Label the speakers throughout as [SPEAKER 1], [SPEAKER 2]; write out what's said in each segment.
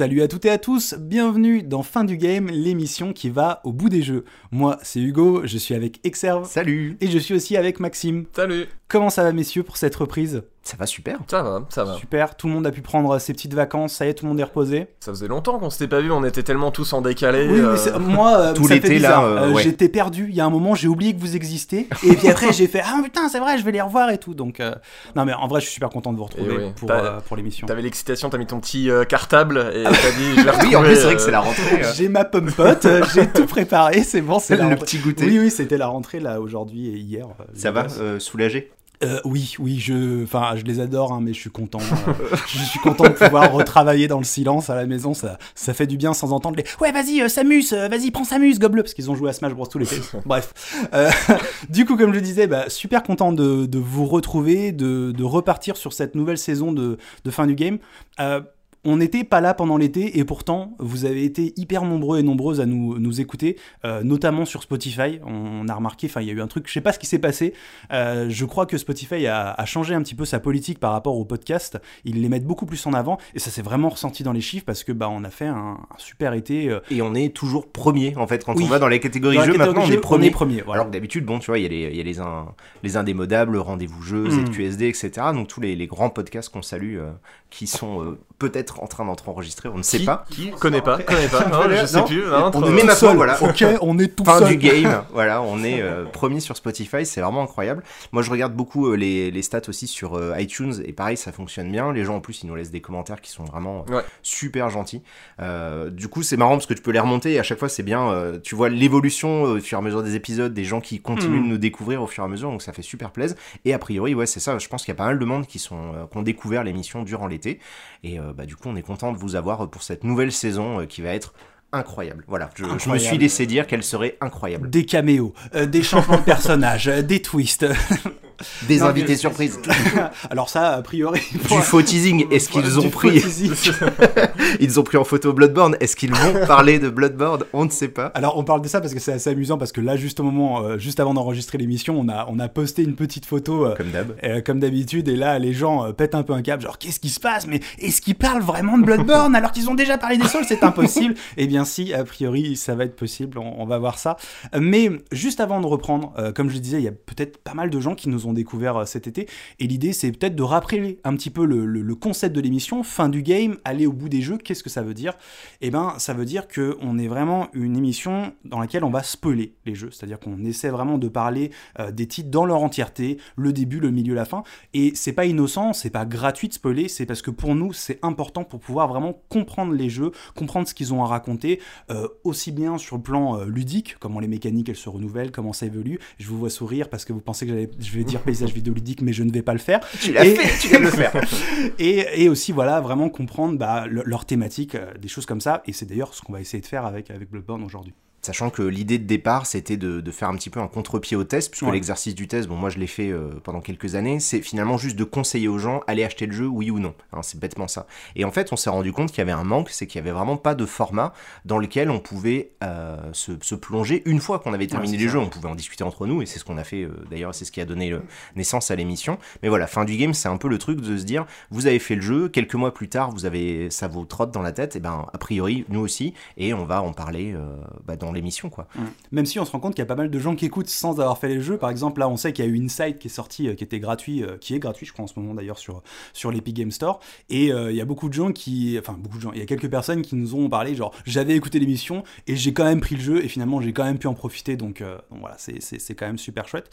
[SPEAKER 1] Salut à toutes et à tous, bienvenue dans Fin du Game, l'émission qui va au bout des jeux. Moi, c'est Hugo, je suis avec Exerve.
[SPEAKER 2] Salut
[SPEAKER 1] Et je suis aussi avec Maxime.
[SPEAKER 3] Salut
[SPEAKER 1] Comment ça va messieurs pour cette reprise?
[SPEAKER 2] Ça va super
[SPEAKER 3] Ça va, ça va.
[SPEAKER 1] Super, tout le monde a pu prendre ses petites vacances, ça y est, tout le monde est reposé.
[SPEAKER 3] Ça faisait longtemps qu'on s'était pas vu, on était tellement tous en décalé.
[SPEAKER 1] Oui,
[SPEAKER 3] euh,
[SPEAKER 1] mais moi, euh,
[SPEAKER 2] Tout l'été, là, euh,
[SPEAKER 1] Euh,
[SPEAKER 2] ouais.
[SPEAKER 1] J'étais perdu, il y a un moment, j'ai oublié que vous existez. Et puis après, j'ai fait Ah putain, c'est vrai, je vais les revoir et tout. Donc, euh, non, mais en vrai, je suis super content de vous retrouver
[SPEAKER 3] oui,
[SPEAKER 1] pour, euh, pour l'émission.
[SPEAKER 3] T'avais l'excitation, t'as mis ton petit euh, cartable et t'as dit je vais
[SPEAKER 2] Oui, en plus, c'est vrai que c'est la rentrée. euh,
[SPEAKER 1] J'ai ma pomme-pote, euh, j'ai tout préparé, c'est bon, c'est
[SPEAKER 2] le
[SPEAKER 1] rentrée.
[SPEAKER 2] petit goûter.
[SPEAKER 1] Oui, oui, c'était la rentrée là aujourd'hui et hier.
[SPEAKER 2] Ça va Soulagé?
[SPEAKER 1] Euh, Oui, oui, je, enfin, je les adore, hein, mais je suis content. euh, je suis content de pouvoir retravailler dans le silence à la maison. Ça, ça fait du bien sans entendre les. Ouais, vas-y, euh, Samus, euh, vas-y, prends Samus, gobe-le, parce qu'ils ont joué à Smash Bros tout l'été. Bref. Euh, du coup, comme je disais, bah, super content de, de vous retrouver, de, de repartir sur cette nouvelle saison de, de fin du game. On n'était pas là pendant l'été et pourtant vous avez été hyper nombreux et nombreuses à nous, nous écouter, euh, notamment sur Spotify. On, a remarqué, enfin il y a eu un truc, je sais pas ce qui s'est passé. Euh, je crois que Spotify a, a changé un petit peu sa politique par rapport au podcast. Ils les mettent beaucoup plus en avant et ça s'est vraiment ressenti dans les chiffres parce que bah on a fait un, un super été. euh,
[SPEAKER 2] Et on est toujours premier, en fait. Quand
[SPEAKER 1] Oui.
[SPEAKER 2] on va dans la catégorie
[SPEAKER 1] dans la
[SPEAKER 2] jeux,
[SPEAKER 1] catégorie
[SPEAKER 2] maintenant, on est premier.
[SPEAKER 1] premier, voilà.
[SPEAKER 2] Alors que d'habitude, bon, tu vois, il y a les, y a les, in- les indémodables, Rendez-vous Jeux,
[SPEAKER 1] Mm.
[SPEAKER 2] ZQSD, etc. Donc tous les, les grands podcasts qu'on salue, euh, qui sont euh, peut-être en train d'être enregistrés, on ne sait
[SPEAKER 3] qui,
[SPEAKER 2] pas.
[SPEAKER 3] Qui connaît pas, connaît pas, non, je sais
[SPEAKER 2] Non.
[SPEAKER 3] plus. non,
[SPEAKER 1] on est
[SPEAKER 2] maintenant,
[SPEAKER 1] seul,
[SPEAKER 2] voilà.
[SPEAKER 1] ok, on est tout
[SPEAKER 2] Fin
[SPEAKER 1] seul.
[SPEAKER 2] du game, voilà, on est euh, premier sur Spotify, c'est vraiment incroyable. Moi, je regarde beaucoup euh, les, les stats aussi sur euh, iTunes, et pareil, ça fonctionne bien. Les gens, en plus, ils nous laissent des commentaires qui sont vraiment euh,
[SPEAKER 3] Ouais.
[SPEAKER 2] super gentils. Euh, du coup, c'est marrant parce que tu peux les remonter, et à chaque fois, c'est bien. euh, tu vois l'évolution euh, au fur et à mesure des épisodes, des gens qui continuent
[SPEAKER 1] Mm.
[SPEAKER 2] de nous découvrir au fur et à mesure, donc ça fait super plaisir. Et a priori, ouais, c'est ça, je pense qu'il y a pas mal de monde qui, sont, euh, qui ont découvert l'émission durant l'été. Et euh, bah, du coup, on est content de vous avoir euh, pour cette nouvelle saison euh, qui va être incroyable. Voilà, je, je me suis laissé dire qu'elle serait incroyable.
[SPEAKER 1] Des caméos, euh, des changements de personnages, euh, des twists.
[SPEAKER 2] Des
[SPEAKER 1] Non,
[SPEAKER 2] invités surprises.
[SPEAKER 1] Alors ça, a priori.
[SPEAKER 2] du faux teasing. Est-ce qu'ils ont pris. Ils ont pris en photo Bloodborne. Est-ce qu'ils vont parler de Bloodborne On ne sait pas.
[SPEAKER 1] Alors on parle de ça parce que c'est assez amusant parce que là juste au moment, euh, juste avant d'enregistrer l'émission, on a, on a posté une petite photo euh,
[SPEAKER 2] Comme d'hab.
[SPEAKER 1] euh, comme d'habitude et là les gens euh, pètent un peu un câble genre qu'est-ce qui se passe? Mais est-ce qu'ils parlent vraiment de Bloodborne alors qu'ils ont déjà parlé des Souls? C'est impossible Eh bien si a priori ça va être possible on, on va voir ça mais juste avant de reprendre comme je disais il y a peut-être pas mal de gens qui nous ont découvert euh, cet été et l'idée c'est peut-être de rappeler un petit peu le, concept de l'émission fin du game aller au bout des jeux qu'est-ce que ça veut dire? Eh ben ça veut dire que on est vraiment une émission dans laquelle on va spoiler les jeux c'est-à-dire qu'on essaie vraiment de parler euh, des titres dans leur entièreté, le début, le milieu, la fin. Et c'est pas innocent, c'est pas gratuit de spoiler, c'est parce que pour nous, c'est important pour pouvoir vraiment comprendre les jeux, comprendre ce qu'ils ont à raconter, euh, aussi bien sur le plan ludique, comment les mécaniques elles se renouvellent, comment ça évolue. Je vous vois sourire parce que vous pensez que je vais dire paysage vidéoludique, mais je ne vais pas le faire.
[SPEAKER 2] Tu l'as
[SPEAKER 1] Et-
[SPEAKER 2] fait, tu viens de le faire.
[SPEAKER 1] Et, et aussi, voilà, vraiment comprendre bah, le- leur thématique, euh, des choses comme ça. Et c'est d'ailleurs ce qu'on va essayer de faire avec, avec Bloodborne aujourd'hui.
[SPEAKER 2] Sachant que l'idée de départ, c'était de, de faire un petit peu un contre-pied au test, puisque
[SPEAKER 1] Ouais.
[SPEAKER 2] l'exercice du test, bon, moi je l'ai fait euh, pendant quelques années, c'est finalement juste de conseiller aux gens, allez acheter le jeu, oui ou non. Hein, c'est bêtement ça. Et en fait, on s'est rendu compte qu'il y avait un manque, c'est qu'il y avait vraiment pas de format dans lequel on pouvait euh, se, se plonger une fois qu'on avait terminé les
[SPEAKER 1] ça.
[SPEAKER 2] jeux. On pouvait en discuter entre nous, et c'est ce qu'on a fait, euh, d'ailleurs, c'est ce qui a donné naissance à l'émission. Mais voilà, fin du game, c'est un peu le truc de se dire, vous avez fait le jeu, quelques mois plus tard, vous avez ça vous trotte dans la tête, et ben, a priori, nous aussi, et on va en parler bah, dans l'émission, quoi.
[SPEAKER 1] Même si on se rend compte qu'il y a pas mal de gens qui écoutent sans avoir fait les jeux. Par exemple, là, on sait qu'il y a eu Inside qui est sorti, euh, qui était gratuit, euh, qui est gratuit, je crois, en ce moment d'ailleurs sur, sur l'Epic Game Store. Et euh, il y a beaucoup de gens qui. Enfin, beaucoup de gens. Il y a quelques personnes qui nous ont parlé, genre, j'avais écouté l'émission et j'ai quand même pris le jeu et finalement, j'ai quand même pu en profiter. Donc, voilà, c'est- quand même super chouette.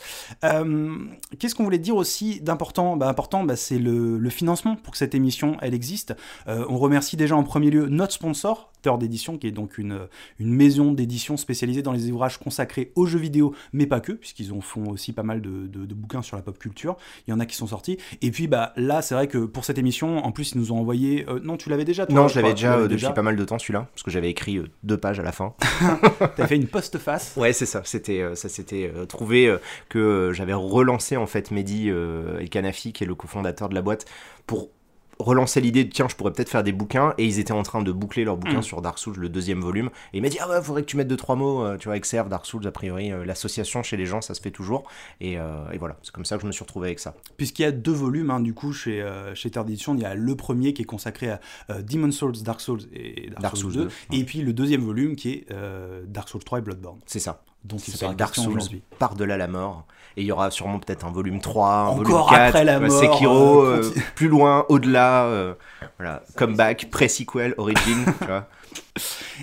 [SPEAKER 1] Qu'est-ce qu'on voulait dire aussi d'important? Bah, Important, bah, c'est le, le financement pour que cette émission, elle existe. On remercie déjà en premier lieu notre sponsor, Third Edition, qui est donc une, une maison d'édition spécialisée dans les ouvrages consacrés aux jeux vidéo, mais pas que, puisqu'ils en font aussi pas mal de, de- de bouquins sur la pop culture. Il y en a qui sont sortis. Et puis bah là, c'est vrai que pour cette émission, en plus, ils nous ont envoyé. euh, non, tu l'avais déjà toi,
[SPEAKER 2] Non,
[SPEAKER 1] je
[SPEAKER 2] l'avais déjà euh, depuis pas mal de temps celui-là, parce que j'avais écrit euh, deux pages à la fin.
[SPEAKER 1] T'as fait une post-face.
[SPEAKER 2] Ouais, c'est ça. C'était, ça s'était trouvé que j'avais relancé en fait Mehdi El Kanafi, qui est le cofondateur de la boîte, pour relancé l'idée de tiens, je pourrais peut-être faire des bouquins, et ils étaient en train de boucler leur bouquin
[SPEAKER 1] Mm.
[SPEAKER 2] sur Dark Souls, le deuxième volume. Et il m'a dit ah ouais, faudrait que tu mettes deux trois mots, euh, tu vois, Exerve, Dark Souls, a priori, euh, l'association chez les gens, ça se fait toujours. Et, euh, et voilà, c'est comme ça que je me suis retrouvé avec ça.
[SPEAKER 1] Puisqu'il y a deux volumes, hein, du coup, chez, euh, chez Third Edition, il y a le premier qui est consacré à euh, Demon Souls, Dark Souls et Dark,
[SPEAKER 2] Dark
[SPEAKER 1] Souls,
[SPEAKER 2] Souls
[SPEAKER 1] 2,
[SPEAKER 2] 2,
[SPEAKER 1] et puis le deuxième volume qui est euh, Dark Souls 3 et Bloodborne,
[SPEAKER 2] C'est ça. qui
[SPEAKER 1] il
[SPEAKER 2] s'appelle Dark Souls par-delà la mort. Et il y aura sûrement peut-être un volume 3, un
[SPEAKER 1] Encore
[SPEAKER 2] volume 4,
[SPEAKER 1] après la
[SPEAKER 2] euh,
[SPEAKER 1] mort,
[SPEAKER 2] Sekiro,
[SPEAKER 1] euh,
[SPEAKER 2] euh, plus loin, au-delà, euh, voilà, comeback, pré-sequel, origin, tu vois.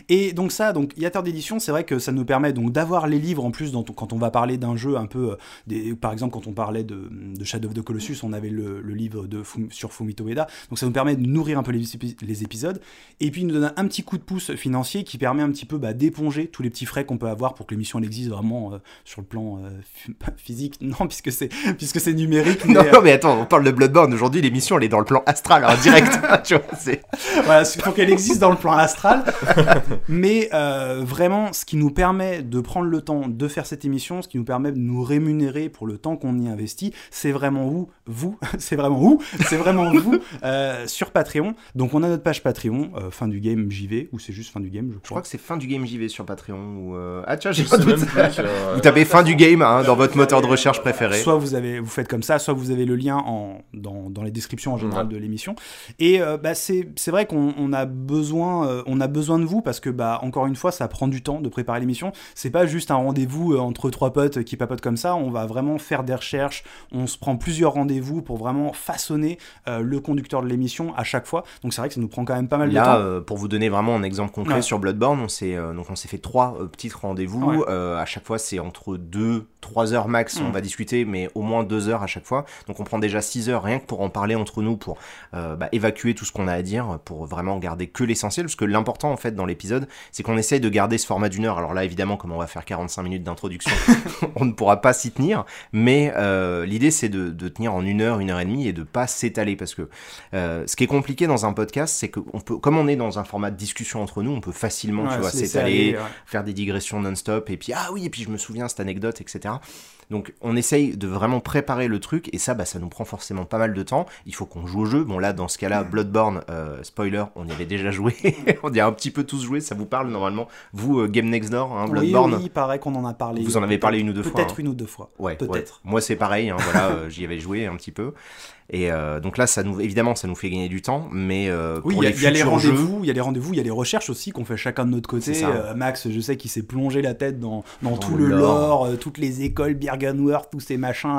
[SPEAKER 1] Et donc ça, donc il y a Third Edition, c'est vrai que ça nous permet donc d'avoir les livres en plus dans- quand on va parler d'un jeu un peu, euh, des, par exemple quand on parlait de, de Shadow of the Colossus, on avait le, le livre de Fum- sur Fumito Ueda, donc ça nous permet de nourrir un peu les, épi- les épisodes, et puis il nous donne un petit coup de pouce financier qui permet un petit peu bah, d'éponger tous les petits frais qu'on peut avoir pour que l'émission elle existe vraiment euh, sur le plan euh, phy- physique, non puisque c'est puisque c'est numérique, mais,
[SPEAKER 2] Non, non, mais attends, on parle de Bloodborne. Aujourd'hui, l'émission, elle est dans le plan astral, en direct. tu vois, c'est...
[SPEAKER 1] voilà, pour qu'elle existe dans le plan astral. Mais euh, vraiment, ce qui nous permet de prendre le temps de faire cette émission, ce qui nous permet de nous rémunérer pour le temps qu'on y investit, c'est vraiment vous, vous, c'est vraiment vous, c'est vraiment vous euh, sur Patreon. Donc on a notre page Patreon, euh, fin du game JV, ou c'est juste fin du game, je
[SPEAKER 2] Je
[SPEAKER 1] crois.
[SPEAKER 2] crois que c'est fin du game JV sur Patreon. Ou euh, Ah, tiens, j'ai pas doute. Vous tapez fin du game hein, dans votre moteur de recherche préféré.
[SPEAKER 1] Soit vous avez, vous faites comme ça, soit vous avez le lien en, dans, dans les descriptions en général de l'émission. Et euh, bah, c'est c'est vrai qu'on on a besoin, euh, on a besoin de vous parce que bah encore une fois, ça prend du temps de préparer l'émission. C'est pas juste un rendez-vous euh, entre trois potes qui papotent comme ça. On va vraiment faire des recherches. On se prend plusieurs rendez-vous pour vraiment façonner euh, le conducteur de l'émission à chaque fois. Donc c'est vrai que ça nous prend quand même pas mal de
[SPEAKER 2] Là,
[SPEAKER 1] temps.
[SPEAKER 2] euh, pour vous donner vraiment un exemple concret
[SPEAKER 1] Ouais.
[SPEAKER 2] sur Bloodborne, on s'est euh, donc on s'est fait trois petits rendez-vous.
[SPEAKER 1] Ouais.
[SPEAKER 2] À chaque fois, c'est entre deux, trois heures max.
[SPEAKER 1] Mm.
[SPEAKER 2] On va discuter, mais au moins deux heures à chaque fois. Donc on prend déjà six heures rien que pour en parler entre nous, pour bah, évacuer tout ce qu'on a à dire, pour vraiment garder que l'essentiel. Parce que l'important en fait dans l'épisode, c'est qu'on essaye de garder ce format d'une heure. Alors là, évidemment, comme on va faire 45 minutes d'introduction, on ne pourra pas s'y tenir. Mais euh, l'idée, c'est de, de tenir en une heure, une heure et demie et de pas s'étaler parce que euh, ce qui est compliqué dans un podcast, c'est que on peut, comme on est dans un format de discussion entre nous, on peut facilement,
[SPEAKER 1] Ouais,
[SPEAKER 2] tu vois, s'étaler,
[SPEAKER 1] ouais.
[SPEAKER 2] faire des digressions non-stop, et puis ah oui, et puis je me souviens cette anecdote, etc. Donc on essaye de vraiment préparer le truc, et ça, bah, ça nous prend forcément pas mal de temps. Il faut qu'on joue au jeu. Bon là, dans ce cas-là, Bloodborne, euh, spoiler, on y avait déjà joué. on y a un petit peu tous joué. Ça vous parle normalement, vous euh, Game Next Door, hein, Bloodborne.
[SPEAKER 1] oui, il paraît qu'on en a parlé.
[SPEAKER 2] Vous en avez parlé une ou deux fois,
[SPEAKER 1] Peut-être
[SPEAKER 2] hein.
[SPEAKER 1] une ou deux fois.
[SPEAKER 2] Ouais,
[SPEAKER 1] Peut-être.
[SPEAKER 2] ouais. Moi, c'est pareil. hein, voilà, euh, j'y avais joué un petit peu. Et euh, donc là, ça nous, évidemment, ça nous fait gagner du temps, mais euh,
[SPEAKER 1] Oui,
[SPEAKER 2] pour
[SPEAKER 1] il y a-
[SPEAKER 2] les
[SPEAKER 1] y, a rendez-vous, il y a les rendez-vous, il y a les recherches aussi qu'on fait chacun de notre côté. Euh, Max, je sais qu'il s'est plongé la tête dans, dans,
[SPEAKER 2] Dans
[SPEAKER 1] tout
[SPEAKER 2] le lore.
[SPEAKER 1] euh, toutes les écoles, Birkenworth, tous ces machins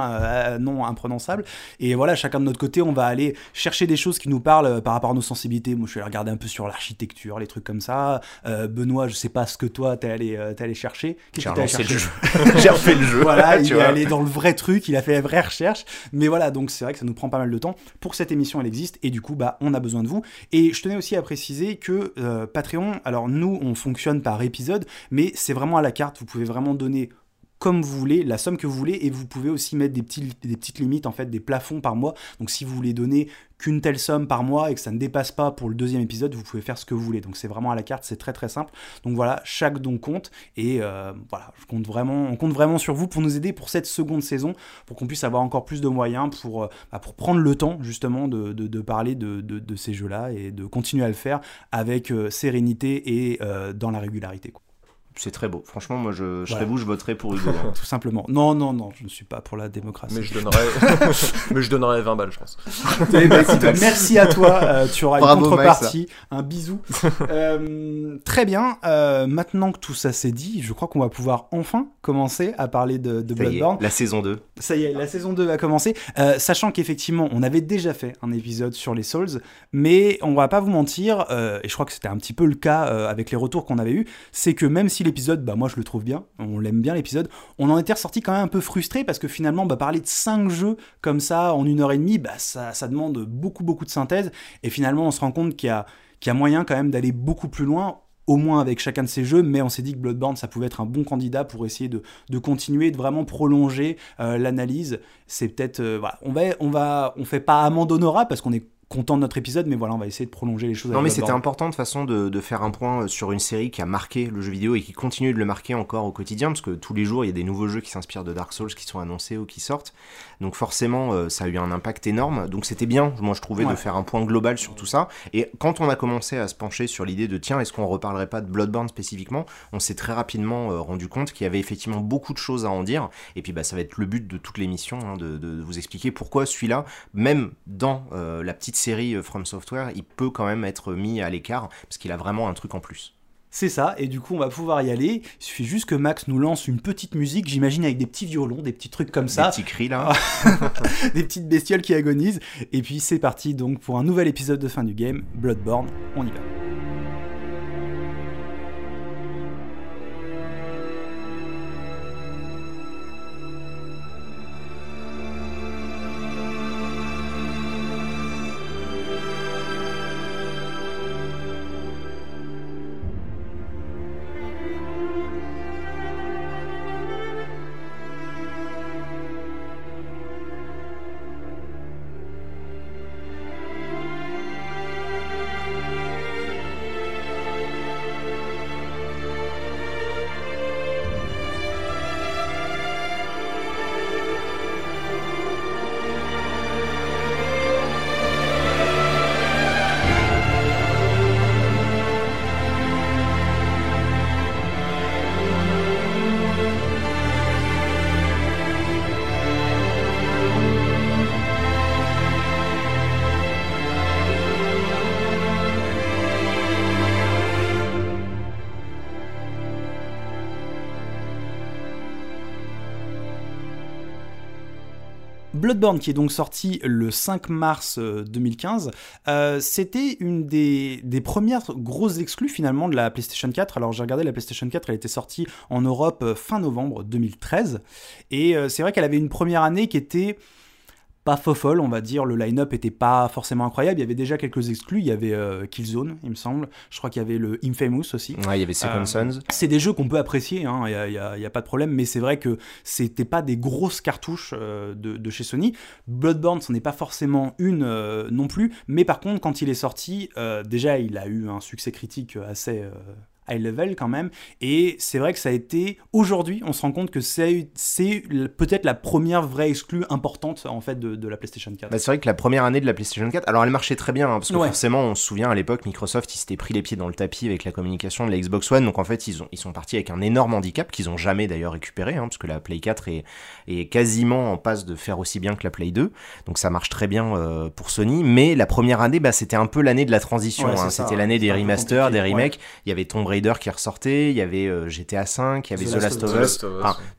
[SPEAKER 1] non imprononçables. Et voilà, chacun de notre côté, on va aller chercher des choses qui nous parlent par rapport à nos sensibilités. Moi, je vais aller regarder un peu sur l'architecture, les trucs comme ça. Benoît, je sais pas ce que toi, t'es allé, t'es allé chercher.
[SPEAKER 2] j'ai
[SPEAKER 1] Qu'est-ce que t'es allé
[SPEAKER 2] relancé le
[SPEAKER 1] chercher
[SPEAKER 2] jeu. j'ai refait le jeu.
[SPEAKER 1] voilà, il est allé dans le vrai truc, il a fait la vraie recherche. Mais voilà, donc c'est vrai que ça nous prend pas mal de temps. Pour cette émission, elle existe et du coup, bah, on a besoin de vous. Et je tenais aussi à préciser que euh, Patreon, alors nous, on fonctionne par épisode, mais c'est vraiment à la carte. Vous pouvez vraiment donner comme vous voulez, la somme que vous voulez, et vous pouvez aussi mettre des, petites limites, en fait, des plafonds par mois. Donc si vous voulez donner qu'une telle somme par mois et que ça ne dépasse pas pour le deuxième épisode, vous pouvez faire ce que vous voulez. Donc c'est vraiment à la carte, c'est très très simple. Donc voilà, chaque don compte, et euh, voilà, compte vraiment, on compte vraiment sur vous pour nous aider pour cette seconde saison, pour qu'on puisse avoir encore plus de moyens pour, euh, bah, pour prendre le temps justement de, parler de, ces jeux-là et de continuer à le faire avec euh, sérénité et dans la régularité.
[SPEAKER 2] C'est très beau. Franchement, moi, je, je
[SPEAKER 1] Voilà.
[SPEAKER 2] serais vous, je voterais pour Hugo. hein.
[SPEAKER 1] Tout simplement. Non, non, non, je ne suis pas pour la démocratie.
[SPEAKER 3] Mais je donnerais, mais je donnerais 20 balles, je pense.
[SPEAKER 1] Eh ben, écoute, merci à toi. euh, tu auras
[SPEAKER 2] Bravo,
[SPEAKER 1] une contrepartie, un bisou. Euh, très bien. euh, maintenant que tout ça s'est dit, je crois qu'on va pouvoir enfin commencer à parler de, de
[SPEAKER 2] est,
[SPEAKER 1] Bloodborne.
[SPEAKER 2] la saison 2.
[SPEAKER 1] Ça y est, la saison 2 va commencer. Euh, sachant qu'effectivement, on avait déjà fait un épisode sur les Souls, mais on va pas vous mentir, euh, et je crois que c'était un petit peu le cas euh, avec les retours qu'on avait eu, c'est que même si l'épisode, bah moi je le trouve bien, on l'aime bien l'épisode, on en était ressorti quand même un peu frustré parce que finalement, bah, parler de 5 jeux comme ça en une heure et demie, bah, ça, ça demande beaucoup beaucoup de synthèse, et finalement on se rend compte qu'il y a, moyen quand même d'aller beaucoup plus loin au moins avec chacun de ces jeux, mais on s'est dit que Bloodborne, ça pouvait être un bon candidat pour essayer de, continuer, de vraiment prolonger euh, l'analyse. C'est peut-être, euh, on va, on va, on fait pas amende honorable parce qu'on est content de notre épisode, mais voilà, on va essayer de prolonger les choses.
[SPEAKER 2] Non, mais c'était important de façon de, de faire un point euh, sur une série qui a marqué le jeu vidéo et qui continue de le marquer encore au quotidien, parce que tous les jours, il y a des nouveaux jeux qui s'inspirent de Dark Souls qui sont annoncés ou qui sortent. Donc forcément, euh, ça a eu un impact énorme. Donc c'était bien, moi je trouvais,
[SPEAKER 1] Ouais.
[SPEAKER 2] de faire un point global sur tout ça. Et quand on a commencé à se pencher sur l'idée de, tiens, est-ce qu'on reparlerait pas de Bloodborne spécifiquement, on s'est très rapidement euh, rendu compte qu'il y avait effectivement beaucoup de choses à en dire. Et puis bah, ça va être le but de toute l'émission, hein, de, de vous expliquer pourquoi celui-là, même dans euh, la petite série euh, From Software, il peut quand même être mis à l'écart, parce qu'il a vraiment un truc en plus.
[SPEAKER 1] C'est ça, et du coup on va pouvoir y aller. Il suffit juste que Max nous lance une petite musique, j'imagine avec des petits violons, des petits trucs comme
[SPEAKER 2] Des
[SPEAKER 1] ça,
[SPEAKER 2] petits cris là.
[SPEAKER 1] des petites bestioles qui agonisent. Et puis c'est parti donc pour un nouvel épisode de fin du game, Bloodborne, on y va. Bloodborne, qui est donc sorti le 5 mars euh, 2015, euh, c'était une des, premières grosses exclus finalement de la PlayStation 4. Alors j'ai regardé la PlayStation 4, elle était sortie en Europe euh, fin novembre 2013. Et euh, c'est vrai qu'elle avait une première année qui était pas fofolle, on va dire. Le line-up était pas forcément incroyable. Il y avait déjà quelques exclus. Il y avait euh, Killzone, il me semble. Je crois qu'il y avait le Infamous aussi.
[SPEAKER 2] Ouais, il y avait Second
[SPEAKER 1] Euh,
[SPEAKER 2] Sons.
[SPEAKER 1] C'est des jeux qu'on peut apprécier, hein, il n'y a, pas de problème, mais c'est vrai que c'était pas des grosses cartouches euh, de, de chez Sony. Bloodborne, ce n'est pas forcément une non plus, mais par contre, quand il est sorti, déjà, il a eu un succès critique assez high level quand même, et c'est vrai que ça a été, aujourd'hui, on se rend compte que c'est peut-être la première vraie exclue importante en fait de, de la PlayStation 4.
[SPEAKER 2] Bah, c'est vrai que la première année de la PlayStation 4, alors elle marchait très bien, hein, parce que
[SPEAKER 1] Ouais.
[SPEAKER 2] forcément, on se souvient à l'époque, Microsoft, ils s'étaient pris les pieds dans le tapis avec la communication de la Xbox One, donc en fait, ils, ont, ils sont partis avec un énorme handicap qu'ils ont jamais d'ailleurs récupéré, hein, parce que la Play 4 est, est quasiment en passe de faire aussi bien que la Play 2, donc ça marche très bien euh, pour Sony, mais la première année, bah, c'était un peu l'année de la transition,
[SPEAKER 1] Ouais,
[SPEAKER 2] hein, c'était l'année des remasters, des remakes, il y avait Tomb Raider qui ressortait, il y avait euh, GTA 5, il y avait The, Last, of Us.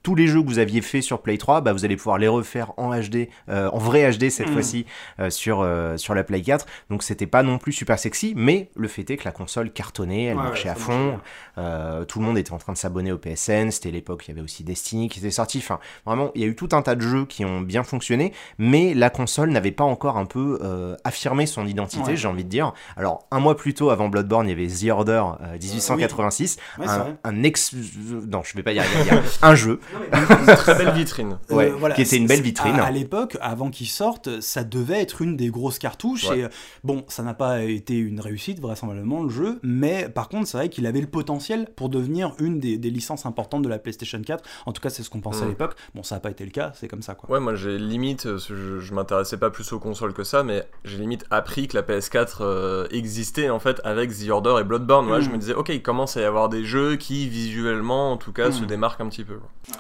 [SPEAKER 2] Tous les jeux que vous aviez fait sur Play 3, bah, vous allez pouvoir les refaire en HD, euh, en vrai HD cette fois-ci euh, sur sur la Play 4. Donc c'était pas non plus super sexy, mais le fait est que la console cartonnait, elle marchait à fond. tout le monde était en train de s'abonner au PSN. C'était l'époque il y avait aussi Destiny qui était sorti. Enfin, vraiment, il y a eu tout un tas de jeux qui ont bien fonctionné, mais la console n'avait pas encore un peu affirmé son identité, j'ai envie de dire. Alors un mois plus tôt, avant Bloodborne, il y avait The Order
[SPEAKER 1] 1895.
[SPEAKER 2] Un, un, ex. Non, je vais pas y arriver. un jeu.
[SPEAKER 3] Une très belle vitrine.
[SPEAKER 2] Euh, ouais,
[SPEAKER 1] voilà,
[SPEAKER 2] qui était une belle vitrine.
[SPEAKER 1] À, l'époque, avant qu'il sorte, ça devait être une des grosses cartouches. Et euh, bon, ça n'a pas été une réussite, vraisemblablement, le jeu. Mais par contre, c'est vrai qu'il avait le potentiel pour devenir une des, licences importantes de la PlayStation 4. En tout cas, c'est ce qu'on pensait à
[SPEAKER 3] mm.
[SPEAKER 1] l'époque. Bon, ça n'a pas été le cas, c'est comme ça. Quoi.
[SPEAKER 3] Ouais, moi, j'ai limite. Euh, je, je m'intéressais pas plus aux consoles que ça, mais j'ai limite appris que la PS4 existait en fait avec The Order et Bloodborne.
[SPEAKER 1] Mmh.
[SPEAKER 3] Je me disais, ok, comment commence à y avoir des jeux qui visuellement, en tout cas, se démarquent un petit peu.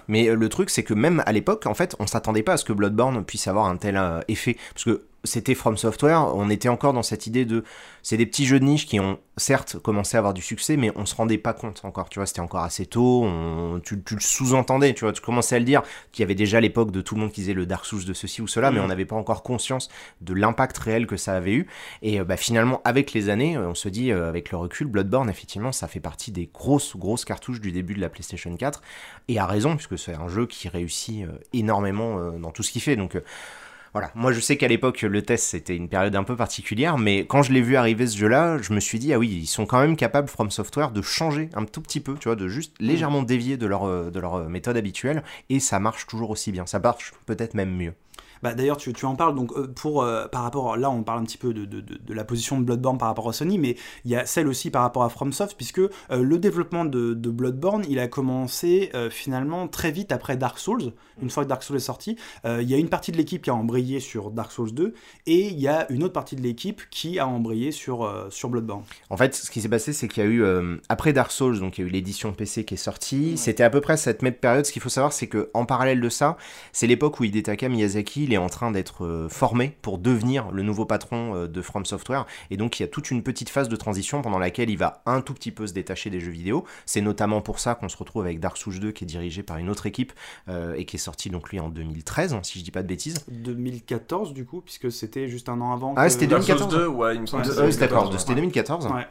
[SPEAKER 2] Mais euh, le truc, c'est que même à l'époque, en fait, on s'attendait pas à ce que Bloodborne puisse avoir un tel euh, effet. Parce que c'était From Software, on était encore dans cette idée de. C'est des petits jeux de niche qui ont certes commencé à avoir du succès, mais on se rendait pas compte encore. Tu vois, c'était encore assez tôt, on- tu, tu le sous-entendais, tu vois, tu commençais à le dire, qu'il y avait déjà l'époque de tout le monde qui disait le Dark Souls de ceci ou cela, mais
[SPEAKER 1] Mhm.
[SPEAKER 2] on n'avait pas encore conscience de l'impact réel que ça avait eu. Et euh, bah, finalement, avec les années, euh, on se dit, euh, avec le recul, Bloodborne, effectivement, ça fait partie des grosses, grosses cartouches du début de la PlayStation 4. Et à raison, puisque c'est un jeu qui réussit euh, énormément euh, dans tout ce qu'il fait. Donc voilà, moi je sais qu'à l'époque, le test c'était une période un peu particulière, mais quand je l'ai vu arriver ce jeu-là, je me suis dit, ah oui, ils sont quand même capables, From Software, de changer un tout petit peu, tu vois, de juste légèrement dévier de leur, euh, de leur euh, méthode habituelle, et ça marche toujours aussi bien. Ça marche peut-être même mieux.
[SPEAKER 1] Bah, D'ailleurs, tu, tu en parles, donc euh, pour, euh, par rapport, là on parle un petit peu de, de, de, de la position de Bloodborne par rapport à Sony, mais il y a celle aussi par rapport à FromSoft, puisque euh, le développement de, de Bloodborne, il a commencé euh, finalement très vite après Dark Souls, une fois que Dark Souls est sorti. Il y a une partie de l'équipe qui a embrayé sur Dark Souls 2, et il y a une autre partie de l'équipe qui a embrayé sur, sur Bloodborne.
[SPEAKER 2] En fait, ce qui s'est passé, c'est qu'il y a eu, après Dark Souls, donc il y a eu l'édition PC qui est sortie, c'était à peu près cette même période. Ce qu'il faut savoir, c'est que en parallèle de ça, c'est l'époque où Hidetaka Miyazaki, il est en train d'être euh, formé pour devenir le nouveau patron euh, de From Software, et donc il y a toute une petite phase de transition pendant laquelle il va un tout petit peu se détacher des jeux vidéo. C'est notamment pour ça qu'on se retrouve avec Dark Souls 2, qui est dirigé par une autre équipe, euh, et qui est sorti donc lui en 2013, hein, si je dis pas de bêtises.
[SPEAKER 1] 2014 du coup, puisque c'était juste un an avant.
[SPEAKER 2] Ah,
[SPEAKER 1] que-
[SPEAKER 2] c'était
[SPEAKER 3] Dark Souls
[SPEAKER 2] 2014.
[SPEAKER 3] 2, ouais, il me semble
[SPEAKER 1] Ouais,
[SPEAKER 3] c'était
[SPEAKER 2] D'accord,
[SPEAKER 3] 2014,
[SPEAKER 2] c'était
[SPEAKER 3] ouais.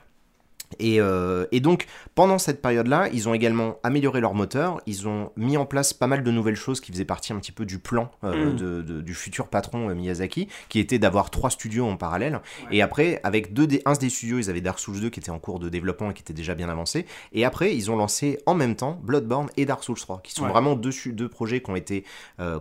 [SPEAKER 2] 2014.
[SPEAKER 1] Ouais.
[SPEAKER 2] Et, euh, et donc, pendant cette période-là, ils ont également amélioré leur moteur, ils ont mis en place pas mal de nouvelles choses qui faisaient partie un petit peu du plan euh,
[SPEAKER 1] Mm.
[SPEAKER 2] de- de- du futur patron euh, Miyazaki, qui était d'avoir trois studios en parallèle. Et après, avec deux des, un des studios, ils avaient Dark Souls 2 qui était en cours de développement et qui était déjà bien avancé. Et après, ils ont lancé en même temps Bloodborne et Dark Souls 3, qui sont
[SPEAKER 1] Ouais.
[SPEAKER 2] vraiment deux, deux projets qui ont été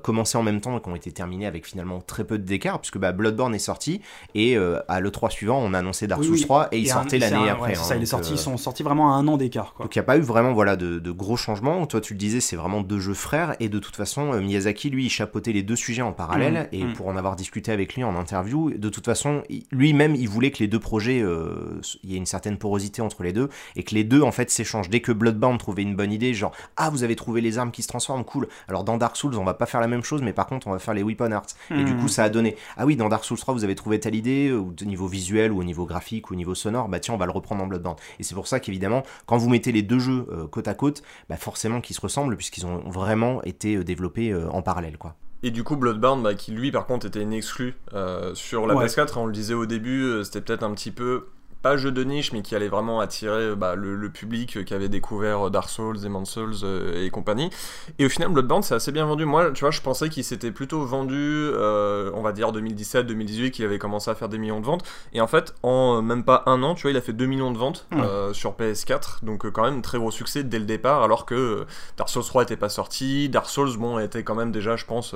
[SPEAKER 2] commencés en même temps et qui ont été terminés avec finalement très peu d'écart, puisque bah, Bloodborne est sorti et à l'E3 suivant, on a annoncé Dark
[SPEAKER 1] Oui,
[SPEAKER 2] Souls
[SPEAKER 1] oui.
[SPEAKER 2] 3 et il sortait l'année après.
[SPEAKER 1] ouais,
[SPEAKER 2] hein,
[SPEAKER 1] ça, il est sorti,
[SPEAKER 2] euh,
[SPEAKER 1] ils sont sortis vraiment à un an d'écart.
[SPEAKER 2] Donc il n'y a pas eu vraiment voilà, de, de gros changements. Toi tu le disais, c'est vraiment deux jeux frères. Et de toute façon, euh, Miyazaki, lui, il chapeautait les deux sujets en parallèle.
[SPEAKER 1] Mmh,
[SPEAKER 2] et
[SPEAKER 1] mmh.
[SPEAKER 2] pour en avoir discuté avec lui en interview, de toute façon, lui-même, il voulait que les deux projets, euh, il y ait une certaine porosité entre les deux. Et que les deux, en fait, s'échangent. Dès que Bloodborne trouvait une bonne idée, genre, ah, vous avez trouvé les armes qui se transforment, cool. Alors dans Dark Souls, on va pas faire la même chose, mais par contre, on va faire les Weapon Arts. Et du
[SPEAKER 1] Mmh.
[SPEAKER 2] coup, ça a donné, ah oui, dans Dark Souls 3, vous avez trouvé telle idée, ou au niveau visuel, ou au niveau graphique, ou au niveau sonore, bah tiens, on va le reprendre en Bloodborne. Et c'est pour ça qu'évidemment, quand vous mettez les deux jeux euh, côte à côte, bah forcément qu'ils se ressemblent, puisqu'ils ont vraiment été euh, développés euh, en parallèle, quoi.
[SPEAKER 3] Et du coup, Bloodborne, bah, qui lui, par contre, était une exclue euh, sur la
[SPEAKER 1] Ouais.
[SPEAKER 3] PS4, on le disait au début, c'était peut-être un petit peu, pas jeu de niche, mais qui allait vraiment attirer euh, bah, le, le public euh, qui avait découvert euh, Dark Souls, Demon's Souls euh, et compagnie. Et au final, Bloodborne, c'est assez bien vendu. Moi, tu vois, je pensais qu'il s'était plutôt vendu, euh, on va dire 2017, 2018, qu'il avait commencé à faire des millions de ventes. Et en fait, en même pas un an, tu vois, il a fait 2 millions de ventes sur PS4. Donc, quand même, très gros succès dès le départ, alors que Dark Souls 3 était pas sorti. Dark Souls, bon, était quand même déjà, je pense,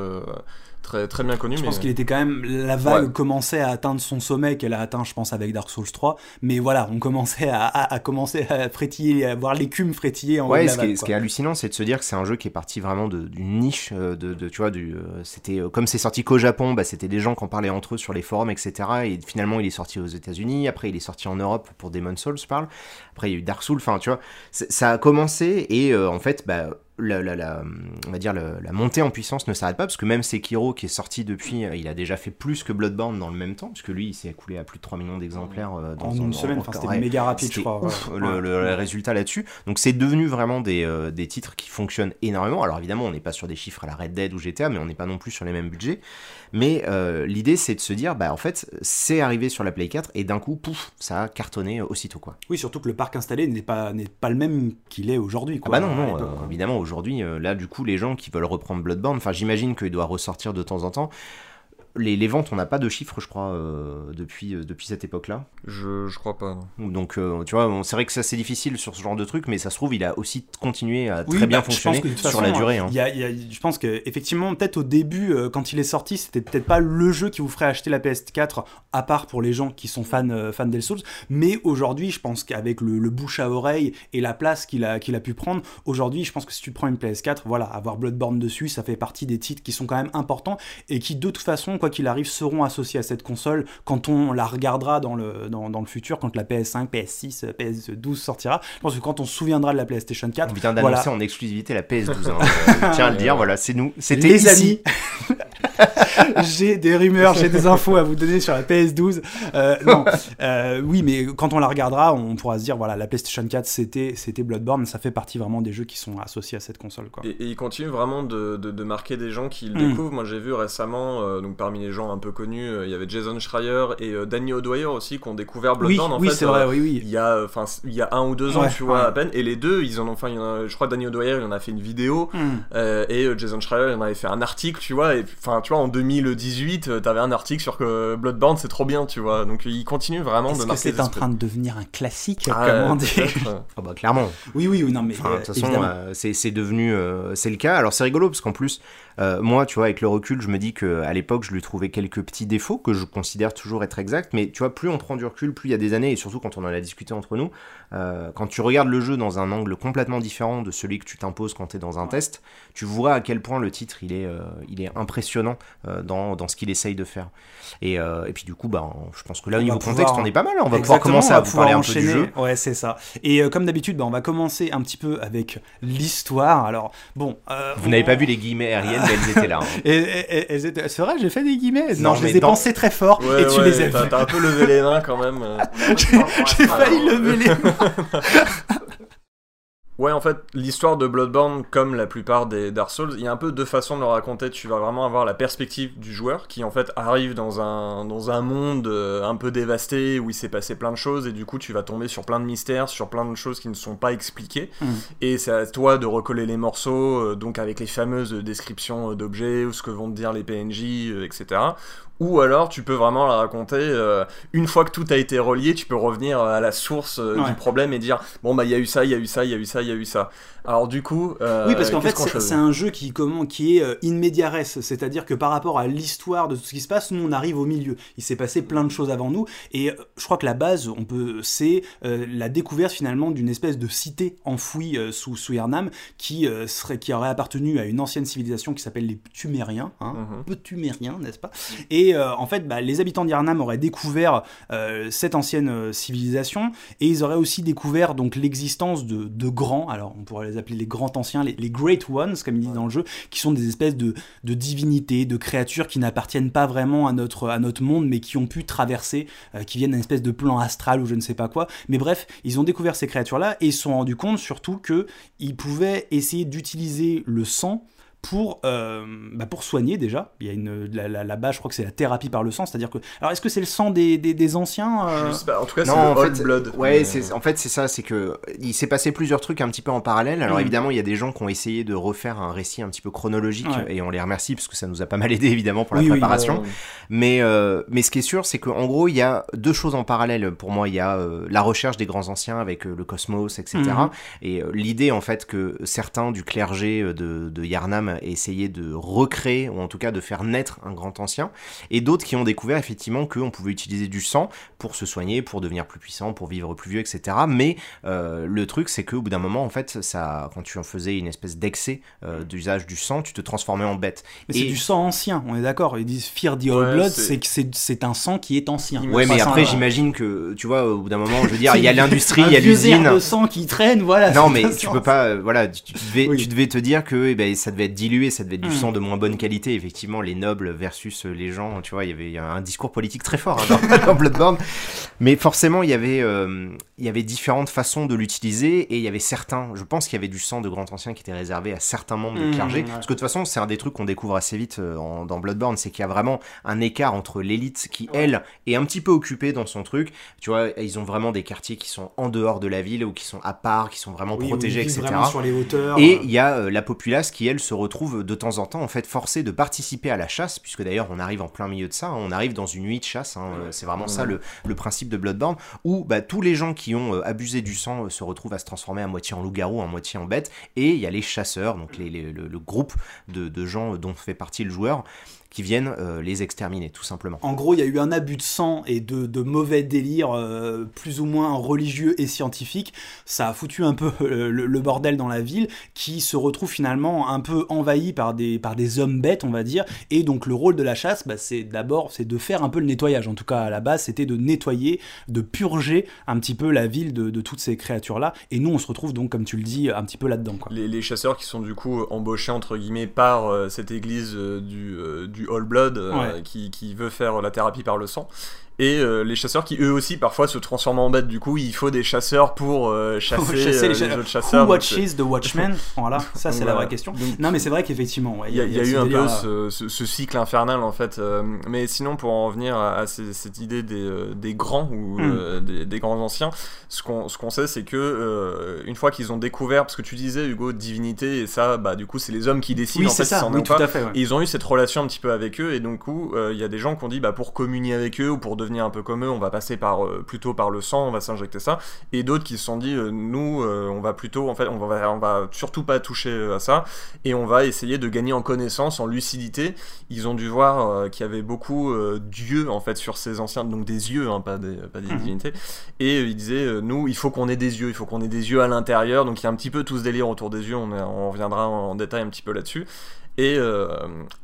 [SPEAKER 3] très, très bien connu.
[SPEAKER 1] Je
[SPEAKER 3] mais...
[SPEAKER 1] pense qu'il était quand même. La vague
[SPEAKER 3] Ouais.
[SPEAKER 1] commençait à atteindre son sommet qu'elle a atteint, je pense, avec Dark Souls 3. Mais voilà, on commençait à, à, à commencer à frétiller, à voir l'écume frétiller en haut de
[SPEAKER 2] Ouais,
[SPEAKER 1] la
[SPEAKER 2] ce qui, est,
[SPEAKER 1] vague.
[SPEAKER 2] ce
[SPEAKER 1] quoi.
[SPEAKER 2] qui est hallucinant, c'est de se dire que c'est un jeu qui est parti vraiment d'une niche, euh, de, de- tu vois, du, euh, c'était euh, comme c'est sorti qu'au Japon, bah, c'était des gens qui en parlaient entre eux sur les forums, etc. Et finalement, il est sorti aux États-Unis. Après, il est sorti en Europe pour Demon's Souls, je parle. Après, il y a eu Dark Souls. Enfin, tu vois, ça a commencé et euh, en fait, bah, la, la- la- on va dire la, la montée en puissance ne s'arrête pas parce que même Sekiro qui est sorti depuis, euh, il a déjà fait plus que Bloodborne dans le même temps, puisque lui, il s'est écoulé à plus de 3 millions d'exemplaires euh, dans
[SPEAKER 1] En
[SPEAKER 2] un-
[SPEAKER 1] une semaine, enfin, c'était méga rapide, je crois.
[SPEAKER 2] ouf,
[SPEAKER 1] ouais.
[SPEAKER 2] le,
[SPEAKER 1] Ouais.
[SPEAKER 2] le- le résultat là-dessus. Donc c'est devenu vraiment des, euh, des titres qui fonctionnent énormément. Alors évidemment, on n'est pas sur des chiffres à la Red Dead ou GTA, mais on n'est pas non plus sur les mêmes budgets. Mais euh, l'idée, c'est de se dire, bah en fait, c'est arrivé sur la Play 4 et d'un coup, pouf, ça a cartonné aussitôt quoi.
[SPEAKER 1] Oui, surtout que le parc installé n'est pas, pas le même qu'il est aujourd'hui.
[SPEAKER 2] Ah
[SPEAKER 1] quoi,
[SPEAKER 2] bah non, non, évidemment, aujourd'hui, euh, là, du coup, les gens qui veulent reprendre Bloodborne, enfin, j'imagine qu'il doit ressortir de temps en temps. Les, les ventes, on n'a pas de chiffres, je crois, euh, depuis, euh, depuis cette époque-là.
[SPEAKER 3] Je, je crois pas. non.
[SPEAKER 2] Donc, euh, tu vois, bon, c'est vrai que c'est assez difficile sur ce genre de truc, mais ça se trouve, il a aussi continué à
[SPEAKER 1] Oui,
[SPEAKER 2] très bien
[SPEAKER 1] bah,
[SPEAKER 2] fonctionner sur
[SPEAKER 1] façon,
[SPEAKER 2] la durée. hein.
[SPEAKER 1] il y a- il y a- je pense que effectivement, peut-être au début, euh, quand il est sorti, c'était peut-être pas le jeu qui vous ferait acheter la PS4, à part pour les gens qui sont fans, euh, fans d'El Souls. Mais aujourd'hui, je pense qu'avec le, le bouche à oreille et la place qu'il a, qu'il a pu prendre, aujourd'hui, je pense que si tu prends une PS4, voilà, avoir Bloodborne dessus, ça fait partie des titres qui sont quand même importants et qui, de toute façon, quoi qu'il arrive, seront associés à cette console quand on la regardera dans le, dans, dans le futur, quand la PS5, PS6, euh, PS12 sortira. Je pense que quand on se souviendra de la PlayStation 4,
[SPEAKER 2] On vient d'annoncer
[SPEAKER 1] voilà.
[SPEAKER 2] en exclusivité la PS12. hein. Tiens à le dire, voilà, c'est nous. C'était
[SPEAKER 1] les
[SPEAKER 2] ici.
[SPEAKER 1] amis, j'ai des rumeurs, j'ai des infos à vous donner sur la PS12. Euh, non, euh, oui, mais quand on la regardera, on pourra se dire voilà, la PlayStation 4 c'était c'était Bloodborne, ça fait partie vraiment des jeux qui sont associés à cette console quoi.
[SPEAKER 3] Et, et il continue vraiment de, de- de marquer des gens qui le
[SPEAKER 1] Mm.
[SPEAKER 3] découvrent. Moi, j'ai vu récemment, euh, donc parmi les gens un peu connus, euh, il y avait Jason Schreier et euh, Danny O'Dwyer aussi qui ont découvert
[SPEAKER 1] oui,
[SPEAKER 3] Bloodborne. en
[SPEAKER 1] oui,
[SPEAKER 3] fait,
[SPEAKER 1] c'est
[SPEAKER 3] euh,
[SPEAKER 1] vrai, oui, oui.
[SPEAKER 3] Il y a, enfin, il y a un ou deux ans,
[SPEAKER 1] Ouais,
[SPEAKER 3] tu vois,
[SPEAKER 1] ouais.
[SPEAKER 3] à peine. Et les deux, ils en ont, enfin, il y en a- je crois Danny O'Dwyer, il en a fait une vidéo. Euh, et euh, Jason Schreier, il en avait fait un article, tu vois. Et enfin, tu vois, en 2018, euh, t'avais un article sur que Bloodborne, c'est trop bien, tu vois. Donc, il continue vraiment de
[SPEAKER 1] Est-ce que
[SPEAKER 3] marquer
[SPEAKER 1] c'est en train de devenir un classique
[SPEAKER 3] Ah,
[SPEAKER 1] Comment
[SPEAKER 3] euh,
[SPEAKER 1] dire
[SPEAKER 3] peut-être.
[SPEAKER 2] Ah bah clairement.
[SPEAKER 1] Oui, oui, oui, non, mais
[SPEAKER 2] Enfin, de
[SPEAKER 1] euh,
[SPEAKER 2] toute façon,
[SPEAKER 1] évidemment.
[SPEAKER 2] euh, c'est c'est devenu, euh, c'est le cas. Alors c'est rigolo parce qu'en plus, Euh, moi, tu vois, avec le recul, je me dis que à l'époque, je lui trouvais quelques petits défauts que je considère toujours être exacts. Mais tu vois, plus on prend du recul, plus il y a des années, et surtout quand on en a discuté entre nous, euh, quand tu regardes le jeu dans un angle complètement différent de celui que tu t'imposes quand tu es dans un test, tu vois à quel point le titre il est, euh, il est impressionnant dans, dans, ce qu'il essaye de faire. Et, et, puis du coup, bah, je pense que là, au niveau pouvoir... contexte, on est pas mal. On va pouvoir commencer à vous parler un peu du jeu.
[SPEAKER 1] Ouais, c'est ça. Et comme d'habitude, bah, on va commencer un petit peu avec l'histoire. Alors, bon.
[SPEAKER 2] vous
[SPEAKER 1] on...
[SPEAKER 2] n'avez pas vu les guillemets aériennes, elles étaient là. Hein.
[SPEAKER 1] et, et, et étaient... C'est vrai, j'ai fait des guillemets. Non, non je les ai dans... pensés très fort.
[SPEAKER 3] Ouais,
[SPEAKER 1] et tu
[SPEAKER 3] ouais,
[SPEAKER 1] les as
[SPEAKER 3] T'as un peu levé les mains quand même.
[SPEAKER 1] j'ai failli lever les mains.
[SPEAKER 3] Ouais, en fait, l'histoire de Bloodborne, comme la plupart des Dark Souls, il y a un peu deux façons de le raconter. Tu vas vraiment avoir la perspective du joueur qui, en fait, arrive dans un, dans un monde un peu dévasté où il s'est passé plein de choses et du coup, tu vas tomber sur plein de mystères, sur plein de choses qui ne sont pas expliquées.
[SPEAKER 1] Mm.
[SPEAKER 3] Et c'est à toi de recoller les morceaux, donc avec les fameuses descriptions d'objets ou ce que vont te dire les PNJ, etc. Ou alors tu peux vraiment la raconter euh, une fois que tout a été relié, tu peux revenir à la source euh,
[SPEAKER 1] ouais.
[SPEAKER 3] du problème et dire bon bah il y a eu ça, il y a eu ça, il y a eu ça, il y a eu ça. Alors du coup, euh,
[SPEAKER 1] oui parce qu'en fait c'est un jeu qui comment qui est in media res, c'est-à-dire que par rapport à l'histoire de tout ce qui se passe, nous on arrive au milieu. Il s'est passé plein de choses avant nous. Et je crois que la base, on peut c'est la découverte finalement d'une espèce de cité enfouie sous sous qui serait qui aurait appartenu à une ancienne civilisation qui s'appelle les Tumériens, hein, un peu Tumériens n'est-ce pas? Et euh, en fait, bah, les habitants d'Yharnam auraient découvert euh, cette ancienne euh, civilisation. Et ils auraient aussi découvert donc l'existence de, de, grands, alors on pourrait les appeler les grands anciens, les, les Great Ones, comme ils disent dans le jeu, qui sont des espèces de, de divinités, de créatures qui n'appartiennent pas vraiment à notre, à notre monde, mais qui ont pu traverser, euh, qui viennent d'un espèce de plan astral ou je ne sais pas quoi. Mais bref, ils ont découvert ces créatures-là et ils se sont rendus compte surtout qu'ils pouvaient essayer d'utiliser le sang pour, euh, bah pour soigner déjà. Il y a une, la, la, la base, je crois que c'est la thérapie par le sang, c'est-à-dire que. Alors est-ce que c'est le sang des, des, des anciens euh...
[SPEAKER 3] pas, En tout cas, c'est le en Old
[SPEAKER 2] fait,
[SPEAKER 3] Blood.
[SPEAKER 2] Ouais, mais... en fait, c'est ça, c'est que il s'est passé plusieurs trucs un petit peu en parallèle. Alors
[SPEAKER 1] Mm.
[SPEAKER 2] évidemment, il y a des gens qui ont essayé de refaire un récit un petit peu chronologique
[SPEAKER 1] Ouais.
[SPEAKER 2] et on les remercie parce que ça nous a pas mal aidé évidemment pour la
[SPEAKER 1] Oui, oui,
[SPEAKER 2] préparation.
[SPEAKER 3] ouais.
[SPEAKER 2] Mais, euh, mais ce qui est sûr, c'est qu'en gros, il y a deux choses en parallèle. Pour moi, il y a euh, la recherche des grands anciens avec euh, le cosmos, etc. Et euh, l'idée, en fait, que certains du clergé euh, de, de Yarnam aient essayé de recréer, ou en tout cas de faire naître un grand ancien, et d'autres qui ont découvert effectivement qu'on pouvait utiliser du sang pour se soigner, pour devenir plus puissant, pour vivre plus vieux, etc. Mais euh, le truc, c'est qu'au bout d'un moment, en fait, ça, quand tu en faisais une espèce d'excès euh, d'usage du sang, tu te transformais en bête.
[SPEAKER 1] Mais c'est du sang ancien, on est d'accord. Ils disent Fear the Old
[SPEAKER 3] Ouais,
[SPEAKER 1] Blood,
[SPEAKER 3] c'est-
[SPEAKER 1] c'est que c'est- un sang qui est ancien.
[SPEAKER 2] Ouais, mais après, j'imagine que, tu vois, au bout d'un moment, je veux dire, il y a l'industrie, il y a l'usine.
[SPEAKER 1] de sang qui traîne, voilà.
[SPEAKER 2] Non, mais tu peux pas, euh, voilà, tu, tu devais,
[SPEAKER 1] Oui.
[SPEAKER 2] tu devais te dire que eh ben, ça devait être dilué, ça devait être du
[SPEAKER 1] Mm.
[SPEAKER 2] sang de moins bonne qualité. Effectivement, les nobles versus euh, les gens, tu vois, il y avait un discours politique très fort hein, dans, dans Bloodborne. Mais forcément, il y avait, euh, il y avait différentes façons de l'utiliser et il y avait certains, je pense qu'il y avait du sang de grand ancien qui était réservé à certains membres
[SPEAKER 1] Mm,
[SPEAKER 2] du clergé.
[SPEAKER 1] ouais.
[SPEAKER 2] Parce que de toute façon, c'est un des trucs qu'on découvre assez vite euh, en- dans Bloodborne, c'est qu'il y a vraiment un écart entre l'élite qui, elle, est un petit peu occupée dans son truc. Tu vois, ils ont vraiment des quartiers qui sont en dehors de la ville ou qui sont à part, qui sont vraiment
[SPEAKER 1] Oui,
[SPEAKER 2] protégés, etc.
[SPEAKER 1] vraiment sur les hauteurs.
[SPEAKER 2] Et il y a euh, la populace qui, elle, se retrouve de temps en temps, en fait, forcée de participer à la chasse, puisque d'ailleurs, on arrive en plein milieu de ça, hein, on arrive dans une nuit de chasse, hein, euh, c'est vraiment ça le, le principe de Bloodborne, où bah, tous les gens qui ont euh, abusé du sang euh, se retrouvent à se transformer à moitié en loup-garou, à moitié en bête, et il y a les chasseurs, donc les, les- le, le groupe de, de gens dont fait partie le joueur, qui viennent euh, les exterminer, tout simplement.
[SPEAKER 1] En gros, il y a eu un abus de sang et de, de mauvais délires, euh, plus ou moins religieux et scientifiques. Ça a foutu un peu euh, le, le bordel dans la ville, qui se retrouve finalement un peu envahi par des, par des hommes bêtes, on va dire. Et donc, le rôle de la chasse, bah, c'est d'abord c'est de faire un peu le nettoyage. En tout cas, à la base, c'était de nettoyer, de purger un petit peu la ville de, de toutes ces créatures-là. Et nous, on se retrouve donc, comme tu le dis, un petit peu là-dedans. Quoi.
[SPEAKER 3] Les, les chasseurs qui sont du coup embauchés entre guillemets par euh, cette église euh, du, euh, du All Blood euh,
[SPEAKER 1] Ouais.
[SPEAKER 3] qui, qui veut faire la thérapie par le sang. Et euh, les chasseurs qui eux aussi parfois se transforment en bêtes. Du coup, il faut des chasseurs pour euh, chasser,
[SPEAKER 1] Chasser
[SPEAKER 3] euh,
[SPEAKER 1] les
[SPEAKER 3] les,
[SPEAKER 1] cha-
[SPEAKER 3] autres chasseurs.
[SPEAKER 1] Who
[SPEAKER 3] Donc,
[SPEAKER 1] watches the Watchmen Voilà, ça c'est la vraie question. Non, mais c'est vrai qu'effectivement, ouais,
[SPEAKER 3] Il y a, y eu un peu ce, ce- ce cycle infernal en fait. euh, mais sinon, pour en revenir à, à ces- cette idée des, des grands ou
[SPEAKER 1] Mm.
[SPEAKER 3] euh, des, des grands anciens, ce qu'on ce qu'on sait, c'est que euh, une fois qu'ils ont découvert, parce que tu disais Hugo, divinité, et ça, bah du coup, c'est les hommes qui décident
[SPEAKER 1] Oui,
[SPEAKER 3] en
[SPEAKER 1] c'est
[SPEAKER 3] fait
[SPEAKER 1] ça,
[SPEAKER 3] s'ils en
[SPEAKER 1] oui, tout
[SPEAKER 3] pas.
[SPEAKER 1] à fait. ouais.
[SPEAKER 3] Et ils ont eu cette relation un petit peu avec eux, et donc coup, il y a des gens qui ont dit, bah pour communier avec eux ou pour devenir devenir un peu comme eux, on va passer par plutôt par le sang, on va s'injecter ça, et d'autres qui se sont dit nous on va plutôt en fait on va on va surtout pas toucher à ça et on va essayer de gagner en connaissance, en lucidité. Ils ont dû voir qu'il y avait beaucoup d'yeux en fait sur ces anciens, donc des yeux, hein, pas des, pas des mhm. divinités. Et ils disaient nous il faut qu'on ait des yeux, il faut qu'on ait des yeux à l'intérieur, donc il y a un petit peu tout ce délire autour des yeux, on, on reviendra en, détail un petit peu là-dessus. Et, euh,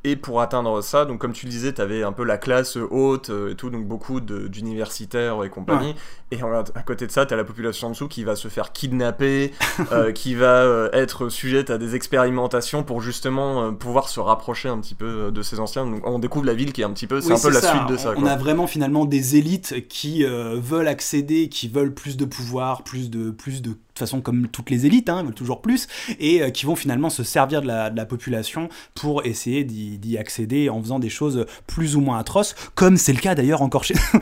[SPEAKER 3] et pour atteindre ça, donc comme tu le disais, tu avais un peu la classe haute euh, et tout, donc beaucoup d'universitaires et compagnie. Et à côté de ça, tu as la population en dessous qui va se faire kidnapper, euh, qui va être sujette à des expérimentations pour justement pouvoir se rapprocher un petit peu de ces anciens. Donc on découvre la ville qui est un petit peu, c'est un peu la suite de ça.
[SPEAKER 1] On a vraiment finalement des élites qui veulent accéder, qui veulent plus de pouvoir, plus de, plus de de toute façon comme toutes les élites, hein, veulent toujours plus, et euh, qui vont finalement se servir de la, de la population pour essayer d'y accéder en faisant des choses plus ou moins atroces, comme c'est le cas d'ailleurs encore chez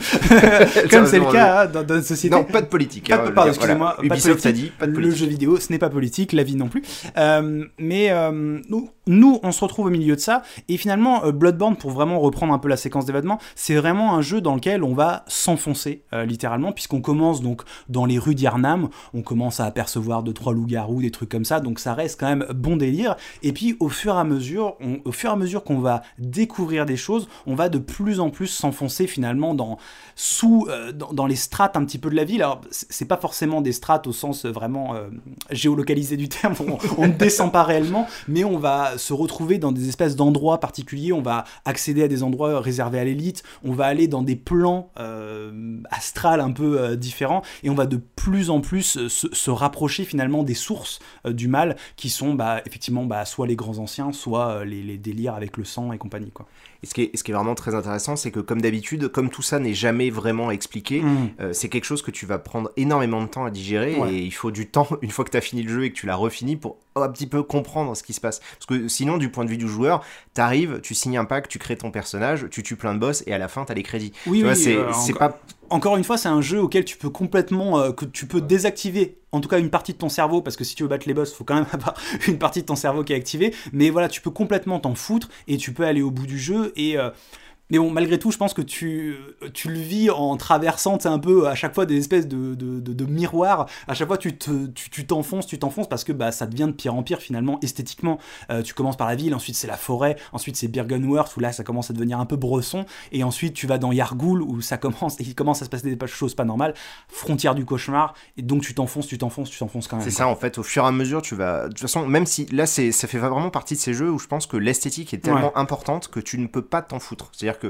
[SPEAKER 1] comme c'est le cas hein, dans, dans, notre société.
[SPEAKER 2] Non, pas de politique.
[SPEAKER 1] Pas, hein, pardon, excusez-moi.
[SPEAKER 2] Ubisoft a dit pas de politique.
[SPEAKER 1] Le jeu vidéo, ce n'est pas politique, la vie non plus. Euh, mais euh, nous, nous, on se retrouve au milieu de ça, et finalement, Bloodborne, pour vraiment reprendre un peu la séquence d'événements, c'est vraiment un jeu dans lequel on va s'enfoncer littéralement, puisqu'on commence donc dans les rues d'Yarnam, on commence à apercevoir deux trois loups-garous, des trucs comme ça, donc ça reste quand même bon délire. Et puis au fur et à mesure, au fur et à mesure qu'on va découvrir des choses, on va de plus en plus s'enfoncer finalement dans euh, les strates un petit peu de la ville. Alors c'est pas forcément des strates au sens vraiment euh, géolocalisé du terme, on, ne descend pas réellement, mais on va se retrouver dans des espèces d'endroits particuliers, on va accéder à des endroits réservés à l'élite, on va aller dans des plans euh, astrales un peu différents, et on va de plus en plus se, se rapprocher finalement des sources euh, du mal qui sont bah, effectivement bah, soit les grands anciens, soit euh, les, délires avec le sang et compagnie.
[SPEAKER 2] Et ce qui est, ce qui est vraiment très intéressant, c'est que comme d'habitude, comme tout ça n'est jamais vraiment expliqué, mm. euh, c'est quelque chose que tu vas prendre énormément de temps à digérer et il faut du temps, une fois que tu as fini le jeu et que tu l'as refini, pour un petit peu comprendre ce qui se passe. Parce que sinon, du point de vue du joueur, tu arrives, tu signes un pack, tu crées ton personnage, tu tues plein de boss et à la fin, tu as les crédits.
[SPEAKER 1] Oui,
[SPEAKER 2] oui,
[SPEAKER 1] c'est pas encore une fois, c'est un jeu auquel tu peux complètement, euh, que tu peux désactiver, en tout cas une partie de ton cerveau, parce que si tu veux battre les boss, il faut quand même avoir une partie de ton cerveau qui est activée. Mais voilà, tu peux complètement t'en foutre et tu peux aller au bout du jeu et euh, mais bon, malgré tout, je pense que tu, tu le vis en traversant un peu à chaque fois des espèces de, de, de, miroirs. À chaque fois, tu t'enfonces, tu, t'enfonces parce que bah, ça devient de pire en pire finalement esthétiquement. Euh, tu commences par la ville, ensuite c'est la forêt, ensuite c'est Birkenworth où là ça commence à devenir un peu bresson, et ensuite tu vas dans Yargoul où ça commence, il commence à se passer des choses pas normales, frontière du cauchemar, et donc tu t'enfonces, tu t'enfonces, tu t'enfonces quand même.
[SPEAKER 2] C'est ça en fait, au fur et à mesure, tu vas. De toute façon, même si là ça fait vraiment partie de ces jeux où je pense que l'esthétique est tellement importante que tu ne peux pas t'en foutre. C'est-à-dire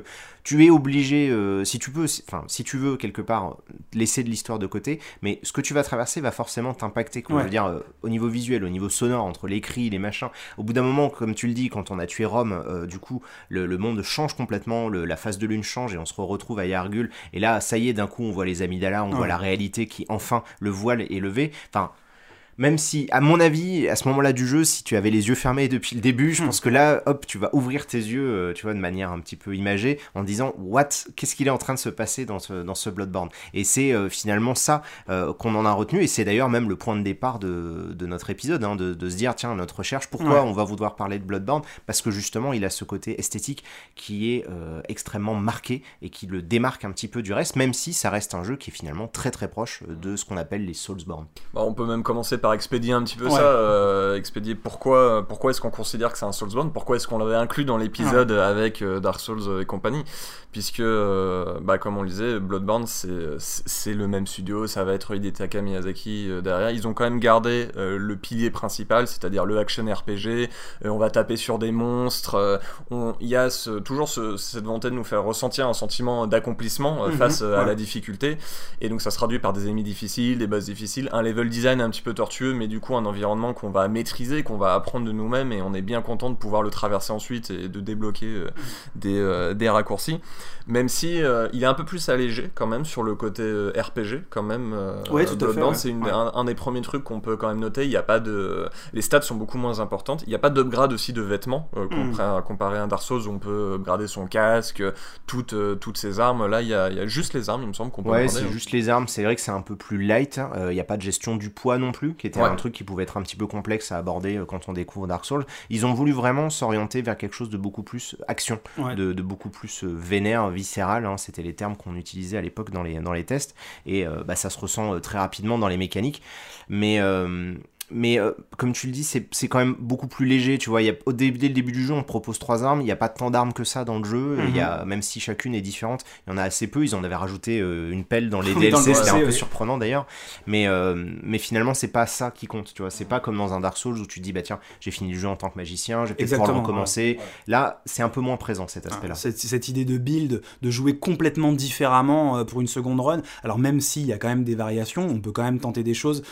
[SPEAKER 2] tu es obligé, euh, si tu peux, enfin, si tu veux quelque part laisser de l'histoire de côté, mais ce que tu vas traverser va forcément t'impacter. Je veux dire, euh, au niveau visuel, au niveau sonore, entre les cris, les machins. Au bout d'un moment, comme tu le dis, quand on a tué Rome, euh, du coup, le, monde change complètement, la phase de lune change et on se retrouve à Yargul. Et là, ça y est, d'un coup, on voit les amygdalas, on voit la réalité qui, enfin, le voile est levé. Enfin, même si, à mon avis, à ce moment-là du jeu, si tu avais les yeux fermés depuis le début, je hmm. pense que là, hop, tu vas ouvrir tes yeux, euh, tu vois, de manière un petit peu imagée, en disant, what, qu'est-ce qu'il est en train de se passer dans ce, dans ce Bloodborne? Et c'est euh, finalement ça euh, qu'on en a retenu, et c'est d'ailleurs même le point de départ de, de notre épisode, hein, de, de, se dire, tiens, notre recherche, pourquoi on va vouloir parler de Bloodborne? Parce que justement, il a ce côté esthétique qui est extrêmement marqué et qui le démarque un petit peu du reste, même si ça reste un jeu qui est finalement très très proche de ce qu'on appelle les Soulsborne.
[SPEAKER 3] Bah, on peut même commencer par expédier un petit peu ça, euh, expédier pourquoi, pourquoi est-ce qu'on considère que c'est un Soulsborne, pourquoi est-ce qu'on l'avait inclus dans l'épisode avec euh, Dark Souls et compagnie, puisque, euh, bah, comme on le disait, Bloodborne c'est le même studio, ça va être Hidetaka Miyazaki derrière, ils ont quand même gardé le pilier principal, c'est-à-dire le action RPG, on va taper sur des monstres, il y a ce, toujours ce, cette volonté de nous faire ressentir un sentiment d'accomplissement mhm. face à la difficulté, et donc ça se traduit par des ennemis difficiles, des bases difficiles, un level design un petit peu tortueux mais du coup un environnement qu'on va maîtriser, qu'on va apprendre de nous-mêmes, et on est bien content de pouvoir le traverser ensuite et de débloquer euh, des, euh, des, raccourcis. Même si euh, il est un peu plus allégé quand même sur le côté RPG, quand même.
[SPEAKER 1] ouais, tout à fait.
[SPEAKER 3] C'est un, des premiers trucs qu'on peut quand même noter. Il y a pas de, les stats sont beaucoup moins importantes. Il n'y a pas d'upgrade aussi de vêtements mm. comparé à un Dark Souls où on peut upgrader son casque, toutes, toutes ses armes. Là, il y, a, il y a juste les armes, il me semble qu'on peut.
[SPEAKER 2] Ouais, c'est juste les armes. C'est vrai que c'est un peu plus light. Hein. Il n'y a pas de gestion du poids non plus qui était
[SPEAKER 3] Ouais.
[SPEAKER 2] un truc qui pouvait être un petit peu complexe à aborder euh, quand on découvre Dark Souls. Ils ont voulu vraiment s'orienter vers quelque chose de beaucoup plus action,
[SPEAKER 1] Ouais.
[SPEAKER 2] de, de beaucoup plus euh, vénère, viscéral. hein. C'était les termes qu'on utilisait à l'époque dans les, dans les tests. Et euh, bah, ça se ressent euh, très rapidement dans les mécaniques. Mais, euh, mais euh, comme tu le dis, c'est quand même beaucoup plus léger. Tu vois, il y a, au dé- dès le début du jeu, on propose trois armes. Il n'y a pas tant d'armes que ça dans le jeu. Il y a, même si chacune est différente, il y en a assez peu. Ils en avaient rajouté euh, une pelle dans les
[SPEAKER 1] dans le
[SPEAKER 2] DLC. C'était un
[SPEAKER 1] DLC,
[SPEAKER 2] peu surprenant d'ailleurs. Mais, euh, mais finalement, c'est pas ça qui compte. Tu vois, c'est pas comme dans un Dark Souls où tu te dis, bah tiens, j'ai fini le jeu en tant que magicien, je vais peut-être pouvoir recommencer. Là, c'est un peu moins présent cet
[SPEAKER 1] Ah,
[SPEAKER 2] aspect-là.
[SPEAKER 1] Cette, cette idée de build, de jouer complètement différemment euh, pour une seconde run. Alors même s'il y a quand même des variations, on peut quand même tenter des choses.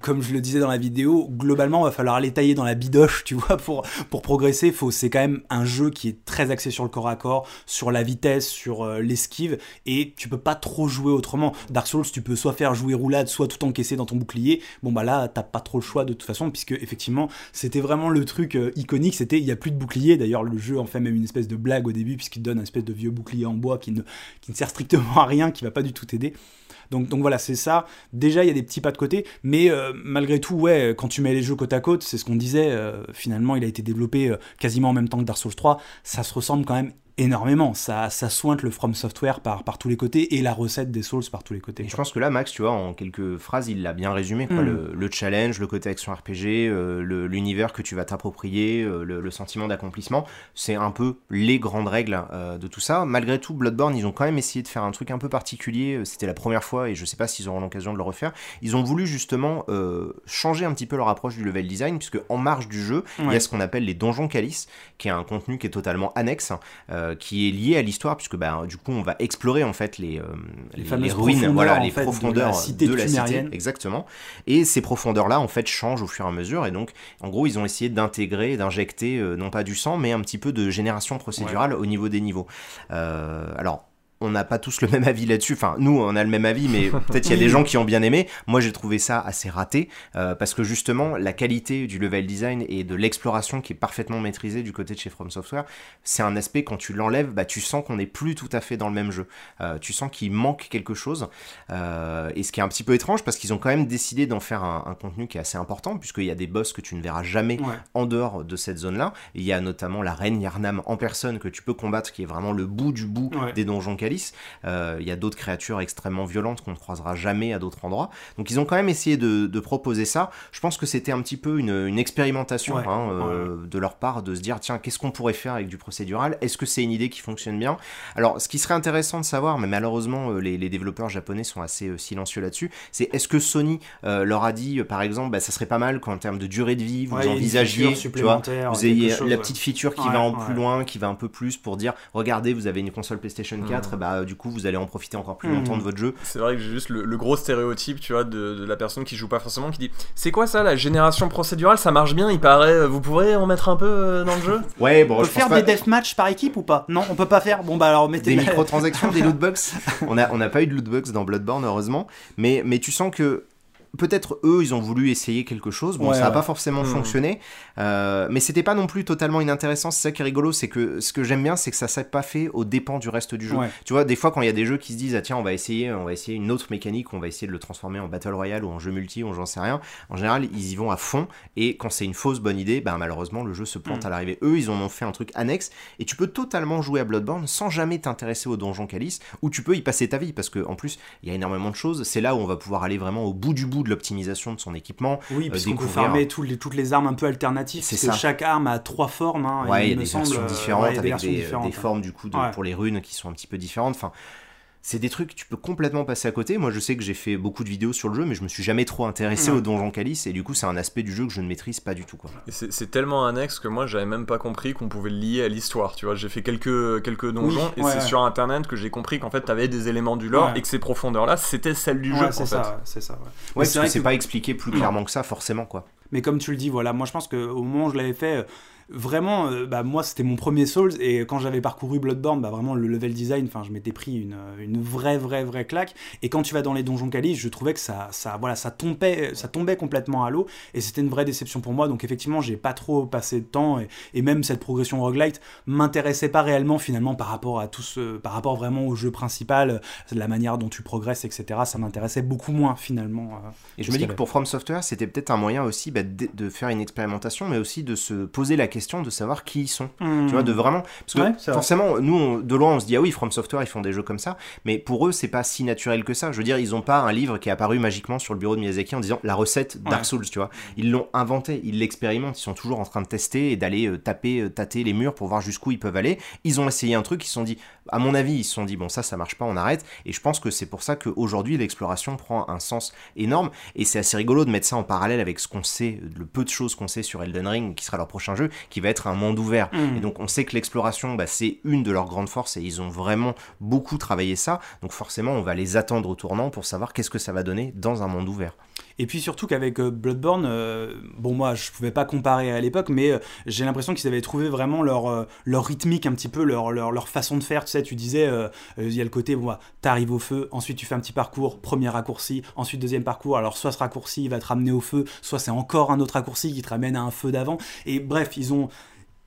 [SPEAKER 1] Comme je le disais dans la vidéo, globalement, va falloir aller tailler dans la bidoche, tu vois, pour, pour progresser. Faut, c'est quand même un jeu qui est très axé sur le corps à corps, sur la vitesse, sur euh, l'esquive, et tu peux pas trop jouer autrement. Dark Souls, tu peux soit faire jouer roulade, soit tout encaisser dans ton bouclier. Bon bah là, t'as pas trop le choix de toute façon, puisque effectivement, c'était vraiment le truc euh, iconique. C'était il y a plus de bouclier. D'ailleurs, le jeu en fait même une espèce de blague au début, puisqu'il donne un espèce de vieux bouclier en bois qui ne, qui ne sert strictement à rien, qui va pas du tout t'aider. Donc, voilà, c'est ça. Déjà, il y a des petits pas de côté, mais euh, malgré tout, ouais, quand tu mets les jeux côte à côte, c'est ce qu'on disait. euh, finalement, il a été développé euh, quasiment en même temps que Dark Souls 3. Ça se ressemble quand même énormément. Ça, ça sointe le From Software par, par tous les côtés et la recette des Souls par tous les côtés.
[SPEAKER 2] Et je pense que là, Max, tu vois, en quelques phrases, il l'a bien résumé. Quoi.
[SPEAKER 1] Mm.
[SPEAKER 2] Le, le challenge, le côté action RPG, euh, l'univers que tu vas t'approprier, euh, le, le sentiment d'accomplissement, c'est un peu les grandes règles euh, de tout ça. Malgré tout, Bloodborne, ils ont quand même essayé de faire un truc un peu particulier. C'était la première fois et je sais pas s'ils auront l'occasion de le refaire. Ils ont voulu justement changer un petit peu leur approche du level design, puisque en marge du jeu, il y a ce qu'on appelle les donjons calices, qui est un contenu qui est totalement annexe, euh, qui est lié à l'histoire, puisque bah, du coup, on va explorer en fait les, euh,
[SPEAKER 1] Les fameuses
[SPEAKER 2] ruines,
[SPEAKER 1] profondeurs,
[SPEAKER 2] voilà, les
[SPEAKER 1] fait, de la
[SPEAKER 2] profondeurs
[SPEAKER 1] cité
[SPEAKER 2] de la cité, exactement. Et ces profondeurs-là, en fait, changent au fur et à mesure. Et donc, en gros, ils ont essayé d'intégrer, d'injecter, euh, non pas du sang, mais un petit peu de génération procédurale au niveau des niveaux. Euh, alors. On n'a pas tous le même avis là-dessus. Enfin, nous, on a le même avis, mais peut-être il y a des gens qui ont bien aimé. Moi, j'ai trouvé ça assez raté euh, parce que justement, la qualité du level design et de l'exploration qui est parfaitement maîtrisée du côté de chez From Software, c'est un aspect quand tu l'enlèves, bah, tu sens qu'on n'est plus tout à fait dans le même jeu. Euh, tu sens qu'il manque quelque chose. Euh, et ce qui est un petit peu étrange parce qu'ils ont quand même décidé d'en faire un, un contenu qui est assez important puisqu'il y a des boss que tu ne verras jamais
[SPEAKER 1] Ouais.
[SPEAKER 2] en dehors de cette zone-là. Il y a notamment la reine Yarnam en personne que tu peux combattre, qui est vraiment le bout du bout
[SPEAKER 1] Ouais.
[SPEAKER 2] des donjons calices. Euh, il y a d'autres créatures extrêmement violentes qu'on ne croisera jamais à d'autres endroits. Donc ils ont quand même essayé de, de proposer ça. Je pense que c'était un petit peu une, une expérimentation
[SPEAKER 1] Ouais.
[SPEAKER 2] hein, euh, de leur part de se dire tiens qu'est-ce qu'on pourrait faire avec du procédural? Est-ce que c'est une idée qui fonctionne bien? Alors ce qui serait intéressant de savoir, mais malheureusement euh, les, les développeurs japonais sont assez silencieux là-dessus, c'est est-ce que Sony leur a dit par exemple bah, ça serait pas mal qu'en termes de durée de vie vous
[SPEAKER 1] Ouais,
[SPEAKER 2] envisagiez tu vois, vous ayez
[SPEAKER 1] chose,
[SPEAKER 2] la petite feature qui va en plus loin, qui va un peu plus pour dire regardez, vous avez une console PlayStation 4, bah du coup vous allez en profiter encore plus
[SPEAKER 1] Mhm.
[SPEAKER 2] longtemps de votre jeu.
[SPEAKER 3] C'est vrai que j'ai juste le, le gros stéréotype, tu vois, de, de la personne qui joue pas forcément, qui dit C'est quoi ça, la génération procédurale Ça marche bien, il paraît. Vous pourrez en mettre un peu euh, dans le jeu?
[SPEAKER 2] Ouais, bon,
[SPEAKER 1] On peut
[SPEAKER 2] je pense
[SPEAKER 1] faire
[SPEAKER 2] pas-
[SPEAKER 1] des deathmatch par équipe ou pas? Non, on peut pas faire. Bon bah alors mettez
[SPEAKER 2] des microtransactions, des lootbox. On n'a on n'a pas eu de lootbox dans Bloodborne, heureusement. Mais, mais tu sens que peut-être eux, ils ont voulu essayer quelque chose. Bon,
[SPEAKER 1] Ouais,
[SPEAKER 2] ça n'a
[SPEAKER 1] ouais.
[SPEAKER 2] pas forcément
[SPEAKER 3] Mhm.
[SPEAKER 2] fonctionné. euh, mais c'était pas non plus totalement inintéressant. C'est ça qui est rigolo. C'est que ce que j'aime bien, c'est que ça s'est pas fait aux dépens du reste du jeu.
[SPEAKER 1] Ouais.
[SPEAKER 2] Tu vois, des fois, quand il y a des jeux qui se disent, ah tiens, on va essayer, on va essayer une autre mécanique, on va essayer de le transformer en Battle Royale ou en jeu multi ou j'en sais rien. En général, ils y vont à fond. Et quand c'est une fausse bonne idée, ben, malheureusement, le jeu se plante
[SPEAKER 1] Mm.
[SPEAKER 2] à l'arrivée. Eux, ils en ont fait un truc annexe. Et tu peux totalement jouer à Bloodborne sans jamais t'intéresser au donjon calice, ou tu peux y passer ta vie. Parce que, en plus, il y a énormément de choses. C'est là où on va pouvoir aller vraiment au bout du bout de l'optimisation de son équipement.
[SPEAKER 1] Oui, puisqu'on peut
[SPEAKER 2] découvrir.
[SPEAKER 1] farmer tous les, toutes les armes un peu alternatives.
[SPEAKER 2] C'est
[SPEAKER 1] parce que
[SPEAKER 2] ça.
[SPEAKER 1] chaque arme a trois formes. hein,
[SPEAKER 2] Ouais, il y a des
[SPEAKER 1] semble,
[SPEAKER 2] versions
[SPEAKER 1] euh,
[SPEAKER 2] différentes
[SPEAKER 1] ouais,
[SPEAKER 2] avec
[SPEAKER 1] versions
[SPEAKER 2] des,
[SPEAKER 1] hein.
[SPEAKER 2] formes du coup de- pour les runes qui sont un petit peu différentes. Enfin, c'est des trucs que tu peux complètement passer à côté. Moi, je sais que j'ai fait beaucoup de vidéos sur le jeu, mais je me suis jamais trop intéressé
[SPEAKER 1] Ouais.
[SPEAKER 2] au donjon calice et du coup, c'est un aspect du jeu que je ne maîtrise pas du tout. Quoi.
[SPEAKER 3] Et c'est c'est tellement annexe que moi j'avais même pas compris qu'on pouvait le lier à l'histoire. Tu vois, j'ai fait quelques, quelques donjons
[SPEAKER 1] Oui,
[SPEAKER 3] et
[SPEAKER 1] ouais,
[SPEAKER 3] c'est
[SPEAKER 1] ouais.
[SPEAKER 3] sur internet que j'ai compris qu'en fait t'avais des éléments du lore
[SPEAKER 1] Ouais.
[SPEAKER 3] et que ces profondeurs là c'était celles du
[SPEAKER 1] Ouais,
[SPEAKER 3] jeu en
[SPEAKER 1] c'est ça, c'est ça. ouais.
[SPEAKER 2] Ouais,
[SPEAKER 1] Mais
[SPEAKER 2] parce
[SPEAKER 1] c'est
[SPEAKER 2] que
[SPEAKER 1] vrai
[SPEAKER 2] c'est
[SPEAKER 1] que-
[SPEAKER 2] pas expliqué plus clairement que ça, forcément. quoi.
[SPEAKER 1] Mais comme tu le dis, voilà, moi je pense qu'au moment où je l'avais fait, euh, vraiment, euh, bah, moi, c'était mon premier Souls, et quand j'avais parcouru Bloodborne, bah, vraiment, le level design, enfin, je m'étais pris une, une vraie, vraie, vraie claque. Et quand tu vas dans les donjons Cali, je trouvais que ça, ça, voilà, ça tombait, ça tombait complètement à l'eau, et c'était une vraie déception pour moi. Donc, effectivement, j'ai pas trop passé de temps, et, et même cette progression roguelite m'intéressait pas réellement, finalement, par rapport à tout ce, par rapport vraiment au jeu principal, la manière dont tu progresses, etc. Ça m'intéressait beaucoup moins, finalement. euh,
[SPEAKER 2] Et je me dis que pour From Software, c'était peut-être un moyen aussi bah, de faire une expérimentation, mais aussi de se poser la question de savoir qui ils sont.
[SPEAKER 1] Hmm.
[SPEAKER 2] Tu vois, de vraiment. Parce que
[SPEAKER 1] Ouais,
[SPEAKER 2] forcément, nous, on- de loin, on se dit, ah oui, From Software, ils font des jeux comme ça. Mais pour eux, c'est pas si naturel que ça. Je veux dire, ils ont pas un livre qui est apparu magiquement sur le bureau de Miyazaki en disant la recette Dark
[SPEAKER 1] Ouais.
[SPEAKER 2] Souls, tu vois. Ils l'ont inventé, ils l'expérimentent, ils sont toujours en train de tester et d'aller euh, taper, euh, tâter les murs pour voir jusqu'où ils peuvent aller. Ils ont essayé un truc, ils se sont dit, à mon avis, ils se sont dit, bon, ça, ça marche pas, on arrête. Et je pense que c'est pour ça qu'aujourd'hui, l'exploration prend un sens énorme. Et c'est assez rigolo de mettre ça en parallèle avec ce qu'on sait, le peu de choses qu'on sait sur Elden Ring, qui sera leur prochain jeu, qui va être un monde ouvert.
[SPEAKER 1] Mm.
[SPEAKER 2] Et donc, on sait que l'exploration, bah, c'est une de leurs grandes forces et ils ont vraiment beaucoup travaillé ça. Donc, forcément, on va les attendre au tournant pour savoir qu'est-ce que ça va donner dans un monde ouvert.
[SPEAKER 1] Et puis surtout qu'avec euh, Bloodborne, euh, bon moi je pouvais pas comparer à l'époque, mais euh, j'ai l'impression qu'ils avaient trouvé vraiment leur, leur rythmique un petit peu, leur, façon de faire. Tu sais, tu disais, il y a le côté, bon, t'arrives au feu, ensuite tu fais un petit parcours, premier raccourci, ensuite deuxième parcours. Alors soit ce raccourci va te ramener au feu, soit c'est encore un autre raccourci qui te ramène à un feu d'avant. Et bref, ils ont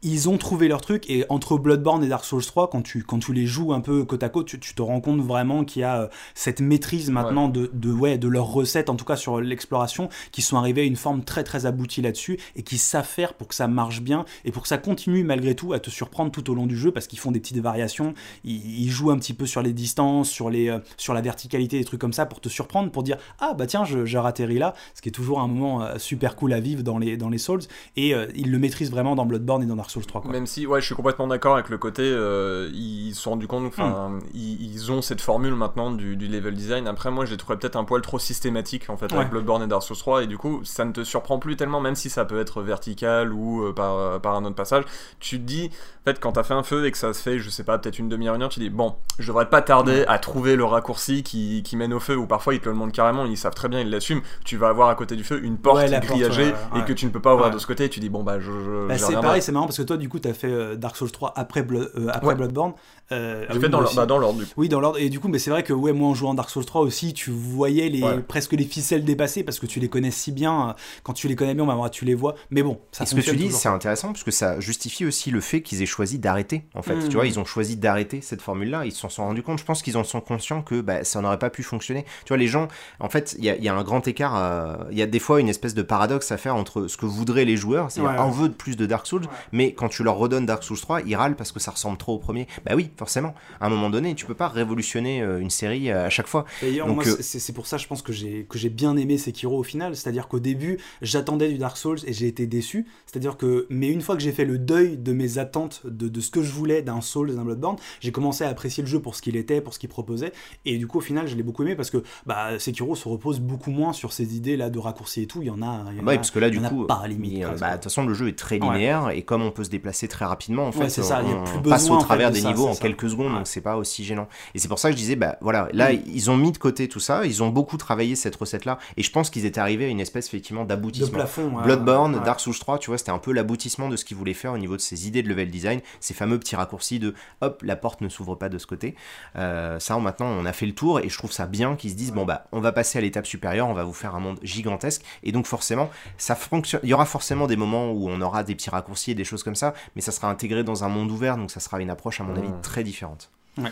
[SPEAKER 1] ils ont trouvé leur truc et entre Bloodborne et Dark Souls 3 quand tu, quand tu les joues un peu côte à côte tu, tu te rends compte vraiment qu'il y a euh, cette maîtrise maintenant de, de, ouais, de leurs recettes en tout cas sur l'exploration qui sont arrivés à une forme très très aboutie là-dessus et qui savent faire pour que ça marche bien et pour que ça continue malgré tout à te surprendre tout au long du jeu parce qu'ils font des petites variations. Ils, ils jouent un petit peu sur les distances sur, les, euh, sur la verticalité des trucs comme ça pour te surprendre pour dire ah bah tiens je, je ratterris là ce qui est toujours un moment euh, super cool à vivre dans les, dans les Souls et ils le maîtrisent vraiment dans Bloodborne et dans Dark Souls 3 quoi.
[SPEAKER 3] Même si, ouais, je suis complètement d'accord avec le côté, euh, ils se sont rendus compte, enfin,
[SPEAKER 1] Hmm.
[SPEAKER 3] ils, ils ont cette formule maintenant du, du level design. Après, moi, je les trouvais peut-être un poil trop systématique en fait
[SPEAKER 1] Ouais.
[SPEAKER 3] avec Bloodborne et Dark Souls 3, et du coup, ça ne te surprend plus tellement, même si ça peut être vertical ou euh, par, par un autre passage. Tu te dis, en fait, quand t'as fait un feu et que ça se fait, je sais pas, peut-être une demi-heure, une heure, tu dis, bon, je devrais pas tarder à trouver le raccourci qui, qui mène au feu, ou parfois ils te le montrent carrément, ils savent très bien, ils l'assument. Tu vas avoir à côté du feu une porte
[SPEAKER 1] Ouais, porte,
[SPEAKER 3] grillagée
[SPEAKER 1] ouais, ouais.
[SPEAKER 3] et que tu ne peux pas ouvrir
[SPEAKER 1] Ouais.
[SPEAKER 3] de ce côté, et tu dis, bon, bah, je. je-
[SPEAKER 1] Bah, c'est pareil, c'est marrant parce que toi, du coup, t'as fait euh, Dark Souls 3 après, Blo- euh, après
[SPEAKER 3] Ouais.
[SPEAKER 1] Bloodborne. Euh,
[SPEAKER 3] J'ai
[SPEAKER 1] ah
[SPEAKER 3] fait
[SPEAKER 1] oui,
[SPEAKER 3] dans l'ordre, bah, dans l'ordre du coup.
[SPEAKER 1] Oui, dans l'ordre. Et du coup, mais c'est vrai que ouais, moi, en jouant Dark Souls 3 aussi, tu voyais les,
[SPEAKER 3] Ouais.
[SPEAKER 1] presque les ficelles dépasser parce que tu les connais si bien. euh, Quand tu les connais bien, bah, tu les vois. Mais bon, ça
[SPEAKER 2] Et ce que tu dis, c'est intéressant parce que ça justifie aussi le fait qu'ils aient choisi d'arrêter. En fait, tu vois, ils ont choisi d'arrêter cette formule-là. Ils s'en sont rendus compte. Je pense qu'ils en sont conscients que bah, ça n'aurait pas pu fonctionner. Tu vois, les gens, en fait, il y, a- il y a un grand écart. euh, Il y a des fois une espèce de paradoxe à faire entre ce que voudraient les joueurs, c'est-à-dire
[SPEAKER 1] Ouais, ouais.
[SPEAKER 2] on veut de plus de Dark Souls, mais quand tu leur redonnes Dark Souls 3, ils râlent parce que ça ressemble trop au premier. Bah oui, forcément. À un moment donné, tu peux pas révolutionner euh, une série euh, à chaque fois.
[SPEAKER 1] D'ailleurs, moi,
[SPEAKER 2] euh,
[SPEAKER 1] c'est pour ça, je pense que j'ai que j'ai bien aimé Sekiro au final. C'est-à-dire qu'au début, j'attendais du Dark Souls et j'ai été déçu. C'est-à-dire que, mais une fois que j'ai fait le deuil de mes attentes, de, de ce que je voulais d'un Souls, d'un Bloodborne, j'ai commencé à apprécier le jeu pour ce qu'il était, pour ce qu'il proposait. Et du coup, au final, je l'ai beaucoup aimé parce que bah, Sekiro se repose beaucoup moins sur ces idées là de raccourcis et tout. Il y en a. il y en a-
[SPEAKER 2] parce que là, du coup,
[SPEAKER 1] pas à limite.
[SPEAKER 2] bah, de toute façon, le jeu est très
[SPEAKER 1] Ouais.
[SPEAKER 2] linéaire et comme on peut se déplacer très rapidement, en fait,
[SPEAKER 1] Ouais, c'est ça, il y a
[SPEAKER 2] on
[SPEAKER 1] plus
[SPEAKER 2] passe
[SPEAKER 1] besoin,
[SPEAKER 2] au
[SPEAKER 1] en fait,
[SPEAKER 2] travers
[SPEAKER 1] de
[SPEAKER 2] des
[SPEAKER 1] ça,
[SPEAKER 2] niveaux en
[SPEAKER 1] ça.
[SPEAKER 2] quelques secondes,
[SPEAKER 1] Ouais.
[SPEAKER 2] donc c'est pas aussi gênant. Et c'est pour ça que je disais, bah voilà, là, ils ont mis de côté tout ça, ils ont beaucoup travaillé cette recette-là, et je pense qu'ils étaient arrivés à une espèce effectivement
[SPEAKER 1] de
[SPEAKER 2] d'aboutissement.
[SPEAKER 1] plafond. ouais.
[SPEAKER 2] Bloodborne. Dark Souls 3, tu vois, c'était un peu l'aboutissement de ce qu'ils voulaient faire au niveau de ces idées de level design, ces fameux petits raccourcis de hop, la porte ne s'ouvre pas de ce côté. Euh, ça, maintenant, on a fait le tour et je trouve ça bien qu'ils se disent bon bah, on va passer à l'étape supérieure, on va vous faire un monde gigantesque et donc forcément, ça fonctionne. Il y aura forcément des moments où on aura des petits raccourcis et des choses comme ça, mais ça sera intégré dans un monde ouvert, donc ça sera une approche à mon avis
[SPEAKER 3] Mm.
[SPEAKER 2] très différente.
[SPEAKER 1] Ouais.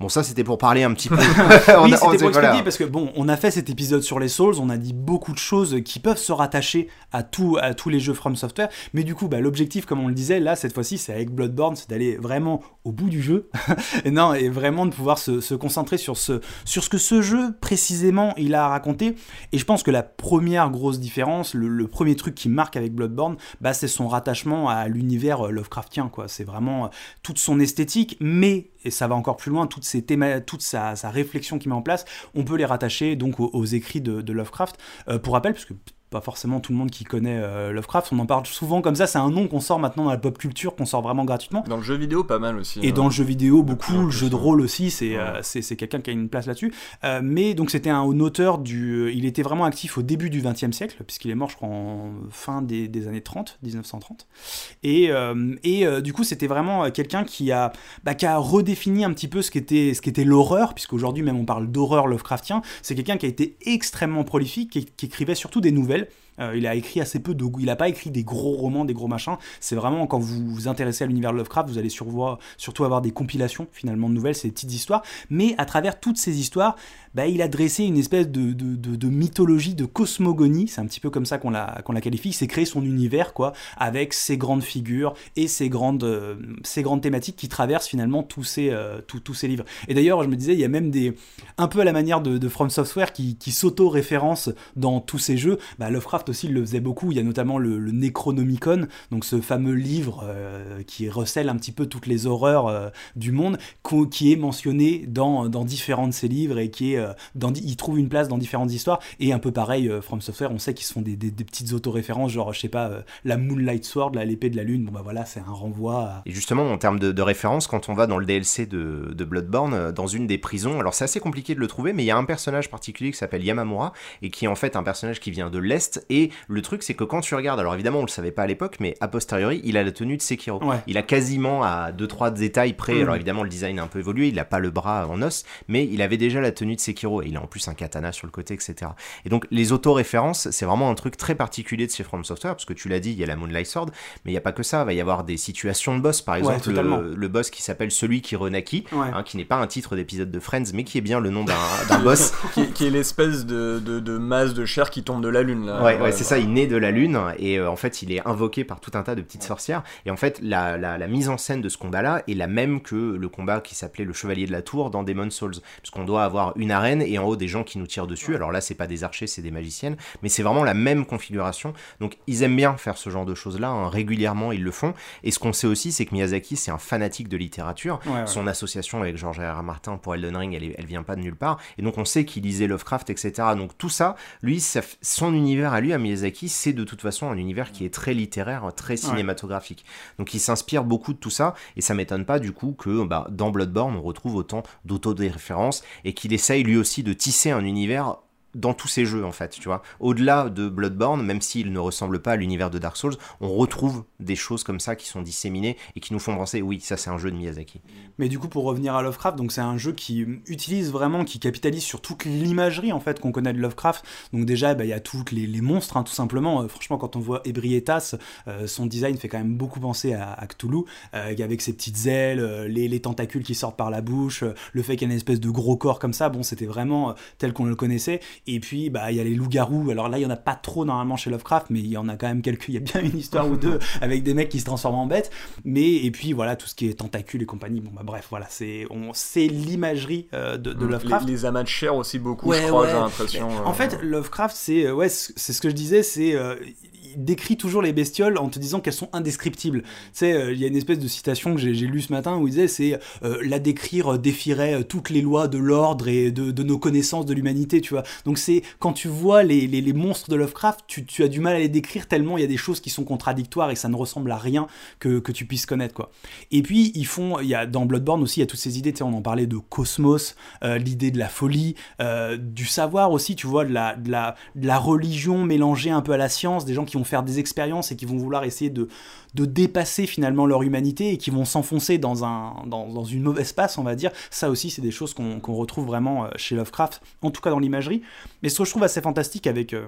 [SPEAKER 2] Bon, ça c'était pour parler un petit peu. On
[SPEAKER 1] oui, c'était pour
[SPEAKER 2] voilà.
[SPEAKER 1] expliquer parce que bon, on a fait cet épisode sur les Souls, on a dit beaucoup de choses qui peuvent se rattacher à tout, à tous les jeux From Software, mais du coup, bah, l'objectif, comme on le disait, là cette fois-ci, c'est avec Bloodborne, c'est d'aller vraiment au bout du jeu, et non, et vraiment de pouvoir se, se concentrer sur ce, sur ce que ce jeu précisément il a à raconter. Et je pense que la première grosse différence, le, le premier truc qui marque avec Bloodborne, bah, c'est son rattachement à l'univers euh, Lovecraftien, quoi. C'est vraiment euh, toute son esthétique, mais et ça va encore plus loin, toutes ces toute sa, réflexion qu'il met en place, on peut les rattacher donc aux, aux écrits de, de Lovecraft. Euh, pour rappel, puisque pas forcément tout le monde qui connaît euh, Lovecraft. On en parle souvent comme ça. C'est un nom qu'on sort maintenant dans la pop culture, qu'on sort vraiment gratuitement.
[SPEAKER 3] Dans le jeu vidéo, pas mal aussi.
[SPEAKER 1] Et
[SPEAKER 3] hein.
[SPEAKER 1] dans le jeu vidéo, beaucoup. Le jeu de rôle aussi, c'est
[SPEAKER 3] Ouais.
[SPEAKER 1] euh, c'est quelqu'un qui a une place là-dessus. Euh, mais donc c'était un auteur du. Il était vraiment actif au début du XXe siècle, puisqu'il est mort, je crois, en fin des, des années 30, 1930. Et, et du coup, c'était vraiment quelqu'un qui a, bah, qui a redéfini un petit peu ce qu'était l'horreur, puisqu'aujourd'hui même on parle d'horreur Lovecraftien. C'est quelqu'un qui a été extrêmement prolifique, qui, qui écrivait surtout des nouvelles. Euh, il a écrit assez peu de. Il n'a pas écrit des gros romans, des gros machins. C'est vraiment quand vous vous intéressez à l'univers Lovecraft, vous allez surtout avoir des compilations finalement de nouvelles, des petites histoires. Mais à travers toutes ces histoires, bah, il a dressé une espèce de, mythologie, de cosmogonie. C'est un petit peu comme ça qu'on la, qu'on la qualifie. Il s'est créé son univers, quoi, avec ses grandes figures et ses grandes, euh, ses grandes thématiques qui traversent finalement tous ces, euh, tous- ces livres. Et d'ailleurs, je me disais, il y a même des. Un peu à la manière de, From Software qui, qui s'auto-référence dans tous ces jeux. Bah, Lovecraft aussi il le faisait beaucoup. Il y a notamment le, Necronomicon, donc ce fameux livre euh, qui recèle un petit peu toutes les horreurs du monde, qui est mentionné dans, dans différents de ses livres et qui est, euh, dans, il trouve une place dans différentes histoires. Et un peu pareil, euh, From Software, on sait qu'ils se font des, des- des petites autoréférences, genre, je sais pas, euh, la Moonlight Sword, l'épée de la lune. Bon, bah voilà, c'est un renvoi à.
[SPEAKER 2] Et justement, en termes de, de référence, quand on va dans le DLC de, de Bloodborne, dans une des prisons, alors c'est assez compliqué de le trouver, mais il y a un personnage particulier qui s'appelle Yamamura, et qui est en fait un personnage qui vient de l'Est, et le truc c'est que quand tu regardes, alors évidemment on le savait pas à l'époque, mais a posteriori, il a la tenue de Sekiro.
[SPEAKER 1] Ouais.
[SPEAKER 2] Il a quasiment à 2-3 détails près,
[SPEAKER 1] Mhm.
[SPEAKER 2] alors évidemment le design a un peu évolué, il a pas le bras en os, mais il avait déjà la tenue de Sekiro, et il a en plus un katana sur le côté, etc. Et donc les auto-références, c'est vraiment un truc très particulier de chez From Software, parce que tu l'as dit, il y a la Moonlight Sword, mais il n'y a pas que ça, il va y avoir des situations de boss, par exemple le, le boss qui s'appelle Celui qui renaquit,
[SPEAKER 1] Ouais.
[SPEAKER 2] hein, qui n'est pas un titre d'épisode de Friends, mais qui est bien le nom d'un boss.
[SPEAKER 3] qui, qui est l'espèce de, de, de masse de chair qui tombe de la lune là.
[SPEAKER 2] Ouais, ouais, c'est ça, il naît de la lune et euh, en fait il est invoqué par tout un tas de petites sorcières. Et en fait, la, la, la mise en scène de ce combat-là est la même que le combat qui s'appelait le Chevalier de la Tour dans Demon's Souls. Parce qu'on doit avoir une arène et en haut des gens qui nous tirent dessus. Alors là, c'est pas des archers, c'est des magiciennes, mais c'est vraiment la même configuration. Donc ils aiment bien faire ce genre de choses-là, hein, régulièrement ils le font. Et ce qu'on sait aussi, c'est que Miyazaki, c'est un fanatique de littérature.
[SPEAKER 1] Ouais, ouais.
[SPEAKER 2] Son association avec George R. R. Martin pour Elden Ring, elle, elle vient pas de nulle part. Et donc on sait qu'il lisait Lovecraft, etc. Donc tout ça, lui, ça son univers à lui, à Miyazaki, c'est de toute façon un univers qui est très littéraire, très cinématographique. Donc il s'inspire beaucoup de tout ça, et ça m'étonne pas du coup que bah, dans Bloodborne, on retrouve autant d'auto-références, et qu'il essaye lui aussi de tisser un univers dans tous ces jeux en fait, tu vois. Au-delà de Bloodborne, même s'il ne ressemble pas à l'univers de Dark Souls, on retrouve des choses comme ça qui sont disséminées et qui nous font penser, oui, ça c'est un jeu de Miyazaki.
[SPEAKER 1] Mais du coup, pour revenir à Lovecraft, donc c'est un jeu qui utilise vraiment, qui capitalise sur toute l'imagerie en fait qu'on connaît de Lovecraft. Donc déjà, bah, il y a toutes les, monstres, hein, tout simplement. Euh, franchement, quand on voit Ebrietas, euh, son design fait quand même beaucoup penser à, Cthulhu, euh, avec ses petites ailes, les, les tentacules qui sortent par la bouche, le fait qu'il y ait une espèce de gros corps comme ça. Bon, c'était vraiment tel qu'on le connaissait. Et puis, bah, il y a les loups-garous. Alors là, il y en a pas trop normalement chez Lovecraft, mais il y en a quand même quelques. Il y a bien une histoire ou deux avec des mecs qui se transforment en bêtes. Mais et puis voilà, tout ce qui est tentacules et compagnie. Bon, bah bref, voilà, c'est l'imagerie euh, de, de Lovecraft.
[SPEAKER 3] Les, les amas de chair aussi beaucoup,
[SPEAKER 1] Ouais,
[SPEAKER 3] je crois,
[SPEAKER 1] ouais.
[SPEAKER 3] j'ai l'impression. Euh,
[SPEAKER 1] En fait, Lovecraft, c'est euh, ouais, ce que je disais, c'est euh, décrit toujours les bestioles en te disant qu'elles sont indescriptibles. Tu sais, euh, il y a une espèce de citation que j'ai lue ce matin où il disait c'est euh, la décrire défierait euh, toutes les lois de l'ordre et de, de nos connaissances de l'humanité, tu vois. Donc c'est quand tu vois les, les, les monstres de Lovecraft, tu, as du mal à les décrire tellement il y a des choses qui sont contradictoires et ça ne ressemble à rien que, que tu puisses connaître, quoi. Et puis ils font, il y a dans Bloodborne aussi, il y a toutes ces idées, tu sais, on en parlait de cosmos, l'idée de la folie, du savoir aussi, tu vois, de la, de, la, de la religion mélangée un peu à la science, des gens qui faire des expériences et qui vont vouloir essayer de, de dépasser finalement leur humanité et qui vont s'enfoncer dans, un, dans, dans une mauvaise passe, on va dire. Ça aussi, c'est des choses qu'on retrouve vraiment euh, chez Lovecraft, en tout cas dans l'imagerie. Mais ce que je trouve assez fantastique avec... euh,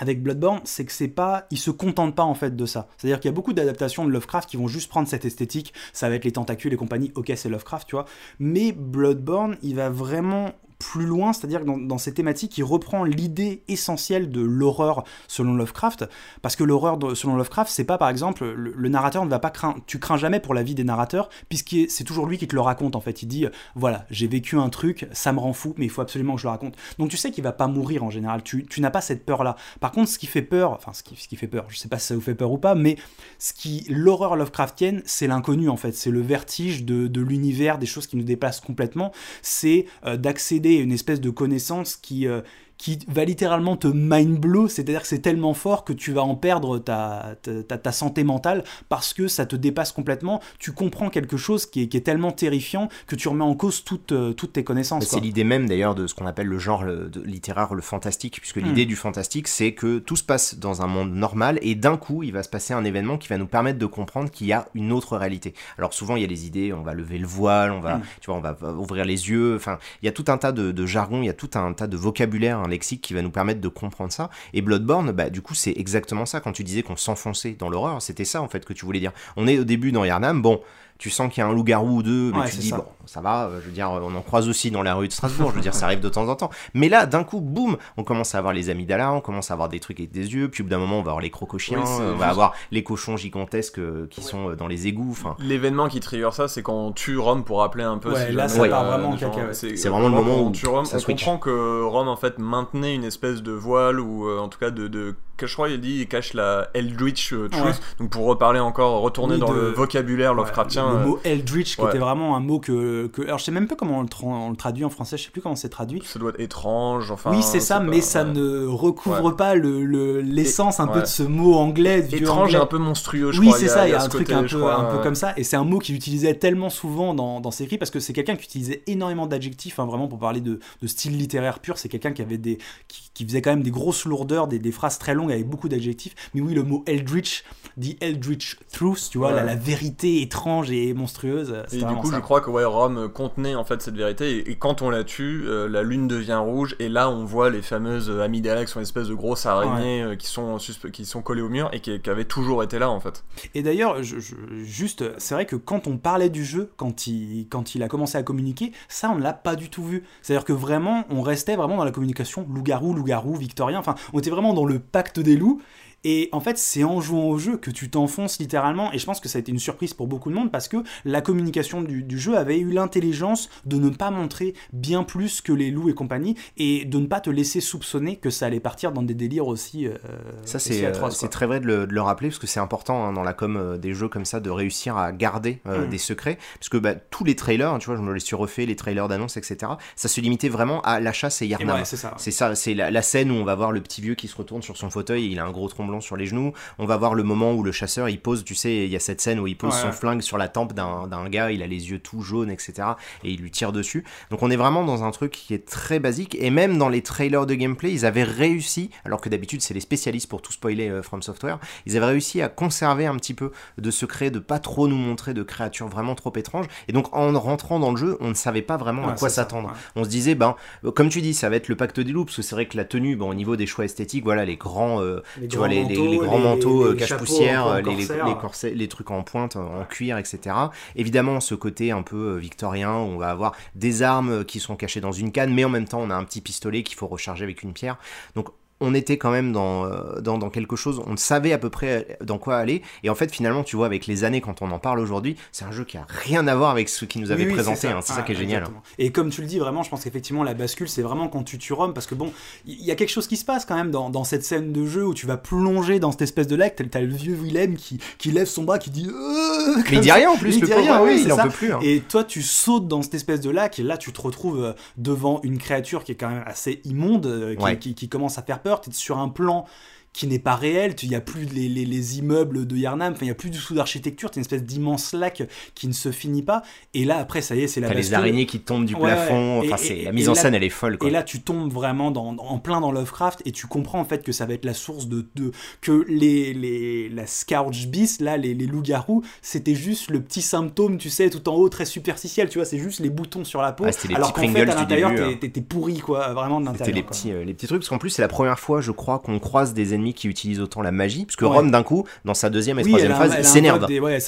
[SPEAKER 1] avec Bloodborne, c'est que c'est pas, il se contente pas en fait de ça. C'est-à-dire qu'il y a beaucoup d'adaptations de Lovecraft qui vont juste prendre cette esthétique, ça va être les tentacules et compagnie, ok c'est Lovecraft, tu vois. Mais Bloodborne, il va vraiment plus loin, c'est-à-dire dans, dans ces thématiques, il reprend l'idée essentielle de l'horreur selon Lovecraft, parce que l'horreur selon Lovecraft, c'est pas par exemple, le, narrateur ne va pas craindre, tu crains jamais pour la vie des narrateurs, puisque c'est toujours lui qui te le raconte en fait. Il dit, euh, voilà, j'ai vécu un truc, ça me rend fou, mais il faut absolument que je le raconte. Donc tu sais qu'il va pas mourir en général, tu, n'as pas cette peur-là. Par contre, ce qui fait peur, enfin ce qui, fait peur, je sais pas si ça vous fait peur ou pas, mais ce qui, l'horreur Lovecraftienne, c'est l'inconnu en fait, c'est le vertige de, de l'univers, des choses qui nous dépassent complètement, c'est euh, d'accéder une espèce de connaissance qui, euh, qui va littéralement te mind blow, c'est-à-dire que c'est tellement fort que tu vas en perdre ta, ta, ta, santé mentale parce que ça te dépasse complètement. Tu comprends quelque chose qui est, qui est tellement terrifiant que tu remets en cause toutes, euh, toutes tes connaissances.
[SPEAKER 2] C'est l'idée même d'ailleurs de ce qu'on appelle le genre le, de, littéraire, le fantastique, puisque l'idée hmm. du fantastique, c'est que tout se passe dans un monde normal et d'un coup, il va se passer un événement qui va nous permettre de comprendre qu'il y a une autre réalité. Alors souvent, il y a les idées, on va lever le voile, on va, hmm. tu vois, on va ouvrir les yeux. Enfin, il y a tout un tas de, de jargon, il y a tout un tas de vocabulaire, un lexique qui va nous permettre de comprendre ça. Et Bloodborne, bah, du coup, c'est exactement ça. Quand tu disais qu'on s'enfonçait dans l'horreur, c'était ça en fait que tu voulais dire. On est au début dans Yarnam, bon, tu sens qu'il y a un loup-garou ou deux, mais tu dis, bon, ça va, euh, je veux dire, on en croise aussi dans la rue de Strasbourg, je veux dire, ça arrive de temps en temps. Mais là, d'un coup, boum, on commence à avoir les amis d'Alain, on commence à avoir des trucs avec des yeux, puis au bout d'un moment, on va avoir les crocochiens, on va avoir les cochons gigantesques euh, qui sont euh, dans les égouts.
[SPEAKER 3] L'événement qui trigger ça, c'est quand on tue Rome pour rappeler un peu.
[SPEAKER 1] Ouais, là, ça part vraiment caca.
[SPEAKER 2] C'est vraiment le moment où on tue
[SPEAKER 3] Rome. on comprend que Rome, en fait, maintenait une espèce de voile, ou en tout cas de, de je crois il dit il cache la Eldritch Truth donc pour reparler encore retourner dans le vocabulaire Lovecraftien
[SPEAKER 1] le mot Eldritch qui était vraiment un mot que, que alors je sais même pas comment on le, traduit en français, je sais plus comment c'est traduit.
[SPEAKER 3] Ça doit être étrange, enfin.
[SPEAKER 1] Oui, c'est ça, mais ça ne recouvre pas l'essence le, l'essence un peu de ce mot anglais.
[SPEAKER 3] Étrange et un peu monstrueux, je
[SPEAKER 1] oui,
[SPEAKER 3] crois.
[SPEAKER 1] Oui, c'est ça, il y a, un truc un, peu, un peu comme ça. Et c'est un mot qu'il utilisait tellement souvent dans, dans ses écrits parce que c'est quelqu'un qui utilisait énormément d'adjectifs, hein, vraiment pour parler de, de, style littéraire pur. C'est quelqu'un qui avait des. Qui, faisait quand même des grosses lourdeurs, des, des phrases très longues avec beaucoup d'adjectifs. Mais oui, le mot Eldritch, dit Eldritch Truth, tu vois, la, la, vérité étrange et monstrueuse.
[SPEAKER 3] Et du coup, je crois que ouais, Rome contenait en fait cette vérité. Et, quand on la tue, euh, la lune devient rouge. Et là, on voit les fameuses amygdales qui sont une espèce de grosses araignées euh, qui, sont, qui sont collées au mur et qui, avaient toujours été là en fait.
[SPEAKER 1] Et d'ailleurs, je, juste, c'est vrai que quand on parlait du jeu, quand il, quand il a commencé à communiquer, ça, on ne l'a pas du tout vu. C'est-à-dire que vraiment, on restait vraiment dans la communication loup-garou, loup-garou, victorien. Enfin, on était vraiment dans le pacte des loups. Et en fait, c'est en jouant au jeu que tu t'enfonces littéralement. Et je pense que ça a été une surprise pour beaucoup de monde parce que la communication du, jeu avait eu l'intelligence de ne pas montrer bien plus que les loups et compagnie et de ne pas te laisser soupçonner que ça allait partir dans des délires aussi. Euh,
[SPEAKER 2] ça, c'est euh, c'est très vrai de le, rappeler parce que c'est important hein, dans la com euh, des jeux comme ça de réussir à garder mm. des secrets. Parce que bah, tous les trailers, hein, tu vois, je me les suis refait, les trailers d'annonces, etc., ça se limitait vraiment à la chasse et Yarnam.
[SPEAKER 1] c'est ça.
[SPEAKER 2] C'est ça, c'est la, la, scène où on va voir le petit vieux qui se retourne sur son fauteuil et il a un gros tromblon sur les genoux. On va voir le moment où le chasseur il pose, tu sais, il y a cette scène où il pose son flingue sur la tempe d'un gars, il a les yeux tout jaunes, etc. Et il lui tire dessus. Donc on est vraiment dans un truc qui est très basique. Et même dans les trailers de gameplay, ils avaient réussi, alors que d'habitude c'est les spécialistes pour tout spoiler euh, From Software, ils avaient réussi à conserver un petit peu de secret, de pas trop nous montrer de créatures vraiment trop étranges. Et donc en rentrant dans le jeu, on ne savait pas vraiment à quoi s'attendre. On se disait, ben, comme tu dis, ça va être le pacte des loups, parce que c'est vrai que la tenue, bon, au niveau des choix esthétiques, voilà, les grands, euh, tu vois, les, les, grands manteaux euh, cache-poussière, les, les, corsets, les trucs en pointe, en cuir, etc. Évidemment, ce côté un peu euh, victorien, où on va avoir des armes qui sont cachées dans une canne, mais en même temps, on a un petit pistolet qu'il faut recharger avec une pierre. Donc, on était quand même euh, dans, dans, quelque chose, on savait à peu près dans quoi aller. Et en fait, finalement, tu vois, avec les années, quand on en parle aujourd'hui, c'est un jeu qui a rien à voir avec ce qui nous avait présenté. C'est ça, hein, qui est génial. Hein.
[SPEAKER 1] Et comme tu le dis, vraiment, je pense qu'effectivement, la bascule, c'est vraiment quand tu Rome, parce que bon, il y, a quelque chose qui se passe quand même dans, dans, cette scène de jeu où tu vas plonger dans cette espèce de lac. T'as le vieux Willem qui, qui lève son bras, qui dit.
[SPEAKER 2] Euh, Mais il dit rien en plus, il le dit rien, oui, il en peut plus. Hein.
[SPEAKER 1] Et toi, tu sautes dans cette espèce de lac, et là, tu te retrouves euh, devant une créature qui est quand même assez immonde, qui, qui, qui commence à faire peur. T'es sur un plan qui n'est pas réel. Il n'y a plus les, les, immeubles de Yarnam, il n'y a plus du tout d'architecture. C'est une espèce d'immense lac qui ne se finit pas. Et là, après, ça y est, c'est la
[SPEAKER 2] les araignées qui tombent du plafond. Enfin, la mise en scène, elle est folle.
[SPEAKER 1] Et là, tu tombes vraiment dans, en plein dans Lovecraft et tu comprends en fait que ça va être la source de, de que les, les la Scourge Beast, là, les, les loups-garous, c'était juste le petit symptôme, tu sais, tout en haut, très superficiel. Tu vois, c'est juste les boutons sur la peau. alors qu'en fait, à l'intérieur, hein. t'es pourri, quoi, vraiment de l'intérieur.
[SPEAKER 2] C'était les petits, euh, les petits trucs. Parce qu'en plus, c'est la première fois, je crois, qu'on croise des ennemis qui utilise autant la magie, parce que Rome d'un coup, dans sa deuxième et troisième phase, il s'énerve.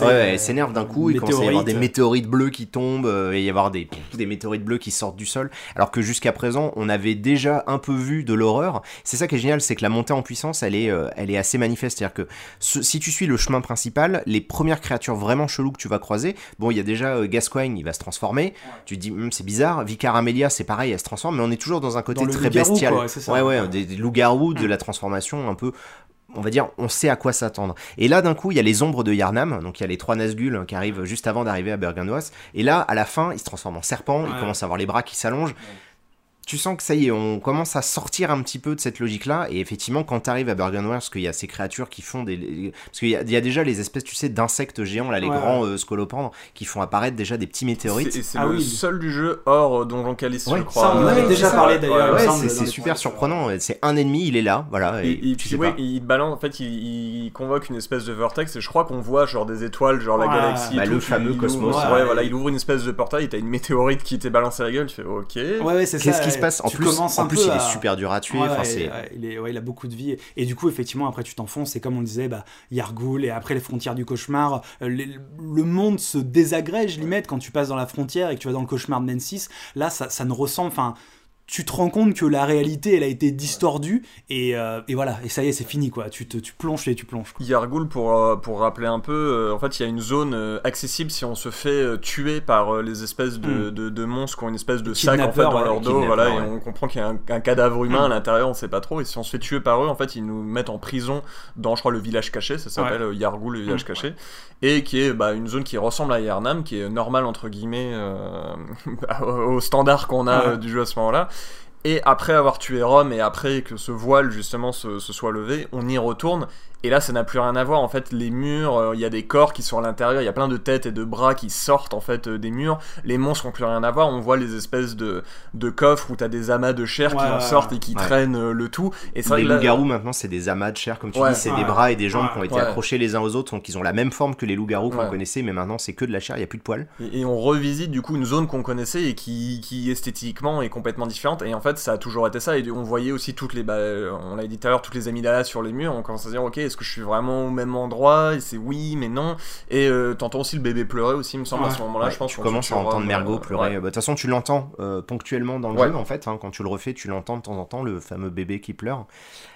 [SPEAKER 2] Ouais, elle s'énerve d'un coup, il commence à y avoir des météorites bleues qui tombent, euh, et y avoir des, des météorites bleues qui sortent du sol, alors que jusqu'à présent, on avait déjà un peu vu de l'horreur. C'est ça qui est génial, c'est que la montée en puissance, elle est, euh, elle est assez manifeste. C'est-à-dire que si tu suis le chemin principal, les premières créatures vraiment cheloues que tu vas croiser, bon, il y a déjà euh, Gascoigne, il va se transformer, tu te dis, hum, c'est bizarre, Vicar Amelia, c'est pareil, elle se transforme, mais on est toujours dans un côté très bestial. ouais, ouais, des, des loups-garous, de la transformation un peu on va dire, on sait à quoi s'attendre. Et là, d'un coup, il y a les ombres de Yarnam, donc il y a les trois Nazgûl qui arrivent juste avant d'arriver à Bergenwas. Et là, à la fin, il se transforme en serpent, il commence à avoir les bras qui s'allongent. Tu sens que ça y est, on commence à sortir un petit peu de cette logique-là. Et effectivement, quand tu arrives à Bergenware, parce qu'il y a ces créatures qui font des. Parce qu'il y, a- il y a déjà les espèces, tu sais, d'insectes géants, là, les
[SPEAKER 1] Ouais,
[SPEAKER 2] grands euh, scolopendres, qui font apparaître déjà des petits météorites.
[SPEAKER 3] C'est- Et c'est
[SPEAKER 1] Ah
[SPEAKER 3] le
[SPEAKER 1] oui.
[SPEAKER 3] seul du jeu hors euh, Donjon Callisto,
[SPEAKER 2] Ouais,
[SPEAKER 3] je crois.
[SPEAKER 1] ça, on en avait
[SPEAKER 3] Euh,
[SPEAKER 1] déjà
[SPEAKER 3] c'est
[SPEAKER 1] parlé, d'ailleurs,
[SPEAKER 3] Ouais,
[SPEAKER 1] il
[SPEAKER 2] c'est super surprenant. C'est un ennemi, il est là, voilà. Et,
[SPEAKER 3] Et, et
[SPEAKER 2] tu
[SPEAKER 3] puis
[SPEAKER 2] sais
[SPEAKER 3] ouais,
[SPEAKER 2] pas.
[SPEAKER 3] il balance, en fait, il, il convoque une espèce de vortex et je crois qu'on voit genre des étoiles, genre la galaxie.
[SPEAKER 2] Bah,
[SPEAKER 3] tout,
[SPEAKER 2] le fameux
[SPEAKER 3] il
[SPEAKER 2] cosmos,
[SPEAKER 3] Ouvre,
[SPEAKER 1] ouais.
[SPEAKER 3] ouais, voilà, il ouvre une espèce de portail et t'as une météorite qui t'est balancée à la gueule. Tu fais ok.
[SPEAKER 1] Ouais, ouais, c'est ça.
[SPEAKER 2] Qu'est-ce qui En plus, en plus il
[SPEAKER 1] à-
[SPEAKER 2] est super dur à tuer.
[SPEAKER 1] Ouais, ouais, il, est, ouais, il a beaucoup de vie. Et, du coup, effectivement, après, tu t'enfonces. Et comme on le disait, bah, Yargul et après les frontières du cauchemar, euh, les- le monde se désagrège limite quand tu passes dans la frontière et que tu vas dans le cauchemar de Mensis. Là, ça, ça ne ressemble. Enfin. Tu te rends compte que la réalité, elle a été distordue et, euh, et voilà, et ça y est, c'est fini quoi. Tu, te, tu plonges et tu plonges. quoi.
[SPEAKER 3] Yargul, pour, euh, pour rappeler un peu, euh, en fait, il y a une zone accessible si on se fait tuer par les espèces de, de, de monstres qui ont une espèce de sac en fait dans
[SPEAKER 1] ouais,
[SPEAKER 3] leur dos, voilà, et on comprend qu'il y a un, un cadavre humain
[SPEAKER 1] Mm.
[SPEAKER 3] à l'intérieur, on sait pas trop. Et si on se fait tuer par eux, en fait, ils nous mettent en prison dans, je crois, le village caché, ça s'appelle Yargul, le village
[SPEAKER 1] Mm.
[SPEAKER 3] caché, et qui est bah, une zone qui ressemble à Yarnam, qui est normale entre guillemets au standard qu'on a
[SPEAKER 1] Ouais.
[SPEAKER 3] du jeu à ce moment-là. Et après avoir tué Rome et après que ce voile justement se, soit levé, on y retourne. Et là, ça n'a plus rien à voir. En fait, les murs, euh, il y a des corps qui sont à l'intérieur, il y a plein de têtes et de bras qui sortent en fait euh, des murs. Les monstres n'ont plus rien à voir. On voit les espèces de, de coffres où tu as des amas de chair qui
[SPEAKER 1] Ouais,
[SPEAKER 3] en sortent et qui
[SPEAKER 2] ouais.
[SPEAKER 3] traînent euh, le tout. Et c'est vrai
[SPEAKER 2] Les loups-garous maintenant c'est des amas de chair comme tu
[SPEAKER 3] Ouais.
[SPEAKER 2] dis, c'est
[SPEAKER 1] Ouais.
[SPEAKER 2] des bras et des jambes
[SPEAKER 1] Ouais.
[SPEAKER 2] qui ont été
[SPEAKER 3] Ouais.
[SPEAKER 2] accrochés les uns aux autres, donc ils ont la même forme que les loups-garous qu'on
[SPEAKER 3] Ouais.
[SPEAKER 2] connaissait, mais maintenant c'est que de la chair, il y a plus de poils.
[SPEAKER 3] Et, et on revisite du coup une zone qu'on connaissait et qui, qui esthétiquement est complètement différente. Et en fait, ça a toujours été ça. Et on voyait aussi toutes les, bah, on l'a dit tout à l'heure, toutes les amygdalas sur les murs. On commence à se dire, ok, est-ce que je suis vraiment au même endroit Et c'est oui, mais non. Et euh, t'entends aussi le bébé pleurer aussi, il me semble, à ce moment-là.
[SPEAKER 2] Ouais,
[SPEAKER 3] je pense
[SPEAKER 2] tu commences à entendre Mergot
[SPEAKER 3] euh,
[SPEAKER 2] pleurer. Bah, De toute façon, tu l'entends euh, ponctuellement dans le jeu en fait. hein. quand tu le refais, tu l'entends de temps en temps, le fameux bébé qui pleure.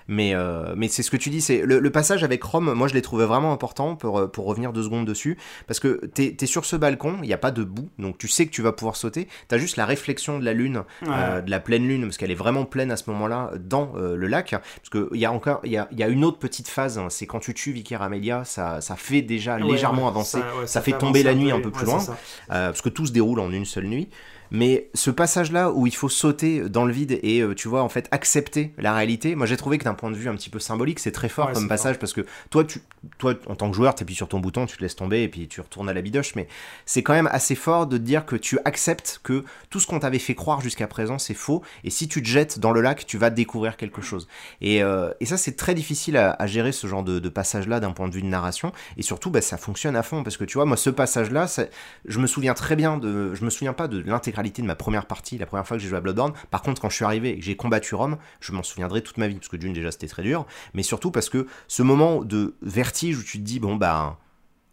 [SPEAKER 2] Mais, euh, mais c'est ce que tu dis, c'est le, le passage avec Rome, moi je l'ai trouvé vraiment important pour, euh, pour revenir deux secondes dessus. Parce que t'es es sur ce balcon, il n'y a pas de boue, donc tu sais que tu vas pouvoir sauter. T'as juste la réflexion de la lune, euh, de la pleine lune, parce qu'elle est vraiment pleine à ce moment-là dans euh, le lac. Parce qu'il y a encore, il y a, y a une autre petite phase, hein, c'est quand tu tues Vicaire Amelia, ça, ça fait déjà
[SPEAKER 1] Ouais,
[SPEAKER 2] légèrement
[SPEAKER 1] ouais,
[SPEAKER 2] avancer. ça fait tomber la nuit un peu plus loin. parce que tout se déroule en une seule nuit. Mais ce passage-là où il faut sauter dans le vide et euh, tu vois en fait accepter la réalité, moi j'ai trouvé que d'un point de vue un petit peu symbolique, c'est très fort
[SPEAKER 1] Ouais,
[SPEAKER 2] comme passage parce que toi, tu, toi en tant que joueur, t'appuies sur ton bouton, tu te laisses tomber et puis tu retournes à la bidoche. Mais c'est quand même assez fort de te dire que tu acceptes que tout ce qu'on t'avait fait croire jusqu'à présent c'est faux et si tu te jettes dans le lac, tu vas découvrir quelque chose. Et, euh, et ça c'est très difficile à, à gérer ce genre de, de passage-là d'un point de vue de narration et surtout bah, ça fonctionne à fond parce que tu vois moi ce passage-là, je me souviens très bien de, je me souviens pas de de ma première partie, la première fois que j'ai joué à Bloodborne. Par contre, quand je suis arrivé et que j'ai combattu Rome, je m'en souviendrai toute ma vie parce que d'une déjà c'était très dur, mais surtout parce que ce moment de vertige où tu te dis bon bah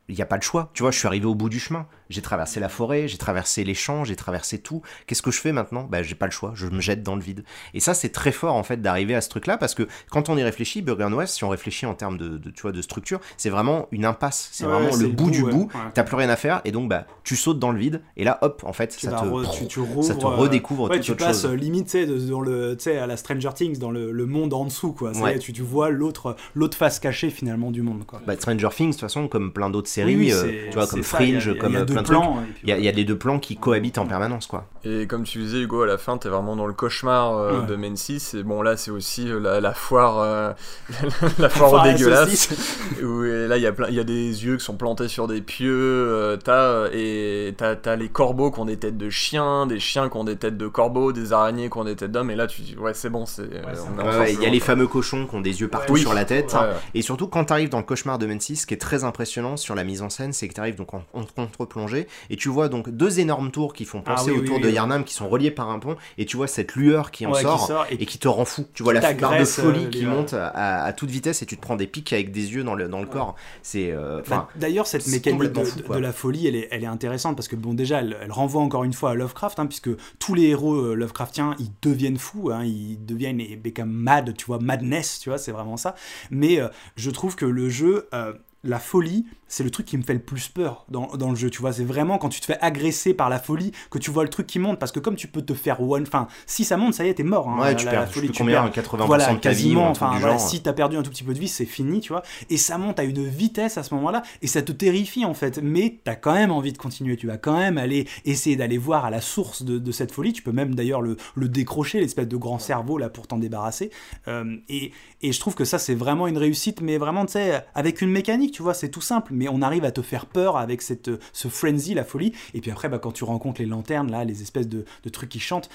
[SPEAKER 2] il n'y a pas de choix. Tu vois, je suis arrivé au bout du chemin. J'ai traversé la forêt, j'ai traversé les champs, j'ai traversé tout. Qu'est-ce que je fais maintenant? Bah, j'ai pas le choix. Je me jette dans le vide. Et ça, c'est très fort en fait d'arriver à ce truc-là parce que quand on y réfléchit, Burger West, si on réfléchit en termes de, de, tu vois, de structure, c'est vraiment une impasse. C'est
[SPEAKER 1] Ouais,
[SPEAKER 2] vraiment le
[SPEAKER 1] le
[SPEAKER 2] bout
[SPEAKER 1] bout,
[SPEAKER 2] du
[SPEAKER 1] ouais.
[SPEAKER 2] bout.
[SPEAKER 1] Ouais.
[SPEAKER 2] T'as plus rien à faire et donc bah tu sautes dans le vide et là hop en fait ça te
[SPEAKER 1] re- tu, tu rouvres,
[SPEAKER 2] ça te
[SPEAKER 1] euh,
[SPEAKER 2] redécouvre toute
[SPEAKER 1] tu
[SPEAKER 2] autre
[SPEAKER 1] passes
[SPEAKER 2] chose.
[SPEAKER 1] euh, limite dans le à la Stranger Things dans le, le monde en dessous quoi tu, tu vois l'autre l'autre face cachée finalement du monde quoi
[SPEAKER 2] Bah, Stranger Things, de toute façon, comme plein d'autres
[SPEAKER 1] Oui,
[SPEAKER 2] euh, tu vois, comme
[SPEAKER 1] ça,
[SPEAKER 2] Fringe,
[SPEAKER 1] a-
[SPEAKER 2] comme
[SPEAKER 1] y
[SPEAKER 2] euh,
[SPEAKER 1] deux
[SPEAKER 2] plein de trucs,
[SPEAKER 1] plans,
[SPEAKER 2] il y, a, il y a les deux plans qui cohabitent en permanence, quoi.
[SPEAKER 3] Et comme tu disais, Hugo, à la fin, t'es vraiment dans le cauchemar euh,
[SPEAKER 1] Ouais.
[SPEAKER 3] de Mensis. Et bon, là, c'est aussi euh, la, la foire, euh, la foire dégueulasse. où là, il y a plein, il y a des yeux qui sont plantés sur des pieux. euh, t'as et t'as, t'as les corbeaux qui ont des têtes de chiens, des chiens qui ont des têtes de corbeaux, des araignées qui ont des têtes d'hommes. Et là, tu dis, ouais, c'est bon, c'est.
[SPEAKER 2] Ouais, Il y a les fameux cochons qui ont des yeux partout sur la tête. Et surtout, quand tu arrives dans le cauchemar de Mensis, ce qui est très impressionnant sur la mise en scène, c'est que tu arrives donc en, en contre-plongée et tu vois donc deux énormes tours qui font
[SPEAKER 1] Ah
[SPEAKER 2] penser
[SPEAKER 1] oui, oui,
[SPEAKER 2] de. Yarnam qui sont reliés par un pont et tu vois cette lueur qui en
[SPEAKER 1] Ouais, qui
[SPEAKER 2] sort.
[SPEAKER 1] et
[SPEAKER 2] et qui te rend fou. Tu vois la barre de folie
[SPEAKER 1] euh,
[SPEAKER 2] qui monte à, à toute vitesse et tu te prends des pics avec des yeux dans le, dans le corps. C'est euh,
[SPEAKER 1] Bah, D'ailleurs, cette mécanique de,
[SPEAKER 2] fou,
[SPEAKER 1] la folie, elle est, elle est intéressante parce que, bon, déjà, elle, elle renvoie encore une fois à Lovecraft, hein, puisque tous les héros euh, Lovecraftiens, ils deviennent fous, hein, ils deviennent become mad, tu vois, madness, tu vois, c'est vraiment ça. Mais euh, je trouve que le jeu. euh, la folie, c'est le truc qui me fait le plus peur dans, dans le jeu, tu vois. C'est vraiment quand tu te fais agresser par la folie que tu vois le truc qui monte. Parce que comme tu peux te faire one. Enfin, si ça monte, ça y est, t'es mort. hein,
[SPEAKER 2] Ouais,
[SPEAKER 1] la-
[SPEAKER 2] tu perds
[SPEAKER 1] la folie, tu
[SPEAKER 2] combien,
[SPEAKER 1] perds.
[SPEAKER 2] 80%
[SPEAKER 1] Voilà,
[SPEAKER 2] de ta
[SPEAKER 1] quasiment. Enfin, voilà, si t'as perdu un tout petit peu de vie, c'est fini, tu vois. Et ça monte à une vitesse à ce moment-là, et ça te terrifie en fait. Mais t'as quand même envie de continuer. Tu vas quand même aller essayer d'aller voir à la source de, de cette folie. Tu peux même d'ailleurs le, le décrocher, l'espèce de grand cerveau là pour t'en débarrasser. Euh, et, et je trouve que ça, c'est vraiment une réussite, mais vraiment, tu sais, avec une mécanique, tu vois, c'est tout simple. Mais on arrive à te faire peur avec cette, ce frenzy, la folie. Et puis après, bah, quand tu rencontres les lanternes, là, les espèces de, de trucs qui chantent,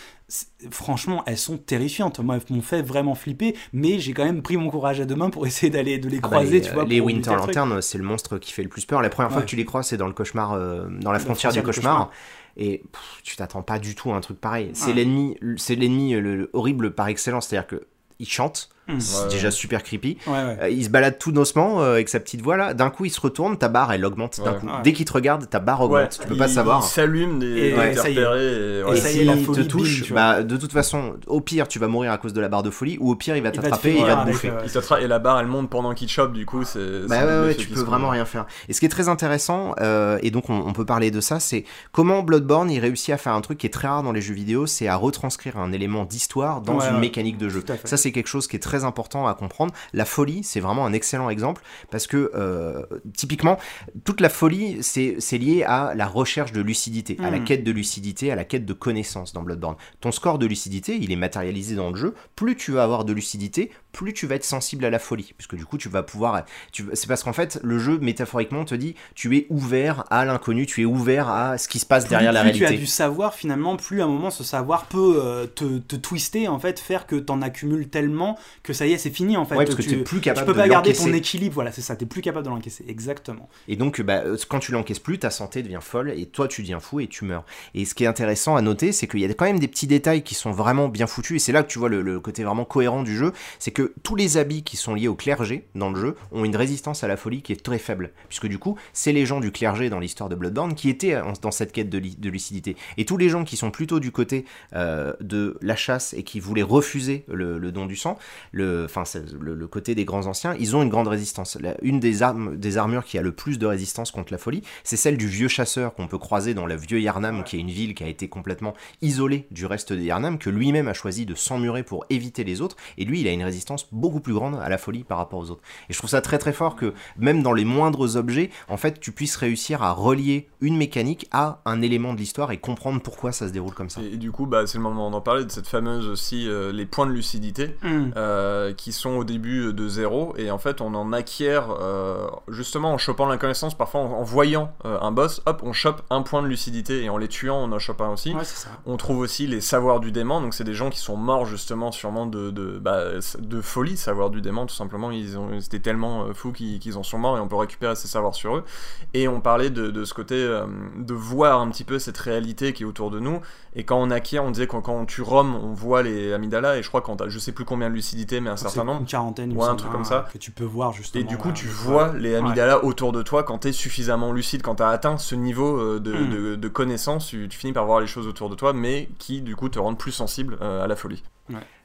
[SPEAKER 1] franchement, elles sont terrifiantes. Moi, elles m'ont fait vraiment flipper, mais j'ai quand même pris mon courage à deux mains pour essayer d'aller de les
[SPEAKER 2] Ah bah,
[SPEAKER 1] croiser,
[SPEAKER 2] les,
[SPEAKER 1] tu vois.
[SPEAKER 2] les Winter
[SPEAKER 1] buter le truc.
[SPEAKER 2] Lantern, c'est le monstre qui fait le plus peur. La première fois que tu les crois, c'est dans le cauchemar, euh, dans la frontière du cauchemar.
[SPEAKER 1] cauchemar.
[SPEAKER 2] Et pff, tu t'attends pas du tout à un truc pareil. C'est l'ennemi, c'est l'ennemi euh, le- le horrible par excellence. C'est-à-dire que il chante, C'est
[SPEAKER 3] Ouais,
[SPEAKER 2] déjà
[SPEAKER 3] ouais.
[SPEAKER 2] super creepy.
[SPEAKER 1] Ouais, ouais.
[SPEAKER 2] Euh, il se balade tout doucement euh, avec sa petite voix là. D'un coup, il se retourne, ta barre elle augmente. Coup,
[SPEAKER 1] Ouais.
[SPEAKER 2] dès qu'il te regarde, ta barre
[SPEAKER 3] Ouais,
[SPEAKER 2] augmente. tu peux
[SPEAKER 3] il-
[SPEAKER 2] pas savoir.
[SPEAKER 3] Il s'allume des,
[SPEAKER 1] Et ouais, ça y est.
[SPEAKER 3] et,
[SPEAKER 1] Et.
[SPEAKER 2] Et
[SPEAKER 1] la
[SPEAKER 2] te touche, bah, de toute façon, au pire, tu vas mourir à cause de la barre de folie, ou au pire, il va
[SPEAKER 1] Il va te
[SPEAKER 2] t'attraper et il va te bouffer.
[SPEAKER 1] euh,
[SPEAKER 3] et la barre elle monte pendant qu'il te chope, du coup c'est.
[SPEAKER 2] Bah ouais, tu peux vraiment rien faire. Et ce qui est très intéressant, et donc on, peut parler de ça, c'est comment Bloodborne il réussit à faire un truc qui est très rare dans les jeux vidéo, c'est à retranscrire un élément d'histoire dans une mécanique de jeu. Ça c'est quelque chose qui est très important à comprendre. La folie, c'est vraiment un excellent exemple parce que euh, typiquement toute la folie, c'est lié à la recherche de lucidité, à la
[SPEAKER 1] Mhm.
[SPEAKER 2] quête de lucidité, à la quête de connaissance dans Bloodborne. Ton score de lucidité, il est matérialisé dans le jeu. Plus tu vas avoir de lucidité, plus tu vas être sensible à la folie, puisque du coup tu vas pouvoir tu- c'est parce qu'en fait, le jeu, métaphoriquement, te dit tu es ouvert à l'inconnu, tu es ouvert à ce qui se passe
[SPEAKER 1] plus,
[SPEAKER 2] derrière la
[SPEAKER 1] plus tu
[SPEAKER 2] réalité.
[SPEAKER 1] as du savoir, finalement, plus à un moment ce savoir peut euh, te, te twister, en fait, faire que t'en accumules tellement que ça y est, c'est fini, en fait.
[SPEAKER 2] Ouais, parce que
[SPEAKER 1] tu,
[SPEAKER 2] t'es plus
[SPEAKER 1] tu
[SPEAKER 2] capable
[SPEAKER 1] peux
[SPEAKER 2] de
[SPEAKER 1] pas garder ton équilibre, voilà, c'est ça, t'es plus capable de l'encaisser, exactement.
[SPEAKER 2] Et donc, bah, quand tu l'encaisses plus, ta santé devient folle et toi, tu deviens fou et tu meurs. Et ce qui est intéressant à noter, c'est qu'il y a quand même des petits détails qui sont vraiment bien foutus. Et c'est là que tu vois le, le côté vraiment cohérent du jeu. C'est que tous les habits qui sont liés au clergé dans le jeu ont une résistance à la folie qui est très faible. Puisque du coup, c'est les gens du clergé dans l'histoire de Bloodborne qui étaient en- dans cette quête de, li- de lucidité. Et tous les gens qui sont plutôt du côté euh, de la chasse et qui voulaient refuser le, le don du sang, le, enfin, le, le côté des grands anciens, ils ont une grande résistance. La- une des armes, des armures qui a le plus de résistance contre la folie, c'est celle du vieux chasseur qu'on peut croiser dans le vieux Yarnam, qui est une ville qui a été complètement isolée du reste des Yarnam, que lui-même a choisi de s'emmurer pour éviter les autres. Et lui, il a une résistance beaucoup plus grande à la folie par rapport aux autres. Et je trouve ça très très fort que même dans les moindres objets, en fait, tu puisses réussir à relier une mécanique à un élément de l'histoire et comprendre pourquoi ça se déroule comme ça.
[SPEAKER 3] Et, et du coup, bah, c'est le moment d'en parler de cette fameuse aussi, euh, les points de lucidité. euh, qui sont au début de zéro et en fait on en acquiert euh, justement en chopant la connaissance parfois en, en voyant euh, un boss hop on chope un point de lucidité et en les tuant on en chope un aussi
[SPEAKER 1] Ouais, c'est ça.
[SPEAKER 3] on trouve aussi les savoirs du démon donc c'est des gens qui sont morts justement sûrement de, de, bah, de folie savoir du démon tout simplement ils, ont, ils étaient tellement euh, fous qu'ils qu'ils en sont morts et on peut récupérer ces savoirs sur eux et on parlait de, de ce côté euh, de voir un petit peu cette réalité qui est autour de nous et quand on acquiert on disait que quand on tue Rome on voit les amygdalas et je crois quand t'as- je sais plus combien de lucidité mais un certain nombre
[SPEAKER 1] Une quarantaine,
[SPEAKER 3] Ouais, un truc
[SPEAKER 1] hein,
[SPEAKER 3] comme ça.
[SPEAKER 1] Que tu peux voir, justement.
[SPEAKER 3] et du coup,
[SPEAKER 1] ouais.
[SPEAKER 3] tu vois les amygdalas autour de toi quand t'es suffisamment lucide, quand t'as atteint ce niveau euh, de,
[SPEAKER 1] Mm.
[SPEAKER 3] de- de connaissance, tu, tu finis par voir les choses autour de toi, mais qui du coup te rendent plus sensible euh, à la folie.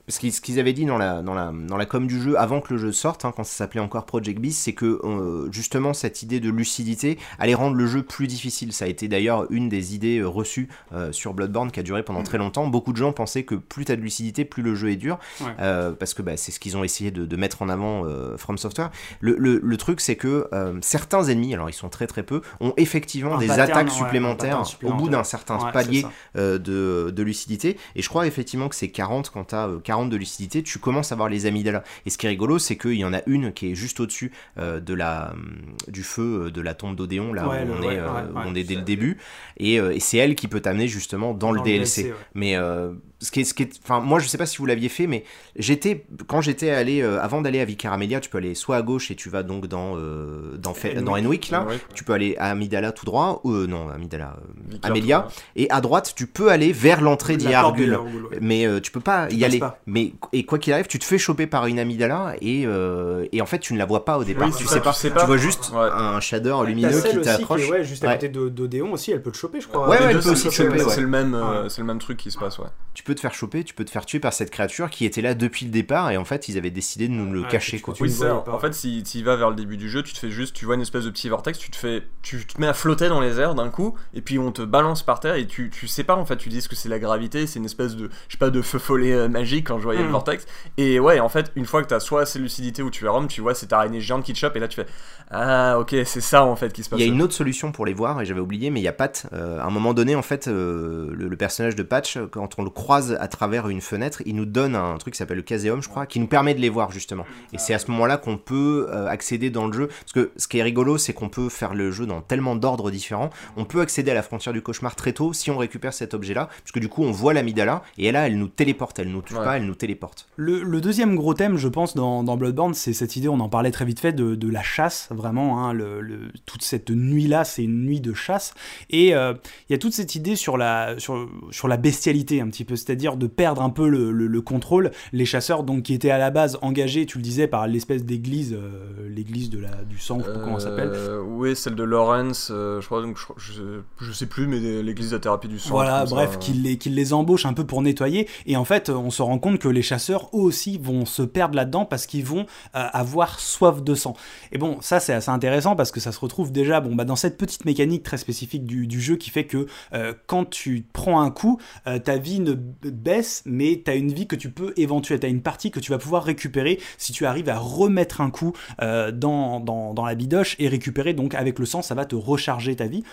[SPEAKER 2] Ce qu'ils avaient dit dans la, dans, la, dans la com du jeu avant que le jeu sorte, hein, quand ça s'appelait encore Project Beast, c'est que euh, justement cette idée de lucidité allait rendre le jeu plus difficile. Ça a été d'ailleurs une des idées euh, reçues euh, sur Bloodborne qui a duré pendant très longtemps. Beaucoup de gens pensaient que plus t'as de lucidité, plus le jeu est dur,
[SPEAKER 1] Ouais.
[SPEAKER 2] euh, parce que bah, c'est ce qu'ils ont essayé de, de mettre en avant euh, From Software. Le, le, le truc, c'est que certains ennemis, alors ils sont très très peu, ont effectivement
[SPEAKER 1] Un
[SPEAKER 2] des
[SPEAKER 1] pattern,
[SPEAKER 2] attaques
[SPEAKER 1] ouais,
[SPEAKER 2] supplémentaires au bout d'un certain
[SPEAKER 1] Ouais,
[SPEAKER 2] palier de, de lucidité. Et je crois effectivement que c'est 40, quand tu as 40 de lucidité, tu commences à voir les amygdalas. Et ce qui est rigolo, c'est qu'il y en a une qui est juste au-dessus euh, de la, hum, du feu euh, de la tombe d'Odéon, là
[SPEAKER 1] Ouais,
[SPEAKER 2] où on,
[SPEAKER 1] ouais,
[SPEAKER 2] est, euh,
[SPEAKER 1] ouais,
[SPEAKER 2] où
[SPEAKER 1] ouais.
[SPEAKER 2] on est dès le début. Et, euh, et c'est elle qui peut t'amener justement dans, le DLC. Mais euh, ce qui est, ce qui est, enfin, moi je sais pas si vous l'aviez fait, mais j'étais, quand j'étais allé, euh, avant d'aller à Vicaramelia, tu peux aller soit à gauche et tu vas donc dans, euh, dans,
[SPEAKER 1] Enwick.
[SPEAKER 2] dans Enwick, là.
[SPEAKER 3] Ouais,
[SPEAKER 2] Tu peux aller à Amidala tout droit, ou euh, non, Amidala, euh, Amelia. Et à droite, tu peux aller vers l'entrée d'Iargul.
[SPEAKER 1] Ouais.
[SPEAKER 2] Mais euh, tu peux pas
[SPEAKER 1] Tu
[SPEAKER 2] y aller.
[SPEAKER 1] pas.
[SPEAKER 2] Mais et quoi qu'il arrive, tu te fais choper par une amygdala et, euh, et en fait tu ne la vois pas au départ.
[SPEAKER 3] Oui,
[SPEAKER 2] tu, sais pas.
[SPEAKER 3] tu sais
[SPEAKER 2] Tu
[SPEAKER 3] pas.
[SPEAKER 2] vois juste
[SPEAKER 3] Ouais.
[SPEAKER 2] un shader lumineux qui t'approche.
[SPEAKER 1] est, ouais, juste à côté de- d'Odéon aussi, elle peut te choper, je crois.
[SPEAKER 2] Ouais, elle peut
[SPEAKER 3] c'est-
[SPEAKER 2] aussi choper,
[SPEAKER 3] le même,
[SPEAKER 1] Ouais.
[SPEAKER 3] c'est le même truc qui se passe, ouais.
[SPEAKER 2] Tu peux te faire choper, tu peux te faire tuer par cette créature qui était là depuis le départ et en fait ils avaient décidé de nous le
[SPEAKER 1] Ouais,
[SPEAKER 2] cacher quoi.
[SPEAKER 3] Oui, ça. En fait, si tu vas vers le début du jeu, tu te fais juste, tu vois une espèce de petit vortex, tu te fais, tu te mets à flotter dans les airs d'un coup, et puis on te balance par terre, et tu, tu sais pas en fait, tu dis ce que c'est la gravité, c'est une espèce de, je sais pas, de feu follet euh, magique quand je voyais le
[SPEAKER 1] Mm.
[SPEAKER 3] vortex. Et ouais, en fait, une fois que t'as soit assez lucidité ou tu es Rome, tu vois cette araignée géante qui te chope, et là tu fais, ah ok, c'est ça en fait qui se passe.
[SPEAKER 2] Il y a une autre solution pour les voir, et j'avais oublié, mais il y a Pat. euh, à un moment donné, en fait, euh, le, le personnage de Patch, quand on le croise à travers une fenêtre, il nous donne un truc qui s'appelle le caséum, je crois, qui nous permet de les voir justement. Et c'est à ce moment-là qu'on peut euh, accéder dans le jeu. Parce que ce qui est rigolo, c'est qu'on peut faire le jeu dans tellement d'ordres différents. On peut accéder à la frontière du cauchemar très tôt si on récupère cet objet-là, parce que du coup, on voit l'amidala, et là, elle nous téléporte. Elle nous tue
[SPEAKER 3] Ouais.
[SPEAKER 2] pas, elle nous téléporte.
[SPEAKER 1] Le, le deuxième gros thème, je pense, dans, dans Bloodborne, c'est cette idée, on en parlait très vite fait, de, de la chasse, vraiment. hein, le, le- toute cette nuit-là, c'est une nuit de chasse. Et euh, il y a toute cette idée sur la, sur, sur la bestialité, un petit peu, c'est-à-dire de perdre un peu le, le- le contrôle. Les chasseurs, donc, qui étaient à la base engagés, tu le disais, par l'espèce d'église, euh, l'église de la, du sang, je sais pas comment ça s'appelle.
[SPEAKER 3] Euh, Oui, celle de Lawrence, euh, je crois, donc je, je, je sais plus, mais l'église de la thérapie du sang.
[SPEAKER 1] Voilà, bref,
[SPEAKER 3] ça.
[SPEAKER 1] qu'il les, qu'il les embauche un peu pour nettoyer. Et en fait, on se rend compte que les chasseurs, eux aussi, vont se perdre là-dedans parce qu'ils vont avoir soif de sang. Et bon, ça, c'est assez intéressant parce que ça se retrouve déjà bon, bah, dans cette petite mécanique très spécifique du, du jeu qui fait que euh, quand tu prends un coup, euh, ta vie ne baisse, mais tu as une vie que tu peux éventuellement, tu as une partie que tu vas pouvoir récupérer si tu arrives à remettre un coup euh, dans, dans, dans la bidoche et récupérer. Donc, avec le sang, ça va te recharger ta vie.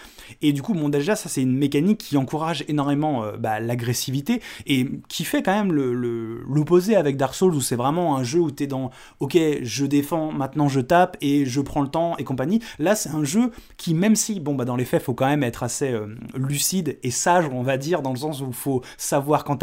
[SPEAKER 1] Et du coup, bon, déjà, ça, c'est une mécanique qui encourage énormément euh, bah, l'agressivité et qui fait quand même le- le- l'opposé avec Dark Souls où c'est vraiment un jeu où tu es dans OK, je défends, maintenant je tape et je prends le temps et compagnie. Là, c'est un jeu qui, même si, bon, bah, dans les faits, faut quand même être assez euh, lucide et sage, on va dire, dans le sens où il faut savoir quand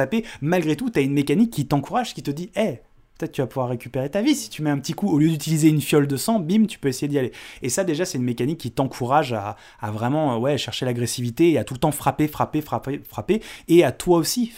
[SPEAKER 1] malgré tout, tu as une mécanique qui t'encourage, qui te dit, hé, peut-être tu vas pouvoir récupérer ta vie. Si tu mets un petit coup, au lieu d'utiliser une fiole de sang, bim, tu peux essayer d'y aller. Et ça, déjà, c'est une mécanique qui t'encourage à, à vraiment euh, ouais, chercher l'agressivité et à tout le temps frapper, frapper, frapper, frapper, et à toi aussi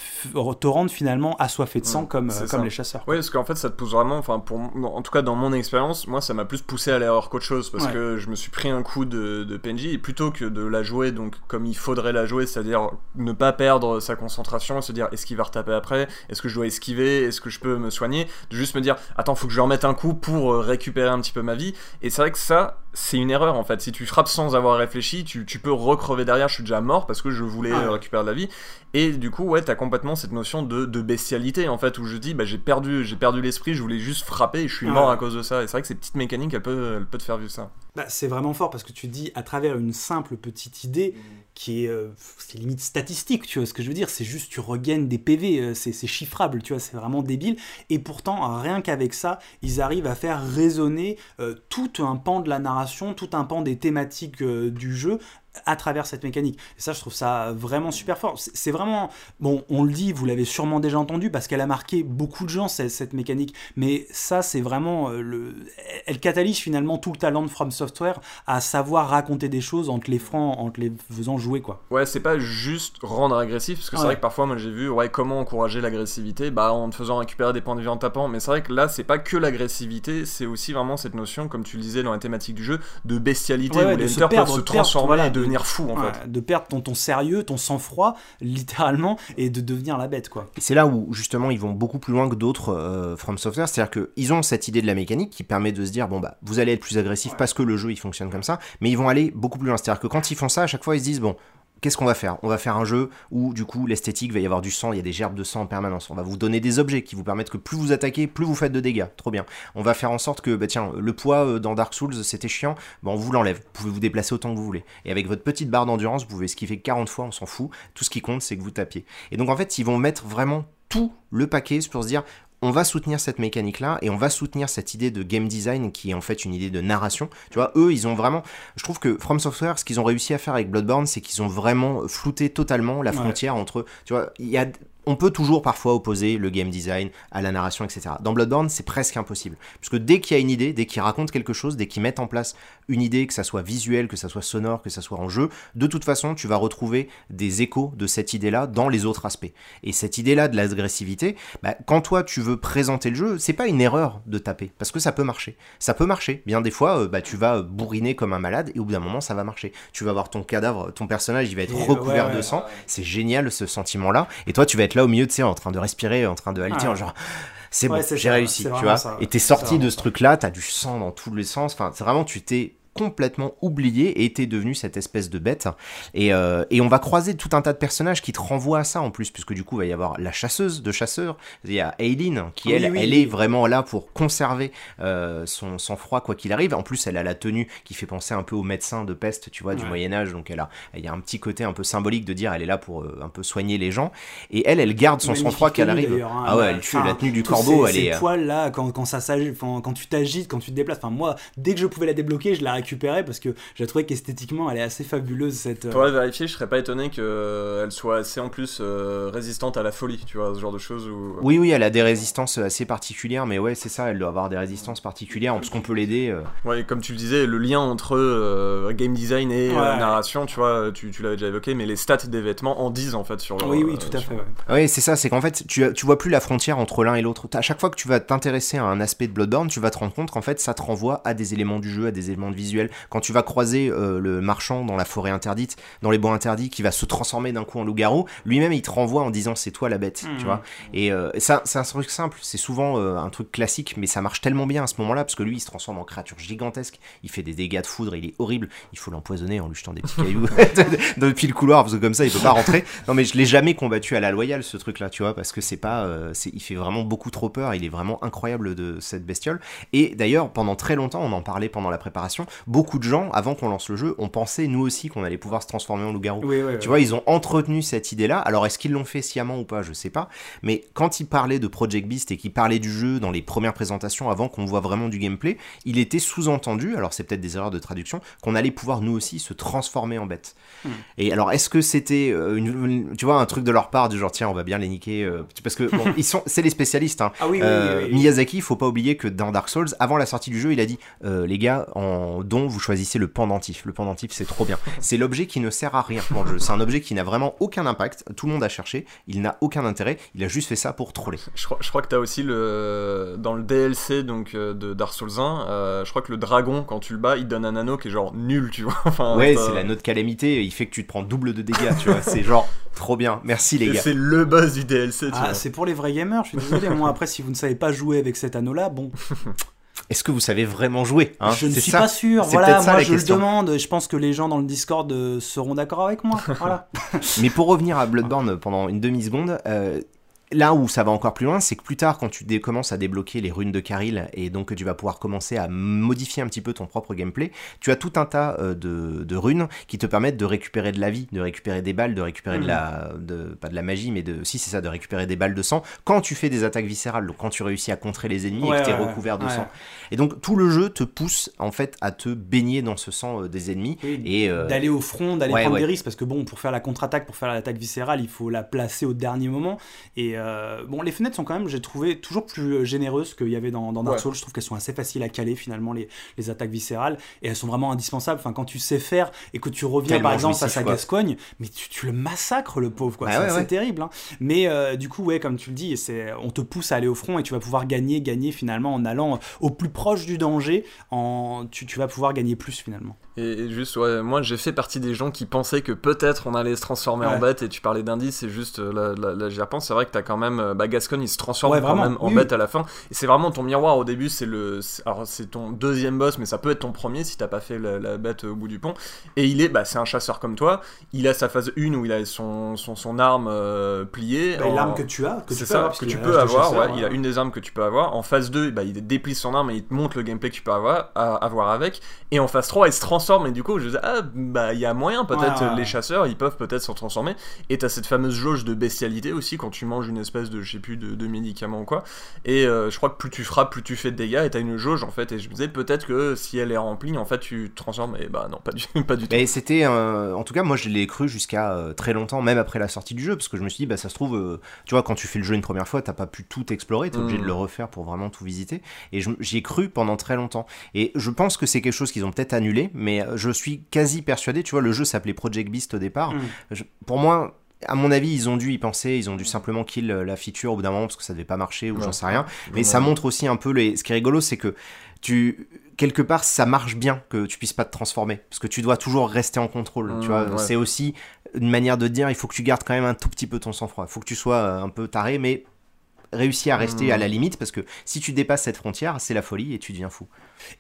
[SPEAKER 1] te rendre finalement assoiffé de sang
[SPEAKER 3] Ouais,
[SPEAKER 1] comme, euh, comme
[SPEAKER 3] ça.
[SPEAKER 1] les chasseurs.
[SPEAKER 3] Oui, parce qu'en fait, ça te pousse vraiment, enfin, pour, en tout cas, dans mon expérience, moi, ça m'a plus poussé à l'erreur qu'autre chose, parce
[SPEAKER 1] Ouais.
[SPEAKER 3] que je me suis pris un coup de, de PNJ, et plutôt que de la jouer, donc, comme il faudrait la jouer, c'est-à-dire ne pas perdre sa concentration, se dire, est-ce qu'il va retaper après, est-ce que je dois esquiver, est-ce que je peux me soigner, juste me dire, attends, faut que je remette un coup pour euh, récupérer un petit peu ma vie, et c'est vrai que ça, c'est une erreur, en fait, si tu frappes sans avoir réfléchi, tu, tu peux recrever derrière, je suis déjà mort, parce que je voulais
[SPEAKER 1] Ouais.
[SPEAKER 3] euh, récupérer de la vie, et du coup, ouais, t'as complètement cette notion de, de bestialité en fait, où je dis, bah j'ai perdu, j'ai perdu l'esprit, je voulais juste frapper et je suis mort à cause de ça. Et c'est vrai que ces petites mécaniques, elles peuvent, elles peuvent te faire vivre ça.
[SPEAKER 1] Bah, c'est vraiment fort parce que tu dis à travers une simple petite idée qui est, euh, c'est limite statistique, tu vois ce que je veux dire, c'est juste tu regagnes des PV, euh, c'est c'est chiffrable, tu vois, c'est vraiment débile. Et pourtant, rien qu'avec ça, ils arrivent à faire résonner euh, tout un pan de la narration, tout un pan des thématiques euh, du jeu à travers cette mécanique. Et ça, je trouve ça vraiment super fort. C'est vraiment, bon, on le dit, vous l'avez sûrement déjà entendu, parce qu'elle a marqué beaucoup de gens, cette, cette mécanique. Mais ça, c'est vraiment euh, le, elle catalyse finalement tout le talent de From Software à savoir raconter des choses en te les francs, en te les faisant jouer, quoi.
[SPEAKER 3] Ouais, c'est pas juste rendre agressif, parce que c'est
[SPEAKER 1] Ouais.
[SPEAKER 3] vrai que parfois, moi j'ai vu, ouais, comment encourager l'agressivité, bah en te faisant récupérer des points de vie en tapant. Mais c'est vrai que là, c'est pas que l'agressivité, c'est aussi vraiment cette notion, comme tu le disais dans la thématique du jeu, de bestialité,
[SPEAKER 1] Ouais, ouais,
[SPEAKER 3] où les
[SPEAKER 1] perdre,
[SPEAKER 3] peuvent se
[SPEAKER 1] perdre,
[SPEAKER 3] transformer
[SPEAKER 1] voilà, de-
[SPEAKER 3] devenir fous en
[SPEAKER 1] Ouais,
[SPEAKER 3] fait.
[SPEAKER 1] De perdre ton, ton sérieux, ton sang-froid, littéralement, et de devenir la bête, quoi.
[SPEAKER 2] C'est là où justement ils vont beaucoup plus loin que d'autres euh, From Software, c'est-à-dire qu'ils ont cette idée de la mécanique qui permet de se dire bon bah vous allez être plus agressif parce que le jeu il fonctionne comme ça, mais ils vont aller beaucoup plus loin, c'est-à-dire que quand ils font ça à chaque fois ils se disent bon qu'est-ce qu'on va faire? On va faire un jeu où du coup l'esthétique va y avoir du sang, il y a des gerbes de sang en permanence. On va vous donner des objets qui vous permettent que plus vous attaquez, plus vous faites de dégâts. Trop bien. On va faire en sorte que bah tiens le poids euh, dans Dark Souls c'était chiant, bon on vous l'enlève. Vous pouvez vous déplacer autant que vous voulez. Et avec votre petite barre d'endurance vous pouvez esquiver 40 fois, on s'en fout. Tout ce qui compte c'est que vous tapiez. Et donc en fait ils vont mettre vraiment tout le paquet pour se dire on va soutenir cette mécanique là et on va soutenir cette idée de game design qui est en fait une idée de narration. Tu vois, eux ils ont vraiment je trouve que From Software ce qu'ils ont réussi à faire avec Bloodborne c'est qu'ils ont vraiment flouté totalement la
[SPEAKER 1] Ouais.
[SPEAKER 2] frontière entre tu vois, il y a on peut toujours parfois opposer le game design à la narration, etc. Dans Bloodborne, c'est presque impossible. Puisque dès qu'il y a une idée, dès qu'ils racontent quelque chose, dès qu'ils mettent en place une idée, que ça soit visuel, que ça soit sonore, que ça soit en jeu, de toute façon, tu vas retrouver des échos de cette idée-là dans les autres aspects. Et cette idée-là de l'agressivité, bah, quand toi tu veux présenter le jeu, c'est pas une erreur de taper, parce que ça peut marcher. Ça peut marcher. Bien des fois, euh, bah, tu vas bourriner comme un malade, et au bout d'un moment, ça va marcher. Tu vas voir ton cadavre, ton personnage, il va être
[SPEAKER 1] euh,
[SPEAKER 2] recouvert
[SPEAKER 1] ouais,
[SPEAKER 2] de
[SPEAKER 1] ouais.
[SPEAKER 2] sang. C'est génial ce sentiment-là. Et toi, tu vas être être là au milieu, tu sais, en train de respirer, en train de halter,
[SPEAKER 1] Ouais.
[SPEAKER 2] genre. C'est
[SPEAKER 1] Ouais,
[SPEAKER 2] bon, j'ai réussi, tu vois.
[SPEAKER 1] ça,
[SPEAKER 2] et t'es sorti de ce truc-là, t'as du sang dans tous les sens. Enfin, c'est vraiment, tu t'es complètement oublié et t'es devenu cette espèce de bête. Et, euh, et on va croiser tout un tas de personnages qui te renvoient à ça en plus, puisque du coup, il va y avoir la chasseuse de chasseurs. Il y a Aileen, qui
[SPEAKER 1] Oui,
[SPEAKER 2] elle,
[SPEAKER 1] oui,
[SPEAKER 2] elle
[SPEAKER 1] oui.
[SPEAKER 2] est vraiment là pour conserver euh, son sang-froid quoi qu'il arrive. En plus, elle a la tenue qui fait penser un peu au médecin de peste, tu vois, du
[SPEAKER 1] Ouais.
[SPEAKER 2] Moyen-Âge. Donc, elle a, il y a un petit côté un peu symbolique de dire elle est là pour euh, un peu soigner les gens. Et elle, elle garde son sang-froid qu'elle arrive.
[SPEAKER 1] hein.
[SPEAKER 2] Ah ouais, elle tue la tenue du corbeau,
[SPEAKER 1] ces,
[SPEAKER 2] elle
[SPEAKER 1] ces
[SPEAKER 2] est.
[SPEAKER 1] poils là, quand, quand ça quand tu t'agites, quand tu te déplaces. Enfin, moi, dès que je pouvais la débloquer, je la récupérais parce que j'ai trouvé qu'esthétiquement, elle est assez fabuleuse cette. euh,
[SPEAKER 3] Faudrait vérifier, je serais pas étonné qu'elle soit assez en plus euh, résistante à la folie, tu vois, ce genre de choses où.
[SPEAKER 2] Oui, oui, elle a des résistances assez particulières, mais ouais, c'est ça, elle doit avoir des résistances particulières, parce qu'on peut l'aider. euh.
[SPEAKER 3] Ouais, comme tu le disais, le lien entre euh, game design et euh,
[SPEAKER 1] Ouais.
[SPEAKER 3] narration, tu vois, tu, tu l'avais déjà évoqué, mais les stats des vêtements en disent en fait sur le.
[SPEAKER 1] Oui, oui,
[SPEAKER 3] euh,
[SPEAKER 1] tout à
[SPEAKER 3] sur-
[SPEAKER 1] fait. ouais.
[SPEAKER 2] Oui, c'est ça, c'est qu'en fait, tu, tu vois plus la frontière entre l'un et l'autre. À chaque fois que tu vas t'intéresser à un aspect de Bloodborne, tu vas te rendre compte qu'en fait, ça te renvoie à des éléments du jeu, à des éléments de visuel. Quand tu vas croiser euh, le marchand dans la forêt interdite, dans les bois interdits, qui va se transformer d'un coup en loup-garou, lui-même, il te renvoie en disant c'est toi la bête, tu
[SPEAKER 1] Mhm.
[SPEAKER 2] vois. Et euh, ça, c'est un truc simple, c'est souvent euh, un truc classique, mais ça marche tellement bien à ce moment-là, parce que lui, il se transforme en créature gigantesque, il fait des dégâts de foudre, il est horrible, il faut l'empoisonner en lui jetant des petits cailloux depuis le couloir, parce que comme ça, il peut pas rentrer. Non, mais je l'ai jamais combattu à la loyale, ce truc-là, tu vois, parce que c'est pas. il fait vraiment beaucoup trop peur, il est vraiment incroyable de cette bestiole. Et d'ailleurs, pendant très longtemps, on en parlait pendant la préparation, beaucoup de gens, avant qu'on lance le jeu, ont pensé, nous aussi, qu'on allait pouvoir se transformer en loup-garou.
[SPEAKER 1] Oui, oui,
[SPEAKER 2] Tu vois, ils ont entretenu cette idée-là. Alors, est-ce qu'ils l'ont fait sciemment ou pas Je sais pas. Mais quand ils parlaient de Project Beast et qu'ils parlaient du jeu dans les premières présentations avant qu'on voit vraiment du gameplay, il était sous-entendu, alors c'est peut-être des erreurs de traduction, qu'on allait pouvoir nous aussi se transformer en bête.
[SPEAKER 1] Hmm.
[SPEAKER 2] Et alors, est-ce que c'était, euh, une, tu vois, un truc de leur part du genre, tiens, on va bien les niquer euh, Parce que, bon, ils sont, c'est les spécialistes, hein.
[SPEAKER 1] Ah
[SPEAKER 2] Euh. Miyazaki, il faut pas oublier que dans Dark Souls, avant la sortie du jeu, il a dit euh, les gars, en vous choisissez le pendentif. Le pendentif, c'est trop bien. C'est l'objet qui ne sert à rien dans le jeu. C'est un objet qui n'a vraiment aucun impact. Tout le monde a cherché. Il n'a aucun intérêt. Il a juste fait ça pour troller.
[SPEAKER 3] Je crois, je crois que t'as aussi le dans le DLC donc euh, de Dark Souls 1, euh, je crois que le dragon quand tu le bats, il donne un anneau qui est genre nul, tu vois. Enfin,
[SPEAKER 2] Ouais, c'est la note calamité. Il fait que tu te prends double de dégâts. Tu vois, c'est genre trop bien. Merci les gars.
[SPEAKER 3] C'est le buzz du DLC, tu
[SPEAKER 1] Ah, c'est pour les vrais gamers, je suis désolé. Moi, après, si vous ne savez pas jouer avec cet anneau-là, bon,
[SPEAKER 2] Est-ce que vous savez vraiment jouer hein
[SPEAKER 1] je ne suis
[SPEAKER 2] ça.
[SPEAKER 1] pas sûr. Voilà, moi, je le demande. Je pense que les gens dans le Discord euh, seront d'accord avec moi. Voilà.
[SPEAKER 2] Mais pour revenir à Bloodborne pendant une demi-seconde, euh, là où ça va encore plus loin, c'est que plus tard, quand tu commences à débloquer les runes de Karil, et donc que tu vas pouvoir commencer à modifier un petit peu ton propre gameplay, tu as tout un tas euh, de, de runes qui te permettent de récupérer de la vie, de récupérer des balles, de récupérer de la... De, pas de la magie, mais de... Si, c'est ça, de récupérer des balles de sang, quand tu fais des attaques viscérales, donc quand tu réussis à contrer les ennemis
[SPEAKER 1] Ouais,
[SPEAKER 2] et que tu es
[SPEAKER 1] ouais,
[SPEAKER 2] recouvert de
[SPEAKER 1] ouais.
[SPEAKER 2] sang. Et donc tout le jeu te pousse, en fait, à te baigner dans ce sang euh, des ennemis,
[SPEAKER 1] Oui,
[SPEAKER 2] et... euh,
[SPEAKER 1] d'aller au front, d'aller prendre des risques, parce que bon, pour faire la contre-attaque, pour faire l'attaque viscérale, il faut la placer au dernier moment. Et euh, bon, les fenêtres sont quand même, j'ai trouvé, toujours plus euh, généreuses qu'il y avait dans, dans Dark
[SPEAKER 3] Ouais.
[SPEAKER 1] Souls. Je trouve qu'elles sont assez faciles à caler finalement, les, les attaques viscérales, et elles sont vraiment indispensables. Enfin, quand tu sais faire et que tu reviens
[SPEAKER 2] Tellement
[SPEAKER 1] par exemple face à. Gascogne, mais tu, tu le massacres le pauvre, quoi.
[SPEAKER 2] Ouais,
[SPEAKER 1] c'est
[SPEAKER 2] ouais,
[SPEAKER 1] terrible. hein. Mais euh, du coup, ouais, comme tu le dis, on te pousse à aller au front et tu vas pouvoir gagner, gagner finalement en allant au plus proche du danger. En, tu, tu vas pouvoir gagner plus finalement.
[SPEAKER 3] Et, juste, ouais, moi j'ai fait partie des gens qui pensaient que peut-être on allait se transformer en bête, et tu parlais d'indices, c'est juste, là, là, là, j'y repense, c'est vrai que t'as quand même, euh, bah, Gascon il se transforme
[SPEAKER 1] Ouais,
[SPEAKER 3] quand
[SPEAKER 1] vraiment,
[SPEAKER 3] même en
[SPEAKER 1] oui,
[SPEAKER 3] bête à la fin, et c'est vraiment ton miroir au début, c'est le, alors c'est ton deuxième boss, mais ça peut être ton premier si t'as pas fait la, la bête au bout du pont, et il est, bah c'est un chasseur comme toi, il a sa phase 1 où il a son, son, son arme euh, pliée.
[SPEAKER 1] Bah,
[SPEAKER 3] en-
[SPEAKER 1] L'arme que tu as, que tu peux
[SPEAKER 3] ça,
[SPEAKER 1] avoir,
[SPEAKER 3] que tu peux avoir,
[SPEAKER 1] chasseur,
[SPEAKER 3] ouais, il a une des armes que tu peux avoir. En phase 2, bah, il déplie son arme et il te montre le gameplay que tu peux avoir, à, avoir avec. Et en phase 3, il se transforme et du coup, je disais, ah, bah, il y a moyen, peut-être,
[SPEAKER 1] Ouais, ouais, ouais.
[SPEAKER 3] les chasseurs, ils peuvent peut-être se transformer. Et t'as cette fameuse jauge de bestialité aussi quand tu manges une espèce de, je sais plus, de, de médicament ou quoi. Et euh, je crois que plus tu frappes, plus tu fais de dégâts et t'as une jauge en fait. Et je me disais, peut-être que si elle est remplie, en fait, tu te transformes. Et bah, non, pas du, pas du tout.
[SPEAKER 2] Et c'était, euh, en tout cas, moi je l'ai cru jusqu'à euh, très longtemps, même après la sortie du jeu, parce que je me suis dit, bah ça se trouve, euh, tu vois, quand tu fais le jeu une première fois, t'as pas pu tout explorer, t'es obligé de le refaire pour vraiment tout visiter. Et j'y ai cru pendant très longtemps. Et je pense que c'est quelque chose qu'ils ont peut-être annulé, mais euh, je suis quasi persuadé, tu vois, le jeu s'appelait Project Beast au départ.
[SPEAKER 1] Mm.
[SPEAKER 2] Je- pour moi, à mon avis, ils ont dû y penser, ils ont dû simplement kill la feature au bout d'un moment parce que ça devait pas marcher ou j'en sais rien. Mais ça montre aussi un peu les. Ce qui est rigolo, c'est que tu quelque part ça marche bien que tu puisses pas te transformer parce que tu dois toujours rester en contrôle tu vois
[SPEAKER 3] ouais.
[SPEAKER 2] c'est aussi une manière de dire il faut que tu gardes quand même un tout petit peu ton sang-froid il faut que tu sois euh, un peu taré mais réussi à rester
[SPEAKER 3] Mmh.
[SPEAKER 2] à la limite parce que si tu dépasses cette frontière c'est la folie et tu deviens fou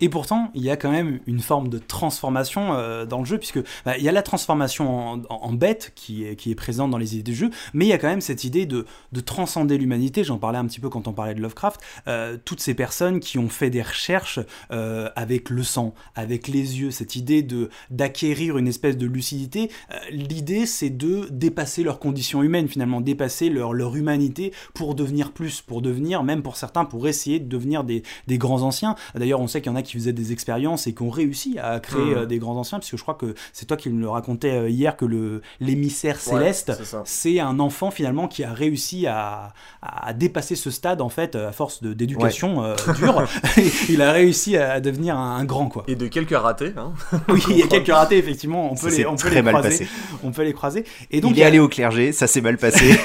[SPEAKER 1] Et pourtant, il y a quand même une forme de transformation euh, dans le jeu, puisque bah, il y a la transformation en, bête qui est, présente dans les idées du jeu, mais il y a quand même cette idée de, de transcender l'humanité. J'en parlais un petit peu quand on parlait de Lovecraft. Euh, toutes ces personnes qui ont fait des recherches euh, avec le sang, avec les yeux, cette idée de d'acquérir une espèce de lucidité. L'idée, c'est de dépasser leurs conditions humaines, finalement, dépasser leur, leur humanité pour devenir plus, pour devenir, même pour certains, pour essayer de devenir des, des grands anciens. D'ailleurs, on sait qu'il en a qui faisaient des expériences et qui ont réussi à créer
[SPEAKER 3] Mhm.
[SPEAKER 1] euh, des grands anciens, puisque je crois que c'est toi qui me le racontais euh, hier que le l'émissaire
[SPEAKER 3] Ouais,
[SPEAKER 1] céleste,
[SPEAKER 3] c'est
[SPEAKER 1] un enfant finalement qui a réussi à, à dépasser ce stade en fait à force d'éducation euh, dure. il a réussi à devenir un, un grand quoi.
[SPEAKER 3] Et de quelques ratés, hein.
[SPEAKER 1] Oui, il y a quelques ratés effectivement. On peut les, on peut
[SPEAKER 2] très
[SPEAKER 1] les
[SPEAKER 2] mal
[SPEAKER 1] croiser.
[SPEAKER 2] passé.
[SPEAKER 1] On peut les croiser. Et donc
[SPEAKER 2] il est
[SPEAKER 1] a-
[SPEAKER 2] allé au clergé ça s'est mal passé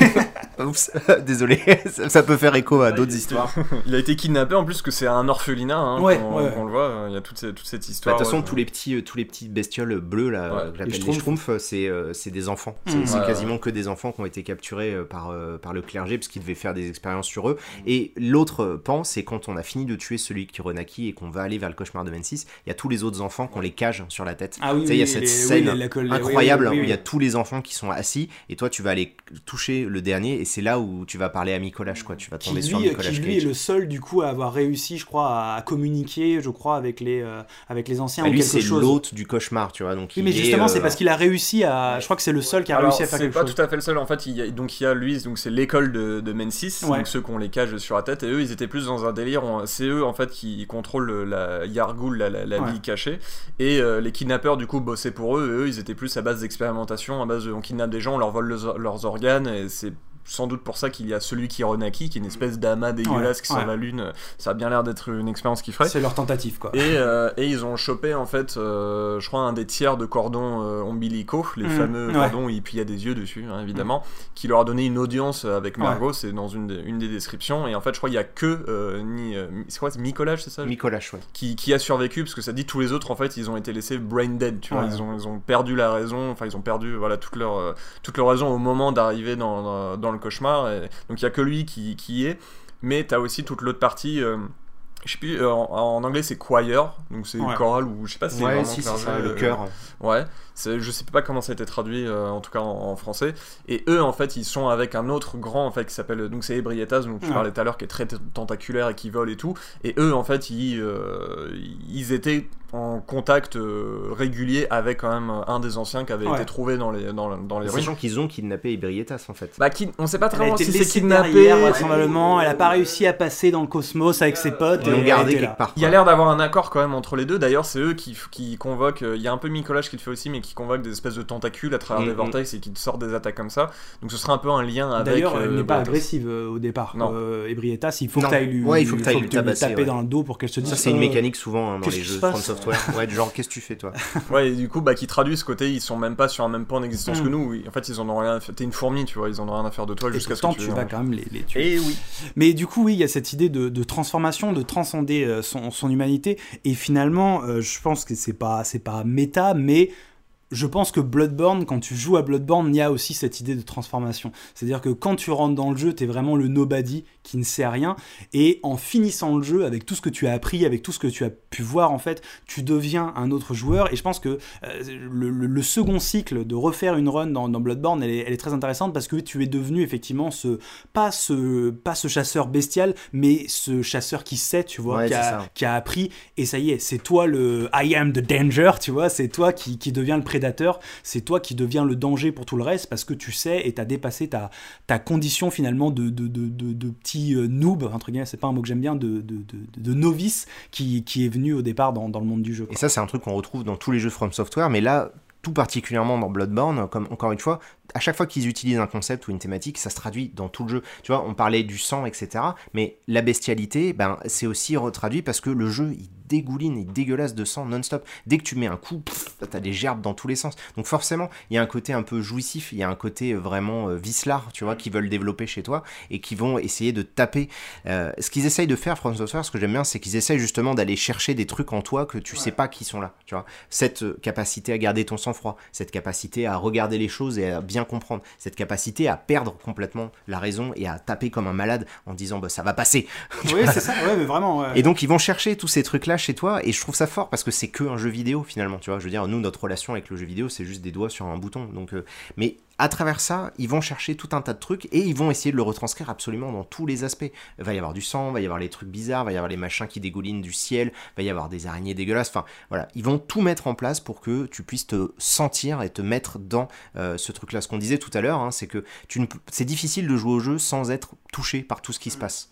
[SPEAKER 2] Oups, désolé ça, peut faire écho à d'autres histoires
[SPEAKER 3] Il a été kidnappé en plus que c'est un orphelinat, hein,
[SPEAKER 1] Ouais, ouais.
[SPEAKER 3] Qu'on le voit. Il y a toute, cette- toute cette
[SPEAKER 2] Bah,
[SPEAKER 3] histoire.
[SPEAKER 2] De toute façon,
[SPEAKER 3] ouais.
[SPEAKER 2] tous les petits, euh, tous les petits bestioles bleues là,
[SPEAKER 3] Ouais,
[SPEAKER 2] euh, que j'appelle
[SPEAKER 1] les schtroumpfs.
[SPEAKER 2] euh, c'est euh, c'est des enfants. C'est
[SPEAKER 1] Mmh.
[SPEAKER 2] c'est
[SPEAKER 3] Ouais,
[SPEAKER 2] quasiment que des enfants qui ont été capturés euh, par euh, par le clergé parce qu'ils devaient faire des expériences sur eux. Et l'autre euh, pan, c'est quand on a fini de tuer celui qui renaquit et qu'on va aller vers le cauchemar de Mensis, il y a tous les autres enfants qu'on les cage sur la tête.
[SPEAKER 1] Ah oui,
[SPEAKER 2] Tu sais, il y a cette
[SPEAKER 1] les-
[SPEAKER 2] scène
[SPEAKER 1] oui, colle-
[SPEAKER 2] incroyable
[SPEAKER 1] oui, oui,
[SPEAKER 2] où il y a tous les enfants qui sont assis et toi tu vas aller toucher le dernier et c'est là où tu vas parler à Nicolas quoi. Tu vas
[SPEAKER 1] qui
[SPEAKER 2] tomber
[SPEAKER 1] lui,
[SPEAKER 2] sur Nicolas
[SPEAKER 1] qui lui est le seul du coup à avoir réussi, je crois, à communiquer, je crois, avec les euh, avec les anciens
[SPEAKER 2] Bah,
[SPEAKER 1] ou
[SPEAKER 2] lui
[SPEAKER 1] quelque
[SPEAKER 2] c'est
[SPEAKER 1] chose.
[SPEAKER 2] l'hôte du cauchemar, tu vois. Donc
[SPEAKER 1] Oui, mais justement,
[SPEAKER 2] euh,
[SPEAKER 1] c'est parce qu'il a réussi à. Je crois que c'est le seul qui a
[SPEAKER 3] Alors,
[SPEAKER 1] réussi à faire
[SPEAKER 3] c'est
[SPEAKER 1] quelque
[SPEAKER 3] pas
[SPEAKER 1] chose.
[SPEAKER 3] tout à fait le seul. En fait, il y a, donc il y a lui, donc c'est l'école de, de Mensis,
[SPEAKER 1] Ouais.
[SPEAKER 3] donc ceux qu'on les cage sur la tête, et eux, ils étaient plus dans un délire. on- C'est eux en fait qui contrôlent la Yargul, la, la, la
[SPEAKER 1] Ouais.
[SPEAKER 3] ville cachée, et euh, les kidnappeurs du coup bossaient pour eux. Et eux, ils étaient plus à base d'expérimentation, à base de on kidnappe des gens, on leur vole leurs- leurs organes, et c'est sans doute pour ça qu'il y a celui qui renaquit, qui est une espèce d'amas dégueulasse
[SPEAKER 1] Ouais,
[SPEAKER 3] qui sort
[SPEAKER 1] ouais.
[SPEAKER 3] la lune. Ça a bien l'air d'être une expérience qu'ils feraient.
[SPEAKER 1] C'est leur tentative, quoi.
[SPEAKER 3] Et, euh, et ils ont chopé en fait, euh, je crois, un des tiers de cordons euh, ombilicaux, les
[SPEAKER 1] Mhm,
[SPEAKER 3] fameux
[SPEAKER 1] ouais.
[SPEAKER 3] cordons, et puis il y a des yeux dessus, hein, évidemment, qui leur a donné une audience avec
[SPEAKER 1] Ouais.
[SPEAKER 3] Margot, c'est dans une des, une des descriptions. Et en fait, je crois qu'il y a que euh, ni, c'est quoi, c'est Nicolas, c'est ça
[SPEAKER 2] Nicolas, ouais.
[SPEAKER 3] qui, qui a survécu parce que ça dit tous les autres en fait ils ont été laissés brain dead tu vois ils ont, ils ont perdu la raison enfin ils ont perdu voilà toute leur euh, toute leur raison au moment d'arriver dans, dans, dans le cauchemar et donc il y a que lui qui, est. Mais t'as aussi toute l'autre partie euh, je sais plus euh, en, en anglais c'est choir donc c'est
[SPEAKER 1] Ouais.
[SPEAKER 3] choral ou je sais pas si c'est
[SPEAKER 2] Ouais, si, ça, le
[SPEAKER 3] euh,
[SPEAKER 2] cœur.
[SPEAKER 3] Ouais, je sais pas comment ça a été traduit, euh, en tout cas en, en français. Et eux, en fait, ils sont avec un autre grand, en fait, qui s'appelle, donc c'est Ebrietas, dont tu
[SPEAKER 1] Ouais.
[SPEAKER 3] parlais tout à l'heure, qui est très tentaculaire et qui vole et tout. Et eux, en fait, ils, euh, ils étaient en contact euh, régulier avec quand même un des anciens qui avait
[SPEAKER 1] Ouais.
[SPEAKER 3] été trouvé dans les, dans, dans les ruines.
[SPEAKER 2] Sachant qu'ils ont kidnappé Ibrietas en fait.
[SPEAKER 3] Bah, qui, on sait pas très bien si c'est kidnappé.
[SPEAKER 1] derrière, vraisemblablement. Elle a pas réussi à passer dans le cosmos avec ses potes.
[SPEAKER 2] L'ont
[SPEAKER 1] elle
[SPEAKER 2] gardé quelque part.
[SPEAKER 3] Il y a l'air d'avoir un accord quand même entre les deux. D'ailleurs, c'est eux qui, qui convoquent. euh, Il y a un peu Micolage qui le fait aussi, mais qui convoque des espèces de tentacules à travers
[SPEAKER 2] Mm,
[SPEAKER 3] des
[SPEAKER 2] mm.
[SPEAKER 3] vortex et qui te sortent des attaques comme ça. Donc ce sera un peu un lien avec.
[SPEAKER 1] D'ailleurs, elle
[SPEAKER 3] euh,
[SPEAKER 1] n'est pas agressive euh, au départ.
[SPEAKER 3] Non.
[SPEAKER 1] Euh, Ebrietas, il faut
[SPEAKER 2] Non.
[SPEAKER 1] que tu ailles lui,
[SPEAKER 2] Ouais, il faut que t'ailles lui
[SPEAKER 1] taper
[SPEAKER 2] ouais.
[SPEAKER 1] dans le dos pour qu'elle se dise.
[SPEAKER 2] Ça, c'est une mécanique souvent hein, dans
[SPEAKER 1] qu'est-ce
[SPEAKER 2] les
[SPEAKER 1] qui
[SPEAKER 2] jeux
[SPEAKER 1] passe
[SPEAKER 2] Software. Ouais, du genre, qu'est-ce que tu fais toi?
[SPEAKER 3] Ouais, et du coup, bah, qui traduit ce côté, ils sont même pas sur un même point d'existence
[SPEAKER 1] Mm.
[SPEAKER 3] que nous. Oui. En fait, ils en ont rien à faire. T'es une fourmi, tu vois, ils en ont rien à faire de toi jusqu'à ce que
[SPEAKER 1] tu
[SPEAKER 3] tu
[SPEAKER 1] vas quand même les, tuer.
[SPEAKER 3] Et oui.
[SPEAKER 1] Mais du coup, oui, il y a cette idée de, de transformation, de transcender euh, son, humanité. Et finalement, euh, je pense que c'est pas, c'est pas méta, mais je pense que Bloodborne, quand tu joues à Bloodborne, il y a aussi cette idée de transformation. C'est-à-dire que quand tu rentres dans le jeu, tu es vraiment le nobody qui ne sait rien. Et en finissant le jeu, avec tout ce que tu as appris, avec tout ce que tu as pu voir, en fait, tu deviens un autre joueur. Et je pense que euh, le, le- le second cycle de refaire une run dans, dans Bloodborne, elle est, elle est très intéressante parce que tu es devenu effectivement ce pas ce pas ce chasseur bestial, mais ce chasseur qui sait, tu vois,
[SPEAKER 2] Ouais,
[SPEAKER 1] qui, a, qui a appris. Et ça y est, c'est toi le I am the danger, tu vois, c'est toi qui, qui deviens le prédateur, c'est toi qui deviens le danger pour tout le reste parce que tu sais et t'as dépassé ta, ta condition finalement de, de, de, de, de petit euh, noob, entre guillemets, c'est pas un mot que j'aime bien, de, novice qui, est venu au départ dans, le monde du jeu.
[SPEAKER 2] Et ça, c'est un truc qu'on retrouve dans tous les jeux From Software, mais là, tout particulièrement dans Bloodborne, comme encore une fois, à chaque fois qu'ils utilisent un concept ou une thématique, ça se traduit dans tout le jeu. Tu vois, on parlait du sang, etc. Mais la bestialité, ben, c'est aussi retraduit parce que le jeu, il dégouline, il dégueulasse de sang non-stop. Dès que tu mets un coup, t'as des gerbes dans tous les sens. Donc forcément, il y a un côté un peu jouissif, il y a un côté vraiment euh, tu vois, qui veulent développer chez toi et qui vont essayer de taper. Euh, ce qu'ils essayent de faire, François ce que j'aime bien, c'est qu'ils essayent justement d'aller chercher des trucs en toi que tu sais pas qui sont là. Tu vois, cette euh, capacité à garder ton sang-froid, cette capacité à regarder les choses et à bien comprendre, cette capacité à perdre complètement la raison et à taper comme un malade en disant bah, ça va passer.
[SPEAKER 1] Oui, c'est ça, ouais, mais vraiment.
[SPEAKER 2] Et donc ils vont chercher tous ces trucs-là chez toi et je trouve ça fort parce que c'est que un jeu vidéo finalement. Tu vois, je veux dire, nous notre relation avec le jeu vidéo c'est juste des doigts sur un bouton. Donc, euh, mais à travers ça, ils vont chercher tout un tas de trucs et ils vont essayer de le retranscrire absolument dans tous les aspects. Il va y avoir du sang, il va y avoir les trucs bizarres, il va y avoir les machins qui dégoulinent du ciel, il va y avoir des araignées dégueulasses. Enfin, voilà, ils vont tout mettre en place pour que tu puisses te sentir et te mettre dans euh, ce truc-là. Ce qu'on disait tout à l'heure, hein, c'est que tu ne... c'est difficile de jouer au jeu sans être touché par tout ce qui se passe.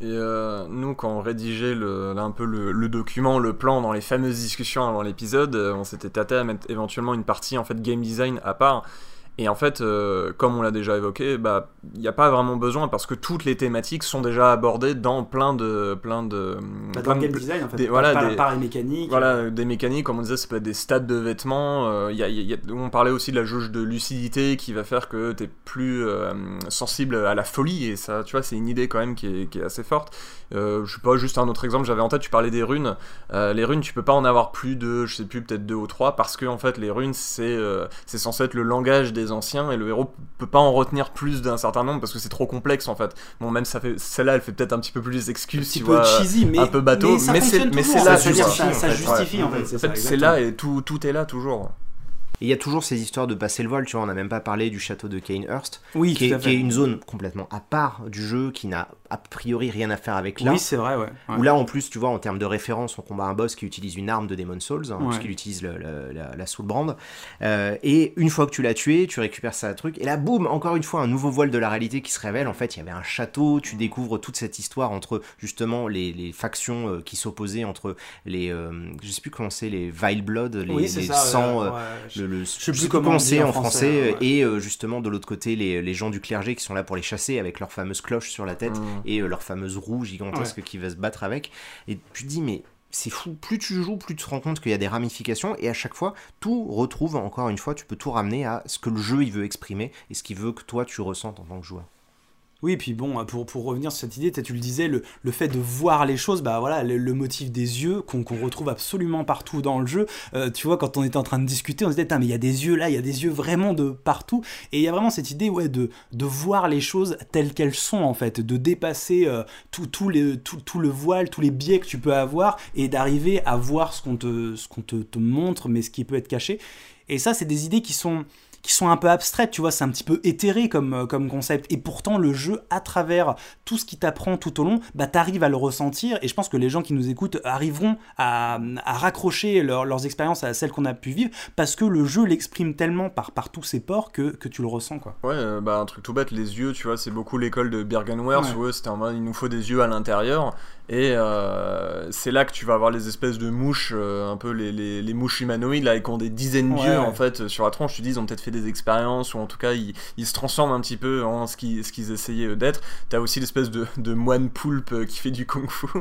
[SPEAKER 3] Et euh, nous, quand on rédigeait le, un peu le, document, le plan dans les fameuses discussions avant l'épisode, euh, on s'était tâté à mettre éventuellement une partie en fait game design à part et en fait, euh, comme on l'a déjà évoqué, bah il n'y a pas vraiment besoin parce que toutes les thématiques sont déjà abordées dans plein de plein de
[SPEAKER 1] bah, dans le game design en fait. Des, voilà, par, des, par les mécaniques.
[SPEAKER 3] Voilà, des mécaniques, comme on disait, ça peut être des stats de vêtements. Euh, y a, y a, on parlait aussi de la jauge de lucidité qui va faire que tu es plus euh, sensible à la folie et ça, tu vois, c'est une idée quand même qui est, qui est assez forte. Euh, je sais pas, juste un autre exemple, j'avais en tête, tu parlais des runes. les runes, tu peux pas en avoir plus de, je sais plus, peut-être deux ou trois parce que en fait les runes c'est c'est censé être le langage des anciens et le héros peut pas en retenir plus d'un certain nombre parce que c'est trop complexe en fait. Bon, même ça fait celle-là, elle fait peut-être un petit peu plus les excuses,
[SPEAKER 1] un peu cheesy, mais
[SPEAKER 3] un peu bateau, mais, c'est mais c'est là,
[SPEAKER 1] ça, ça, justifie en fait.
[SPEAKER 3] C'est là et tout tout est là toujours.
[SPEAKER 2] Et il y a toujours ces histoires de passer le vol, tu vois, on n'a même pas parlé du château de Kanehurst,
[SPEAKER 1] oui,
[SPEAKER 2] qui, est, qui est une zone complètement à part du jeu, qui n'a a priori rien à faire avec là.
[SPEAKER 1] Oui, c'est vrai, ouais.
[SPEAKER 2] Où là, en plus, tu vois, en termes de référence, on combat un boss qui utilise une arme de Demon Souls, hein, puisqu'il utilise la, la Soulbrand. Euh, et une fois que tu l'as tué, tu récupères ça truc, et là, boum, encore une fois, un nouveau voile de la réalité qui se révèle. En fait, il y avait un château, tu découvres toute cette histoire entre justement les, les factions euh, qui s'opposaient entre les, euh, je sais plus comment c'est, les Vile Blood, les,
[SPEAKER 1] oui,
[SPEAKER 2] les sangs, le, le, je sais plus comment c'est en français, et justement de l'autre côté, les, les, gens du clergé qui sont là pour les chasser avec leur fameuse cloche sur la tête. Mmh et euh, leur fameuse roue gigantesque qui va se battre avec. Et tu te dis, mais c'est fou. Plus tu joues, plus tu te rends compte qu'il y a des ramifications et à chaque fois, tout retrouve, encore une fois, tu peux tout ramener à ce que le jeu il veut exprimer et ce qu'il veut que toi tu ressentes en tant que joueur.
[SPEAKER 1] Oui, puis bon, pour, pour revenir sur cette idée, tu le disais, le, le fait de voir les choses, bah voilà, le, motif des yeux qu'on retrouve absolument partout dans le jeu. Euh, tu vois, quand on était en train de discuter, on se disait, mais il y a des yeux là, il y a des yeux vraiment de partout. Et il y a vraiment cette idée, ouais, de, de voir les choses telles qu'elles sont, en fait, de dépasser euh, tout, tout, les, tout, tout, le voile, tous les biais que tu peux avoir et d'arriver à voir ce qu'on te, ce qu'on te, te montre, mais ce qui peut être caché. Et ça, c'est des idées qui sont qui sont un peu abstraites, tu vois, c'est un petit peu éthéré comme, euh, comme concept. Et pourtant, le jeu, à travers tout ce qui t'apprend tout au long, bah, t'arrives à le ressentir. Et je pense que les gens qui nous écoutent arriveront à, à raccrocher leurs expériences à celles qu'on a pu vivre, parce que le jeu l'exprime tellement par, par tous ses ports que, que tu le ressens, quoi.
[SPEAKER 3] Ouais, euh, bah, un truc tout bête, les yeux, tu vois, c'est beaucoup l'école de Bergenwerth, où c'était en mode, il nous faut des yeux à l'intérieur. Et euh, c'est là que tu vas avoir les espèces de mouches, euh, un peu les, les, les, mouches humanoïdes, là, qui ont des dizaines d'yeux en fait sur la tronche. Tu dis, ils ont peut-être fait des expériences, ou en tout cas, ils, ils se transforment un petit peu en ce qu'ils, ce qu'ils essayaient d'être. T'as aussi l'espèce de, de, moine poulpe euh, qui fait du kung-fu.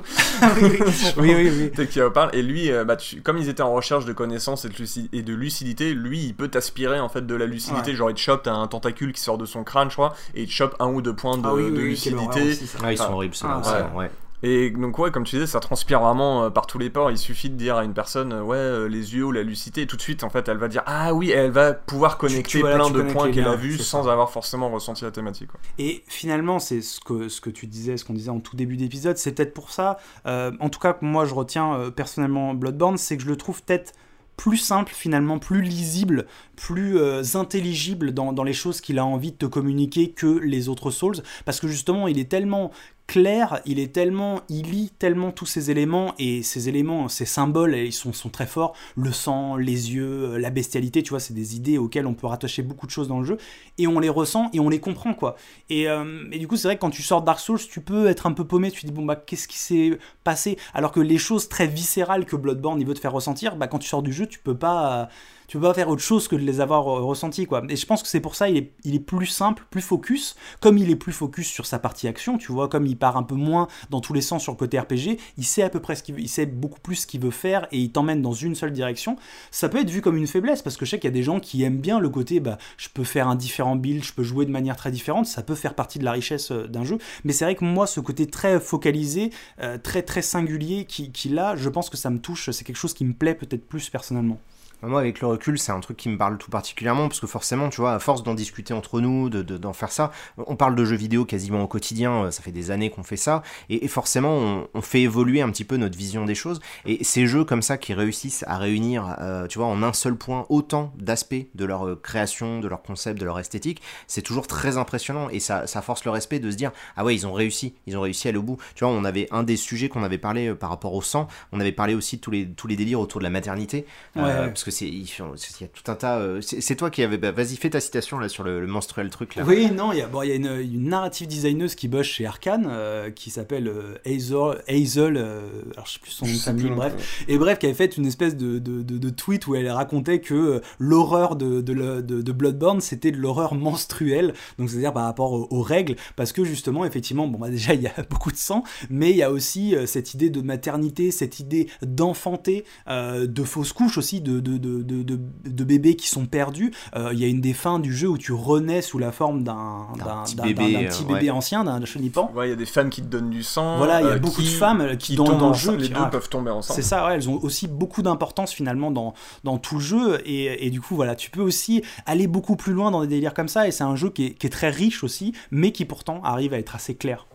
[SPEAKER 1] oui, oui, oui.
[SPEAKER 3] oui. qui parle. Et lui, bah, tu, comme ils étaient en recherche de connaissances et de, et de lucidité, lui, il peut t'aspirer en fait de la lucidité. Genre, il te chope, t'as un tentacule qui sort de son crâne, je crois, et il te chope un ou deux points de,
[SPEAKER 1] ah
[SPEAKER 3] de lucidité.
[SPEAKER 2] Ah, ils sont horribles. Ah, ouais.
[SPEAKER 3] Et donc ouais, comme tu disais, ça transpire vraiment euh, par tous les ports. Il suffit de dire à une personne, euh, ouais, euh, les yeux ou la lucidité, et tout de suite, en fait, elle va dire, ah oui, elle va pouvoir connecter plein de points qu'elle a vus sans avoir forcément ressenti la thématique. Quoi.
[SPEAKER 1] Et finalement, c'est ce que, ce que tu disais, ce qu'on disait en tout début d'épisode, c'est peut-être pour ça, en tout cas, moi je retiens personnellement Bloodborne, c'est que je le trouve peut-être plus simple finalement, plus lisible, plus intelligible dans, dans, les choses qu'il a envie de te communiquer que les autres Souls, parce que justement il est tellement clair, il est tellement, il lit tellement tous ces éléments et ces éléments, ces symboles, ils sont, très forts. Le sang, les yeux, euh, la bestialité, tu vois, c'est des idées auxquelles on peut rattacher beaucoup de choses dans le jeu et on les ressent et on les comprend quoi. Et, euh, du coup, c'est vrai que quand tu sors Dark Souls, tu peux être un peu paumé. Tu te dis bon bah qu'est-ce qui s'est passé? Alors que les choses très viscérales que Bloodborne il veut te faire ressentir, bah quand tu sors du jeu, tu peux pas tu peux pas faire autre chose que de les avoir euh, ressentis, quoi. Et je pense que c'est pour ça il est, il est plus simple, plus focus. Comme il est plus focus sur sa partie action, tu vois, comme il part un peu moins dans tous les sens sur le côté RPG, il sait à peu près ce qu'il veut, il sait beaucoup plus ce qu'il veut faire et il t'emmène dans une seule direction. Ça peut être vu comme une faiblesse parce que je sais qu'il y a des gens qui aiment bien le côté, bah, je peux faire un différent build, je peux jouer de manière très différente, ça peut faire partie de la richesse euh, d'un jeu. Mais c'est vrai que moi, ce côté très focalisé, euh, très très singulier qu'il qui a, je pense que ça me touche, c'est quelque chose qui me plaît peut-être plus personnellement.
[SPEAKER 2] Moi, avec le recul, c'est un truc qui me parle tout particulièrement, parce que forcément, tu vois, à force d'en discuter entre nous, d'en de, d'en faire ça, on parle de jeux vidéo quasiment au quotidien, euh, ça fait des années qu'on fait ça, et, et forcément, on, on, fait évoluer un petit peu notre vision des choses, et ces jeux comme ça qui réussissent à réunir, euh, tu vois, en un seul point, autant d'aspects de leur euh, création, de leur concept, de leur esthétique, c'est toujours très impressionnant, et ça, ça force le respect de se dire, ah ouais, ils ont réussi, ils ont réussi à aller au bout. Tu vois, on avait un des sujets qu'on avait parlé par rapport au sang, on avait parlé aussi de tous les, tous les délires autour de la maternité,
[SPEAKER 1] Ouais,
[SPEAKER 2] euh, parce que c'est il y a tout un tas. euh, c'est toi qui avais. bah, Vas-y, fais ta citation là sur le, le menstruel truc là.
[SPEAKER 1] Oui, non, il y a, bon, il y a une, une narrative designeuse qui bosse chez Arkane, euh, qui s'appelle euh, Hazel, Hazel euh, alors je sais plus son nom de famille, bref. Et bref, qui avait fait une espèce de, de, de- de tweet où elle racontait que l'horreur de, de, le- de- de Bloodborne, c'était de l'horreur menstruelle, donc c'est-à-dire par rapport aux, aux règles, parce que justement, effectivement, bon, bah, déjà, il y a beaucoup de sang, mais il y a aussi euh, cette idée de maternité, cette idée d'enfanter, euh, de fausses couches aussi, de, de, de, de, de- de bébés qui sont perdus. Euh, Il y a une des fins du jeu où tu renais sous la forme d'un
[SPEAKER 2] petit bébé, euh, ouais.
[SPEAKER 1] bébé ancien, d'un chenipan.
[SPEAKER 3] Ouais, il y a des femmes qui te donnent du sang.
[SPEAKER 1] Voilà, il y a
[SPEAKER 3] euh,
[SPEAKER 1] beaucoup de femmes qui, dans, le jeu,
[SPEAKER 3] Les
[SPEAKER 1] qui-
[SPEAKER 3] deux
[SPEAKER 1] ah,
[SPEAKER 3] peuvent tomber ensemble.
[SPEAKER 1] c'est ça, ouais, elles ont aussi beaucoup d'importance finalement dans, dans tout le jeu. Et, et du coup, voilà, tu peux aussi aller beaucoup plus loin dans des délires comme ça. Et c'est un jeu qui est, qui est très riche aussi, mais qui pourtant arrive à être assez clair.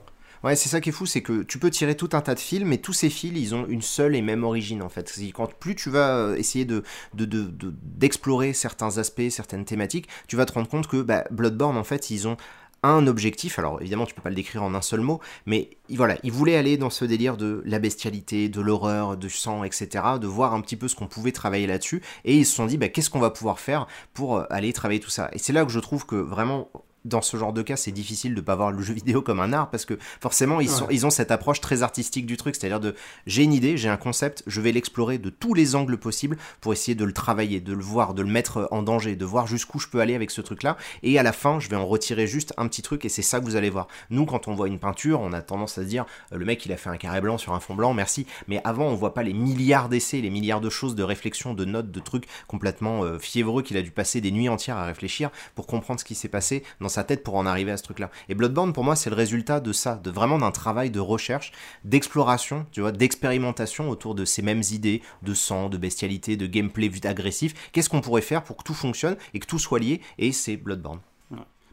[SPEAKER 2] Ouais, c'est ça qui est fou, c'est que tu peux tirer tout un tas de fils, mais tous ces fils, ils ont une seule et même origine en fait. Quand plus tu vas euh, essayer de de- de- de- d'explorer certains aspects, certaines thématiques, tu vas te rendre compte que bah, Bloodborne en fait, ils ont un objectif, alors évidemment tu peux pas le décrire en un seul mot, mais il- voilà, ils voulaient aller dans ce délire de la bestialité, de l'horreur, du sang, etc., de voir un petit peu ce qu'on pouvait travailler là-dessus, et ils se sont dit, bah, qu'est-ce qu'on va pouvoir faire pour euh, aller travailler tout ça? Et c'est là que je trouve que vraiment, dans ce genre de cas, c'est difficile de pas voir le jeu vidéo comme un art, parce que forcément, ils, sont,
[SPEAKER 1] Ouais.
[SPEAKER 2] ils ont cette approche très artistique du truc, c'est-à-dire de, j'ai une idée, j'ai un concept, je vais l'explorer de tous les angles possibles pour essayer de le travailler, de le voir, de le mettre en danger, de voir jusqu'où je peux aller avec ce truc-là, et à la fin, je vais en retirer juste un petit truc, et c'est ça que vous allez voir. Nous, quand on voit une peinture, on a tendance à se dire, euh, le mec, il a fait un carré blanc sur un fond blanc, merci, mais avant, on voit pas les milliards d'essais, les milliards de choses, de réflexions, de notes, de trucs complètement euh, fiévreux qu'il a dû passer des nuits entières à réfléchir pour comprendre ce qui s'est passé dans sa tête pour en arriver à ce truc-là. Et Bloodborne, pour moi, c'est le résultat de ça, de vraiment d'un travail de recherche, d'exploration, tu vois, d'expérimentation autour de ces mêmes idées de sang, de bestialité, de gameplay agressif. Qu'est-ce qu'on pourrait faire pour que tout fonctionne et que tout soit lié Et c'est Bloodborne.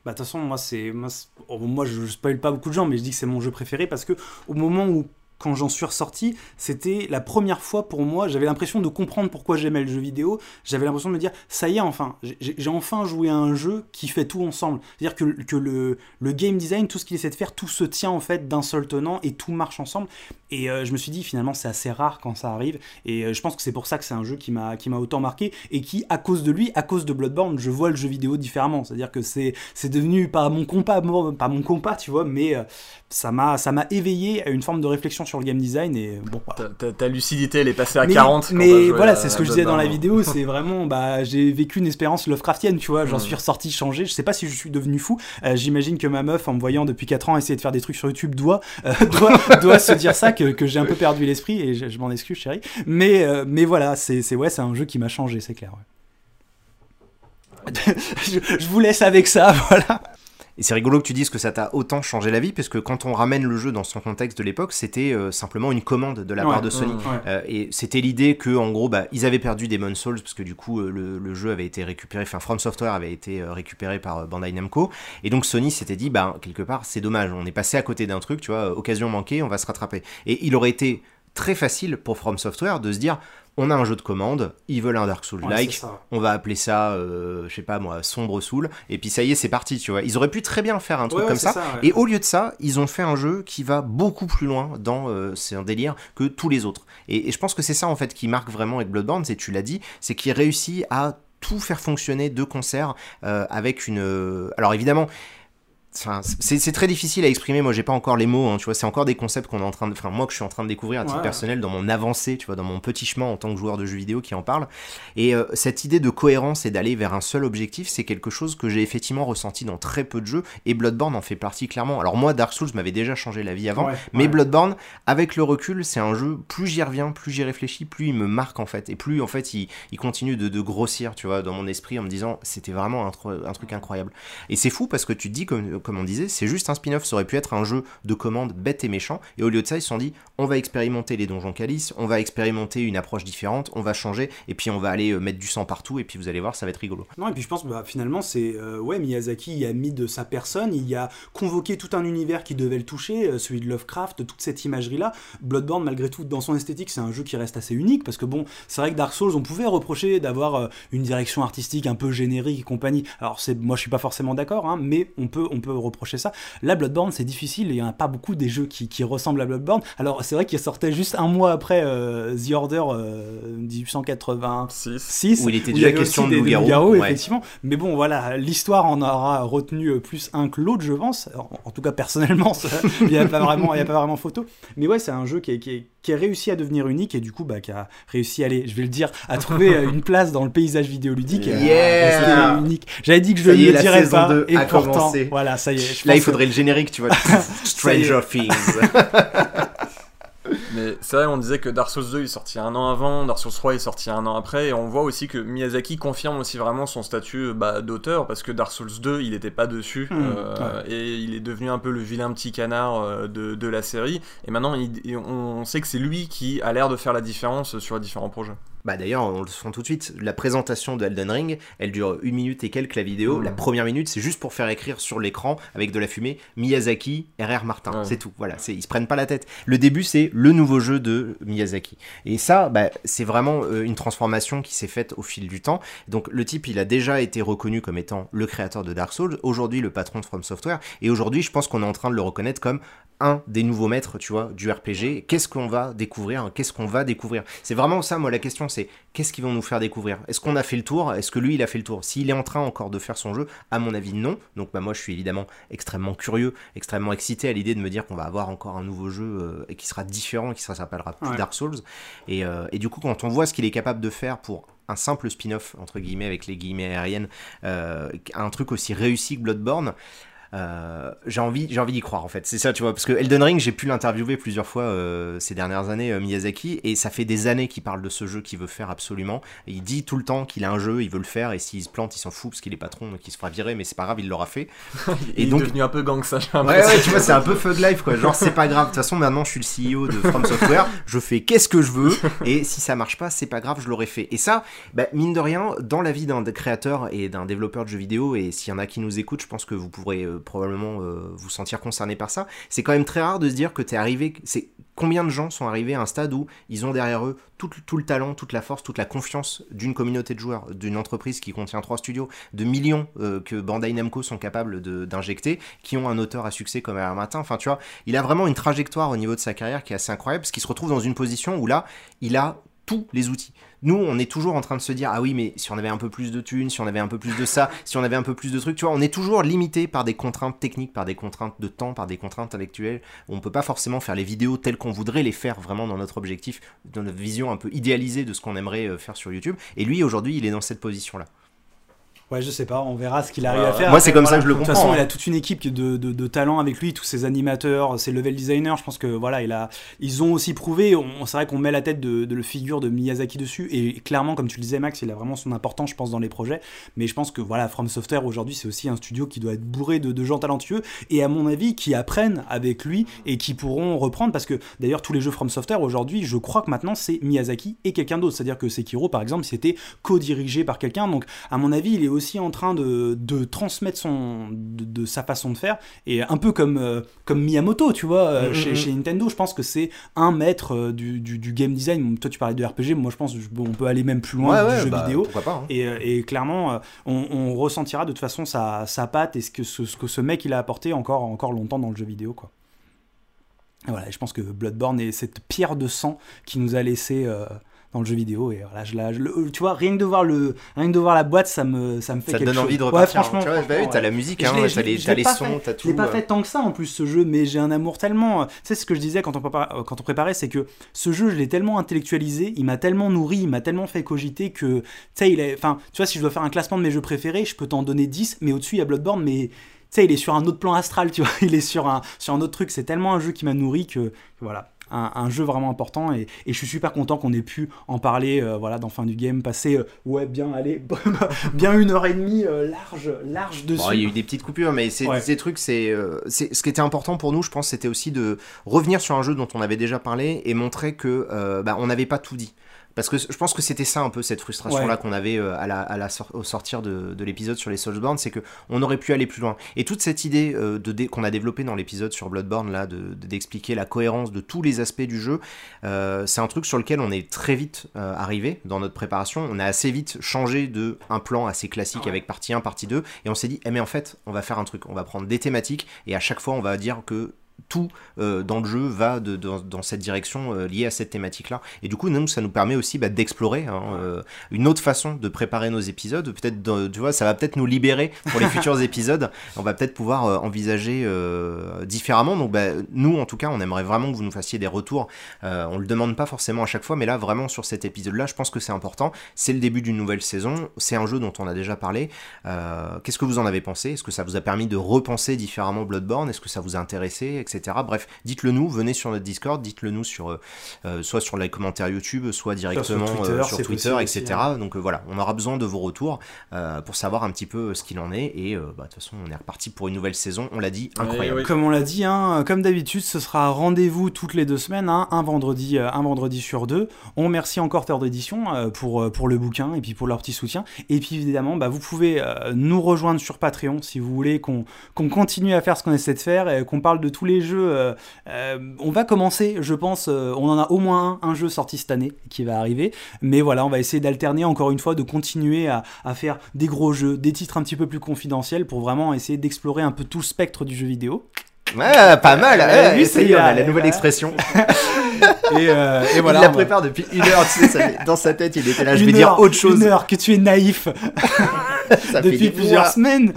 [SPEAKER 1] Bah, de toute façon, moi, c'est. Moi, oh, moi, je spoil pas beaucoup de gens, mais je dis que c'est mon jeu préféré parce que au moment où. Quand j'en suis ressorti, c'était la première fois pour moi, j'avais l'impression de comprendre pourquoi j'aimais le jeu vidéo. J'avais l'impression de me dire, ça y est, enfin, j'ai enfin joué à un jeu qui fait tout ensemble. C'est-à-dire que, le, game design, tout ce qu'il essaie de faire, tout se tient en fait d'un seul tenant et tout marche ensemble. Et euh, je me suis dit, finalement, c'est assez rare quand ça arrive. Et euh, je pense que c'est pour ça que c'est un jeu qui m'a autant marqué et qui, à cause de lui, à cause de Bloodborne, je vois le jeu vidéo différemment. C'est-à-dire que c'est devenu pas mon compas, pas mon compas, tu vois, mais euh, ça m'a éveillé à une forme de réflexion sur le game design et bon. voilà.
[SPEAKER 3] Ta, ta- ta lucidité, elle est passée à
[SPEAKER 1] Mais,
[SPEAKER 3] 40. quand
[SPEAKER 1] mais voilà, c'est ce que je disais dans la vidéo, c'est vraiment, bah, j'ai vécu une expérience Lovecraftienne, tu vois, j'en
[SPEAKER 3] Mm.
[SPEAKER 1] suis ressorti changé, je sais pas si je suis devenu fou, Euh, j'imagine que ma meuf, en me voyant depuis 4 ans essayer de faire des trucs sur YouTube, doit, euh, doit, doit se dire ça, que, que j'ai un peu perdu l'esprit, et je, je m'en excuse, chérie, mais, euh, mais voilà, c'est, ouais, c'est un jeu qui m'a changé, c'est clair, ouais. je, je vous laisse avec ça, voilà.
[SPEAKER 2] Et c'est rigolo que tu dises que ça t'a autant changé la vie, parce que quand on ramène le jeu dans son contexte de l'époque, c'était euh, simplement une commande de la
[SPEAKER 1] Ouais,
[SPEAKER 2] part de Sony.
[SPEAKER 3] mm,
[SPEAKER 1] ouais.
[SPEAKER 2] Euh, et c'était l'idée que, en gros, bah, ils avaient perdu Demon Souls parce que du coup, euh, le, le jeu avait été récupéré, enfin, From Software avait été récupéré par Bandai Namco. Et donc Sony s'était dit, bah, quelque part, c'est dommage, on est passé à côté d'un truc, tu vois, occasion manquée, on va se rattraper. Et il aurait été très facile pour From Software de se dire, on a un jeu de commande, ils veulent un Dark Souls-like, on va appeler ça, euh, je sais pas moi, Sombre Soul, et puis ça y est, c'est parti, tu vois. Ils auraient pu très bien faire un truc
[SPEAKER 1] Ouais,
[SPEAKER 2] comme ça, et au lieu de ça, ils ont fait un jeu qui va beaucoup plus loin dans euh, c'est un délire que tous les autres. Et, et je pense que c'est ça en fait qui marque vraiment avec Bloodborne, c'est tu l'as dit, c'est qu'il réussit à tout faire fonctionner de concert euh, avec une. Alors évidemment. Enfin, c'est très difficile à exprimer. Moi, j'ai pas encore les mots. hein, tu vois, c'est encore des concepts qu'on est en train de, enfin, moi que je suis en train de découvrir à titre
[SPEAKER 1] Ouais.
[SPEAKER 2] personnel dans mon avancée, tu vois, dans mon petit chemin en tant que joueur de jeux vidéo qui en parle. Et euh, cette idée de cohérence et d'aller vers un seul objectif, c'est quelque chose que j'ai effectivement ressenti dans très peu de jeux. Et Bloodborne en fait partie clairement. Alors moi, Dark Souls m'avait déjà changé la vie avant,
[SPEAKER 1] Ouais,
[SPEAKER 2] mais
[SPEAKER 1] ouais.
[SPEAKER 2] Bloodborne, avec le recul, c'est un jeu. Plus j'y reviens, plus j'y réfléchis, plus il me marque en fait, et plus en fait il, il continue de, de grossir, tu vois, dans mon esprit en me disant c'était vraiment un, un truc incroyable. Et c'est fou parce que tu te dis, comme, comme on disait, c'est juste un spin-off, ça aurait pu être un jeu de commande bête et méchant, et au lieu de ça, ils se sont dit, on va expérimenter les donjons calices, on va expérimenter une approche différente, on va changer, et puis on va aller euh, mettre du sang partout, et puis vous allez voir, ça va être rigolo.
[SPEAKER 1] Non, et puis je pense, bah, finalement, c'est. euh, ouais, Miyazaki y a mis de sa personne, il a convoqué tout un univers qui devait le toucher, euh, celui de Lovecraft, toute cette imagerie-là. Bloodborne, malgré tout, dans son esthétique, c'est un jeu qui reste assez unique, parce que bon, c'est vrai que Dark Souls, on pouvait reprocher d'avoir une direction artistique un peu générique et compagnie. Alors, c'est, moi, je suis pas forcément d'accord, hein, mais on peut, on peut reprocher ça. Là, Bloodborne, c'est difficile, il y en a pas beaucoup des jeux qui, qui ressemblent à Bloodborne. Alors, c'est vrai qu'il sortait juste un mois après euh, The Order euh, 1880.
[SPEAKER 3] 6.
[SPEAKER 1] 6
[SPEAKER 2] Où il était déjà question de loup-garou, ouais.
[SPEAKER 1] effectivement. Mais bon, voilà, l'histoire en aura retenu euh, plus un que l'autre, je pense. En, en tout cas, personnellement, il n'y a, pas vraiment- il y a pas vraiment photo. Mais ouais, c'est un jeu qui, est- qui, est- qui a réussi à devenir unique et du coup, bah, qui a réussi à aller, je vais le dire, à trouver euh, une place dans le paysage vidéoludique.
[SPEAKER 2] Yeah.
[SPEAKER 1] Unique. J'avais dit que je ne le dirais pas.
[SPEAKER 2] 2
[SPEAKER 1] et
[SPEAKER 2] a
[SPEAKER 1] pourtant,
[SPEAKER 2] commencé.
[SPEAKER 1] voilà, ça y est. je
[SPEAKER 2] Là, il
[SPEAKER 1] que-
[SPEAKER 2] faudrait le générique, tu vois, Stranger Things.
[SPEAKER 3] Mais c'est vrai, on disait que Dark Souls 2 il est sorti un an avant, Dark Souls 3 est sorti un an après, et on voit aussi que Miyazaki confirme aussi vraiment son statut bah, d'auteur, parce que Dark Souls 2 il n'était pas dessus,
[SPEAKER 1] Hmm,
[SPEAKER 3] euh, et il est devenu un peu le vilain petit canard euh, de, de la série, et maintenant il- et on sait que c'est lui qui a l'air de faire la différence sur les différents projets.
[SPEAKER 2] Bah d'ailleurs, on le sent tout de suite, la présentation de Elden Ring, elle dure une minute et quelques la vidéo.
[SPEAKER 3] Mm.
[SPEAKER 2] La première minute, c'est juste pour faire écrire sur l'écran, avec de la fumée, Miyazaki, R.R. Martin. C'est tout. Voilà, c'est, ils se prennent pas la tête. Le début, c'est le nouveau jeu de Miyazaki. Et ça, bah, c'est vraiment euh, une transformation qui s'est faite au fil du temps. Donc le type, il a déjà été reconnu comme étant le créateur de Dark Souls, aujourd'hui le patron de From Software, et aujourd'hui, je pense qu'on est en train de le reconnaître comme un des nouveaux maîtres, tu vois, du RPG. Qu'est-ce qu'on va découvrir Qu'est-ce qu'on va découvrir? C'est vraiment ça, moi, la question, c'est qu'est-ce qu'ils vont nous faire découvrir? Est-ce qu'on a fait le tour? Est-ce que lui, il a fait le tour? S'il est en train encore de faire son jeu, à mon avis, non. Donc, bah, moi, je suis évidemment extrêmement curieux, extrêmement excité à l'idée de me dire qu'on va avoir encore un nouveau jeu euh, et qui sera différent, qui s'appellera plus
[SPEAKER 1] Ouais.
[SPEAKER 2] Dark Souls. Et, euh, et du coup, quand on voit ce qu'il est capable de faire pour un simple spin-off, entre guillemets, avec les guillemets aériennes, euh, un truc aussi réussi que Bloodborne, euh, j'ai envie, j'ai envie d'y croire en fait. C'est ça, tu vois, parce que Elden Ring, j'ai pu l'interviewer plusieurs fois euh, ces dernières années, euh, Miyazaki, et ça fait des années qu'il parle de ce jeu qu'il veut faire absolument. Et il dit tout le temps qu'il a un jeu, il veut le faire, et s'il se plante, il s'en fout parce qu'il est patron, donc il se fera virer, mais c'est pas grave, il l'aura fait.
[SPEAKER 3] Et il
[SPEAKER 2] donc-
[SPEAKER 3] est devenu un peu gangsta, j'ai
[SPEAKER 2] Ouais, ouais, tu vois, c'est un peu fun life quoi. Genre, c'est pas grave. De toute façon, maintenant, je suis le CEO de From Software. Je fais qu'est-ce que je veux. Et si ça marche pas, c'est pas grave, je l'aurais fait. Et ça, bah, mine de rien, dans la vie d'un créateur et d'un développeur de jeux vidéo, et s'il y en a qui nous écoutent, je pense que vous pourrez probablement euh, vous sentir concerné par ça. C'est quand même très rare de se dire que t'es arrivé. C'est combien de gens sont arrivés à un stade où ils ont derrière eux tout, le talent, toute la force, toute la confiance d'une communauté de joueurs, d'une entreprise qui contient trois studios, de millions euh, que Bandai Namco sont capables d'injecter, qui ont un auteur à succès comme R. Martin. Enfin, tu vois, il a vraiment une trajectoire au niveau de sa carrière qui est assez incroyable, parce qu'il se retrouve dans une position où là, il a tous les outils. Nous, on est toujours en train de se dire, ah oui, mais si on avait un peu plus de thunes, si on avait un peu plus de ça, si on avait un peu plus de trucs, tu vois, on est toujours limité par des contraintes techniques, par des contraintes de temps, par des contraintes intellectuelles. On peut pas forcément faire les vidéos telles qu'on voudrait les faire vraiment dans notre objectif, dans notre vision un peu idéalisée de ce qu'on aimerait euh, faire sur YouTube. Et lui, aujourd'hui, il est dans cette position-là.
[SPEAKER 1] Ouais, je sais pas, on verra ce qu'il arrive à faire.
[SPEAKER 2] Moi, c'est comme ça que je le
[SPEAKER 1] De toute
[SPEAKER 2] comprends,
[SPEAKER 1] façon,
[SPEAKER 2] hein.
[SPEAKER 1] il a toute une équipe de, de, de talents avec lui, tous ses animateurs, ses level designers. Je pense que voilà, il a, ils ont aussi prouvé. On, c'est vrai qu'on met la tête de, de le figure de Miyazaki dessus, et clairement, comme tu le disais, Max, il a vraiment son importance, je pense, dans les projets. Mais je pense que voilà, From Software aujourd'hui, c'est aussi un studio qui doit être bourré de, de gens talentueux, et à mon avis, qui apprennent avec lui et qui pourront reprendre, parce que d'ailleurs, tous les jeux From Software aujourd'hui, je crois que maintenant, c'est Miyazaki et quelqu'un d'autre. C'est-à-dire que Sekiro, par exemple, c'était co-dirigé par quelqu'un. Donc, à mon avis, il est aussi en train de, de transmettre son, de, de sa façon de faire. Et un peu comme, euh, comme Miyamoto, tu vois, euh,
[SPEAKER 2] Mhm,
[SPEAKER 1] chez,
[SPEAKER 2] mhm.
[SPEAKER 1] chez Nintendo, je pense que c'est un maître euh, du, du, du game design. Toi, tu parlais de RPG, moi, je pense qu'on peut aller même plus loin du jeu
[SPEAKER 2] bah,
[SPEAKER 1] vidéo.
[SPEAKER 2] Pas hein.
[SPEAKER 1] Et, et clairement, on, on ressentira de toute façon sa, sa patte et ce que ce, ce que ce mec il a apporté encore, encore longtemps dans le jeu vidéo. Quoi. Voilà, je pense que Bloodborne est cette pierre de sang qui nous a laissé euh, dans le jeu vidéo. Et voilà, je, la- je le- tu vois, rien que de voir le, rien que de voir la boîte, ça me, ça me fait
[SPEAKER 2] Ça
[SPEAKER 1] quelque
[SPEAKER 2] donne envie de repartir.
[SPEAKER 1] Ouais, franchement,
[SPEAKER 2] hein. Tu vois, bah oui, t'as
[SPEAKER 1] ouais.
[SPEAKER 2] la musique, hein, t'as les,
[SPEAKER 1] l'ai
[SPEAKER 2] les sons, t'as tout.
[SPEAKER 1] l'ai pas
[SPEAKER 2] euh.
[SPEAKER 1] fait tant que ça en plus ce jeu, mais j'ai un amour tellement. Tu sais ce que je disais quand on préparait, euh, quand on préparait, c'est que ce jeu, je l'ai tellement intellectualisé, il m'a tellement nourri, il m'a tellement fait cogiter que, tu sais, il est, enfin, tu vois, si je dois faire un classement de mes jeux préférés, je peux t'en donner 10, mais au-dessus il y a Bloodborne, mais tu sais, il est sur un autre plan astral, tu vois, il est sur un, sur un autre truc. C'est tellement un jeu qui m'a nourri que voilà. Un, un jeu vraiment important et, et je suis super content qu'on ait pu en parler euh, voilà dans fin du game passer euh, ouais bien allez bien une heure et demie euh, large large dessus
[SPEAKER 2] Bon, il y a eu des petites coupures, mais c'est
[SPEAKER 1] Ouais.
[SPEAKER 2] ces trucs, c'est ce qui était important pour nous, je pense, c'était aussi de revenir sur un jeu dont on avait déjà parlé et montrer que bah, on n'avait pas tout dit. Parce que je pense que c'était ça un peu cette frustration là
[SPEAKER 1] Ouais.
[SPEAKER 2] qu'on avait euh, à la, à la sor- au sortir de, de l'épisode sur les Soulsborne, c'est que on aurait pu aller plus loin. Et toute cette idée euh, de qu'on a développée dans l'épisode sur Bloodborne là, de de- d'expliquer la cohérence de tous les aspects du jeu, euh, c'est un truc sur lequel on est très vite euh, arrivé dans notre préparation. On a assez vite changé de un plan assez classique avec partie 1, partie 2, et on s'est dit, eh mais en fait, on va faire un truc, on va prendre des thématiques, et à chaque fois, on va dire que tout euh, dans le jeu va de, dans, dans cette direction euh, liée à cette thématique-là. Et du coup, nous, ça nous permet aussi bah, d'explorer hein, euh, une autre façon de préparer nos épisodes. Peut-être, tu vois, ça va peut-être nous libérer pour les futurs épisodes. On va peut-être pouvoir envisager différemment. Donc, bah, nous, en tout cas, on aimerait vraiment que vous nous fassiez des retours. On le demande pas forcément à chaque fois, mais là, vraiment sur cet épisode-là, je pense que c'est important. C'est le début d'une nouvelle saison. C'est un jeu dont on a déjà parlé. Qu'est-ce que vous en avez pensé? Est-ce que ça vous a permis de repenser différemment Bloodborne? Est-ce que ça vous a intéressé, etc. Bref, dites-le nous. Venez sur notre Discord. Dites-le nous sur euh, euh, soit sur les commentaires YouTube, soit directement
[SPEAKER 1] sur
[SPEAKER 2] euh,
[SPEAKER 1] Twitter,
[SPEAKER 2] sur Twitter, etc.
[SPEAKER 1] aussi, hein.
[SPEAKER 2] Donc euh, voilà, on aura besoin de vos retours euh, pour savoir un petit peu ce qu'il en est. Et euh, bah, de toute façon, on est reparti pour une nouvelle saison. On l'a dit, incroyable.
[SPEAKER 3] oui.
[SPEAKER 1] Comme on l'a dit, hein, comme d'habitude, ce sera un rendez-vous toutes les deux semaines, hein, un vendredi, un vendredi sur deux. On remercie encore Terre d'édition euh, pour pour le bouquin et puis pour leur petit soutien. Et puis évidemment, bah, vous pouvez euh, nous rejoindre sur Patreon si vous voulez qu'on qu'on continue à faire ce qu'on essaie de faire, et qu'on parle de tous les jeux. euh, euh, on va commencer, je pense, euh, on en a au moins un, un jeu sorti cette année qui va arriver. Mais voilà, on va essayer d'alterner encore une fois, de continuer à, à faire des gros jeux, des titres un petit peu plus confidentiels pour vraiment essayer d'explorer un peu tout le spectre du jeu vidéo.
[SPEAKER 2] Ouais, pas mal.
[SPEAKER 1] Euh,
[SPEAKER 2] ouais,
[SPEAKER 1] lui,
[SPEAKER 2] ça
[SPEAKER 1] c'est-
[SPEAKER 2] y est, on a
[SPEAKER 1] euh,
[SPEAKER 2] la nouvelle
[SPEAKER 1] voilà.
[SPEAKER 2] expression.
[SPEAKER 1] Et, euh, et voilà.
[SPEAKER 2] il la prépare depuis une heure. Tu sais, ça- dans sa tête, il était là. Je vais dire autre chose.
[SPEAKER 1] Une heure que tu es naïf
[SPEAKER 2] Ça
[SPEAKER 1] depuis plusieurs
[SPEAKER 2] mois.
[SPEAKER 1] semaines.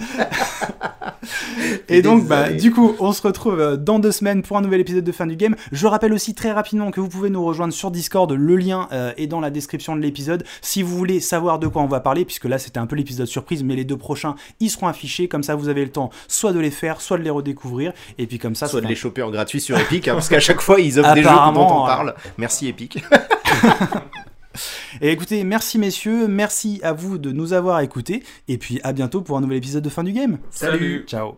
[SPEAKER 1] Et donc, bah, du coup, on se retrouve euh, dans deux semaines pour un nouvel épisode de fin du game. Je rappelle aussi très rapidement que vous pouvez nous rejoindre sur Discord. Le lien euh, est dans la description de l'épisode. Si vous voulez savoir de quoi on va parler, puisque là c'était un peu l'épisode surprise, mais les deux prochains ils seront affichés. Comme ça, vous avez le temps soit de les faire, soit de les redécouvrir. Et puis comme ça,
[SPEAKER 2] Soit de
[SPEAKER 1] un-
[SPEAKER 2] les choper en gratuit sur Epic, hein, parce qu'à chaque fois ils offrent des jeux dont
[SPEAKER 1] Apparemment,
[SPEAKER 2] on
[SPEAKER 1] ouais.
[SPEAKER 2] parle. Merci Epic.
[SPEAKER 1] Et écoutez, merci messieurs, merci à vous de nous avoir écoutés. Et puis à bientôt pour un nouvel épisode de fin du game.
[SPEAKER 3] Salut.
[SPEAKER 1] Ciao.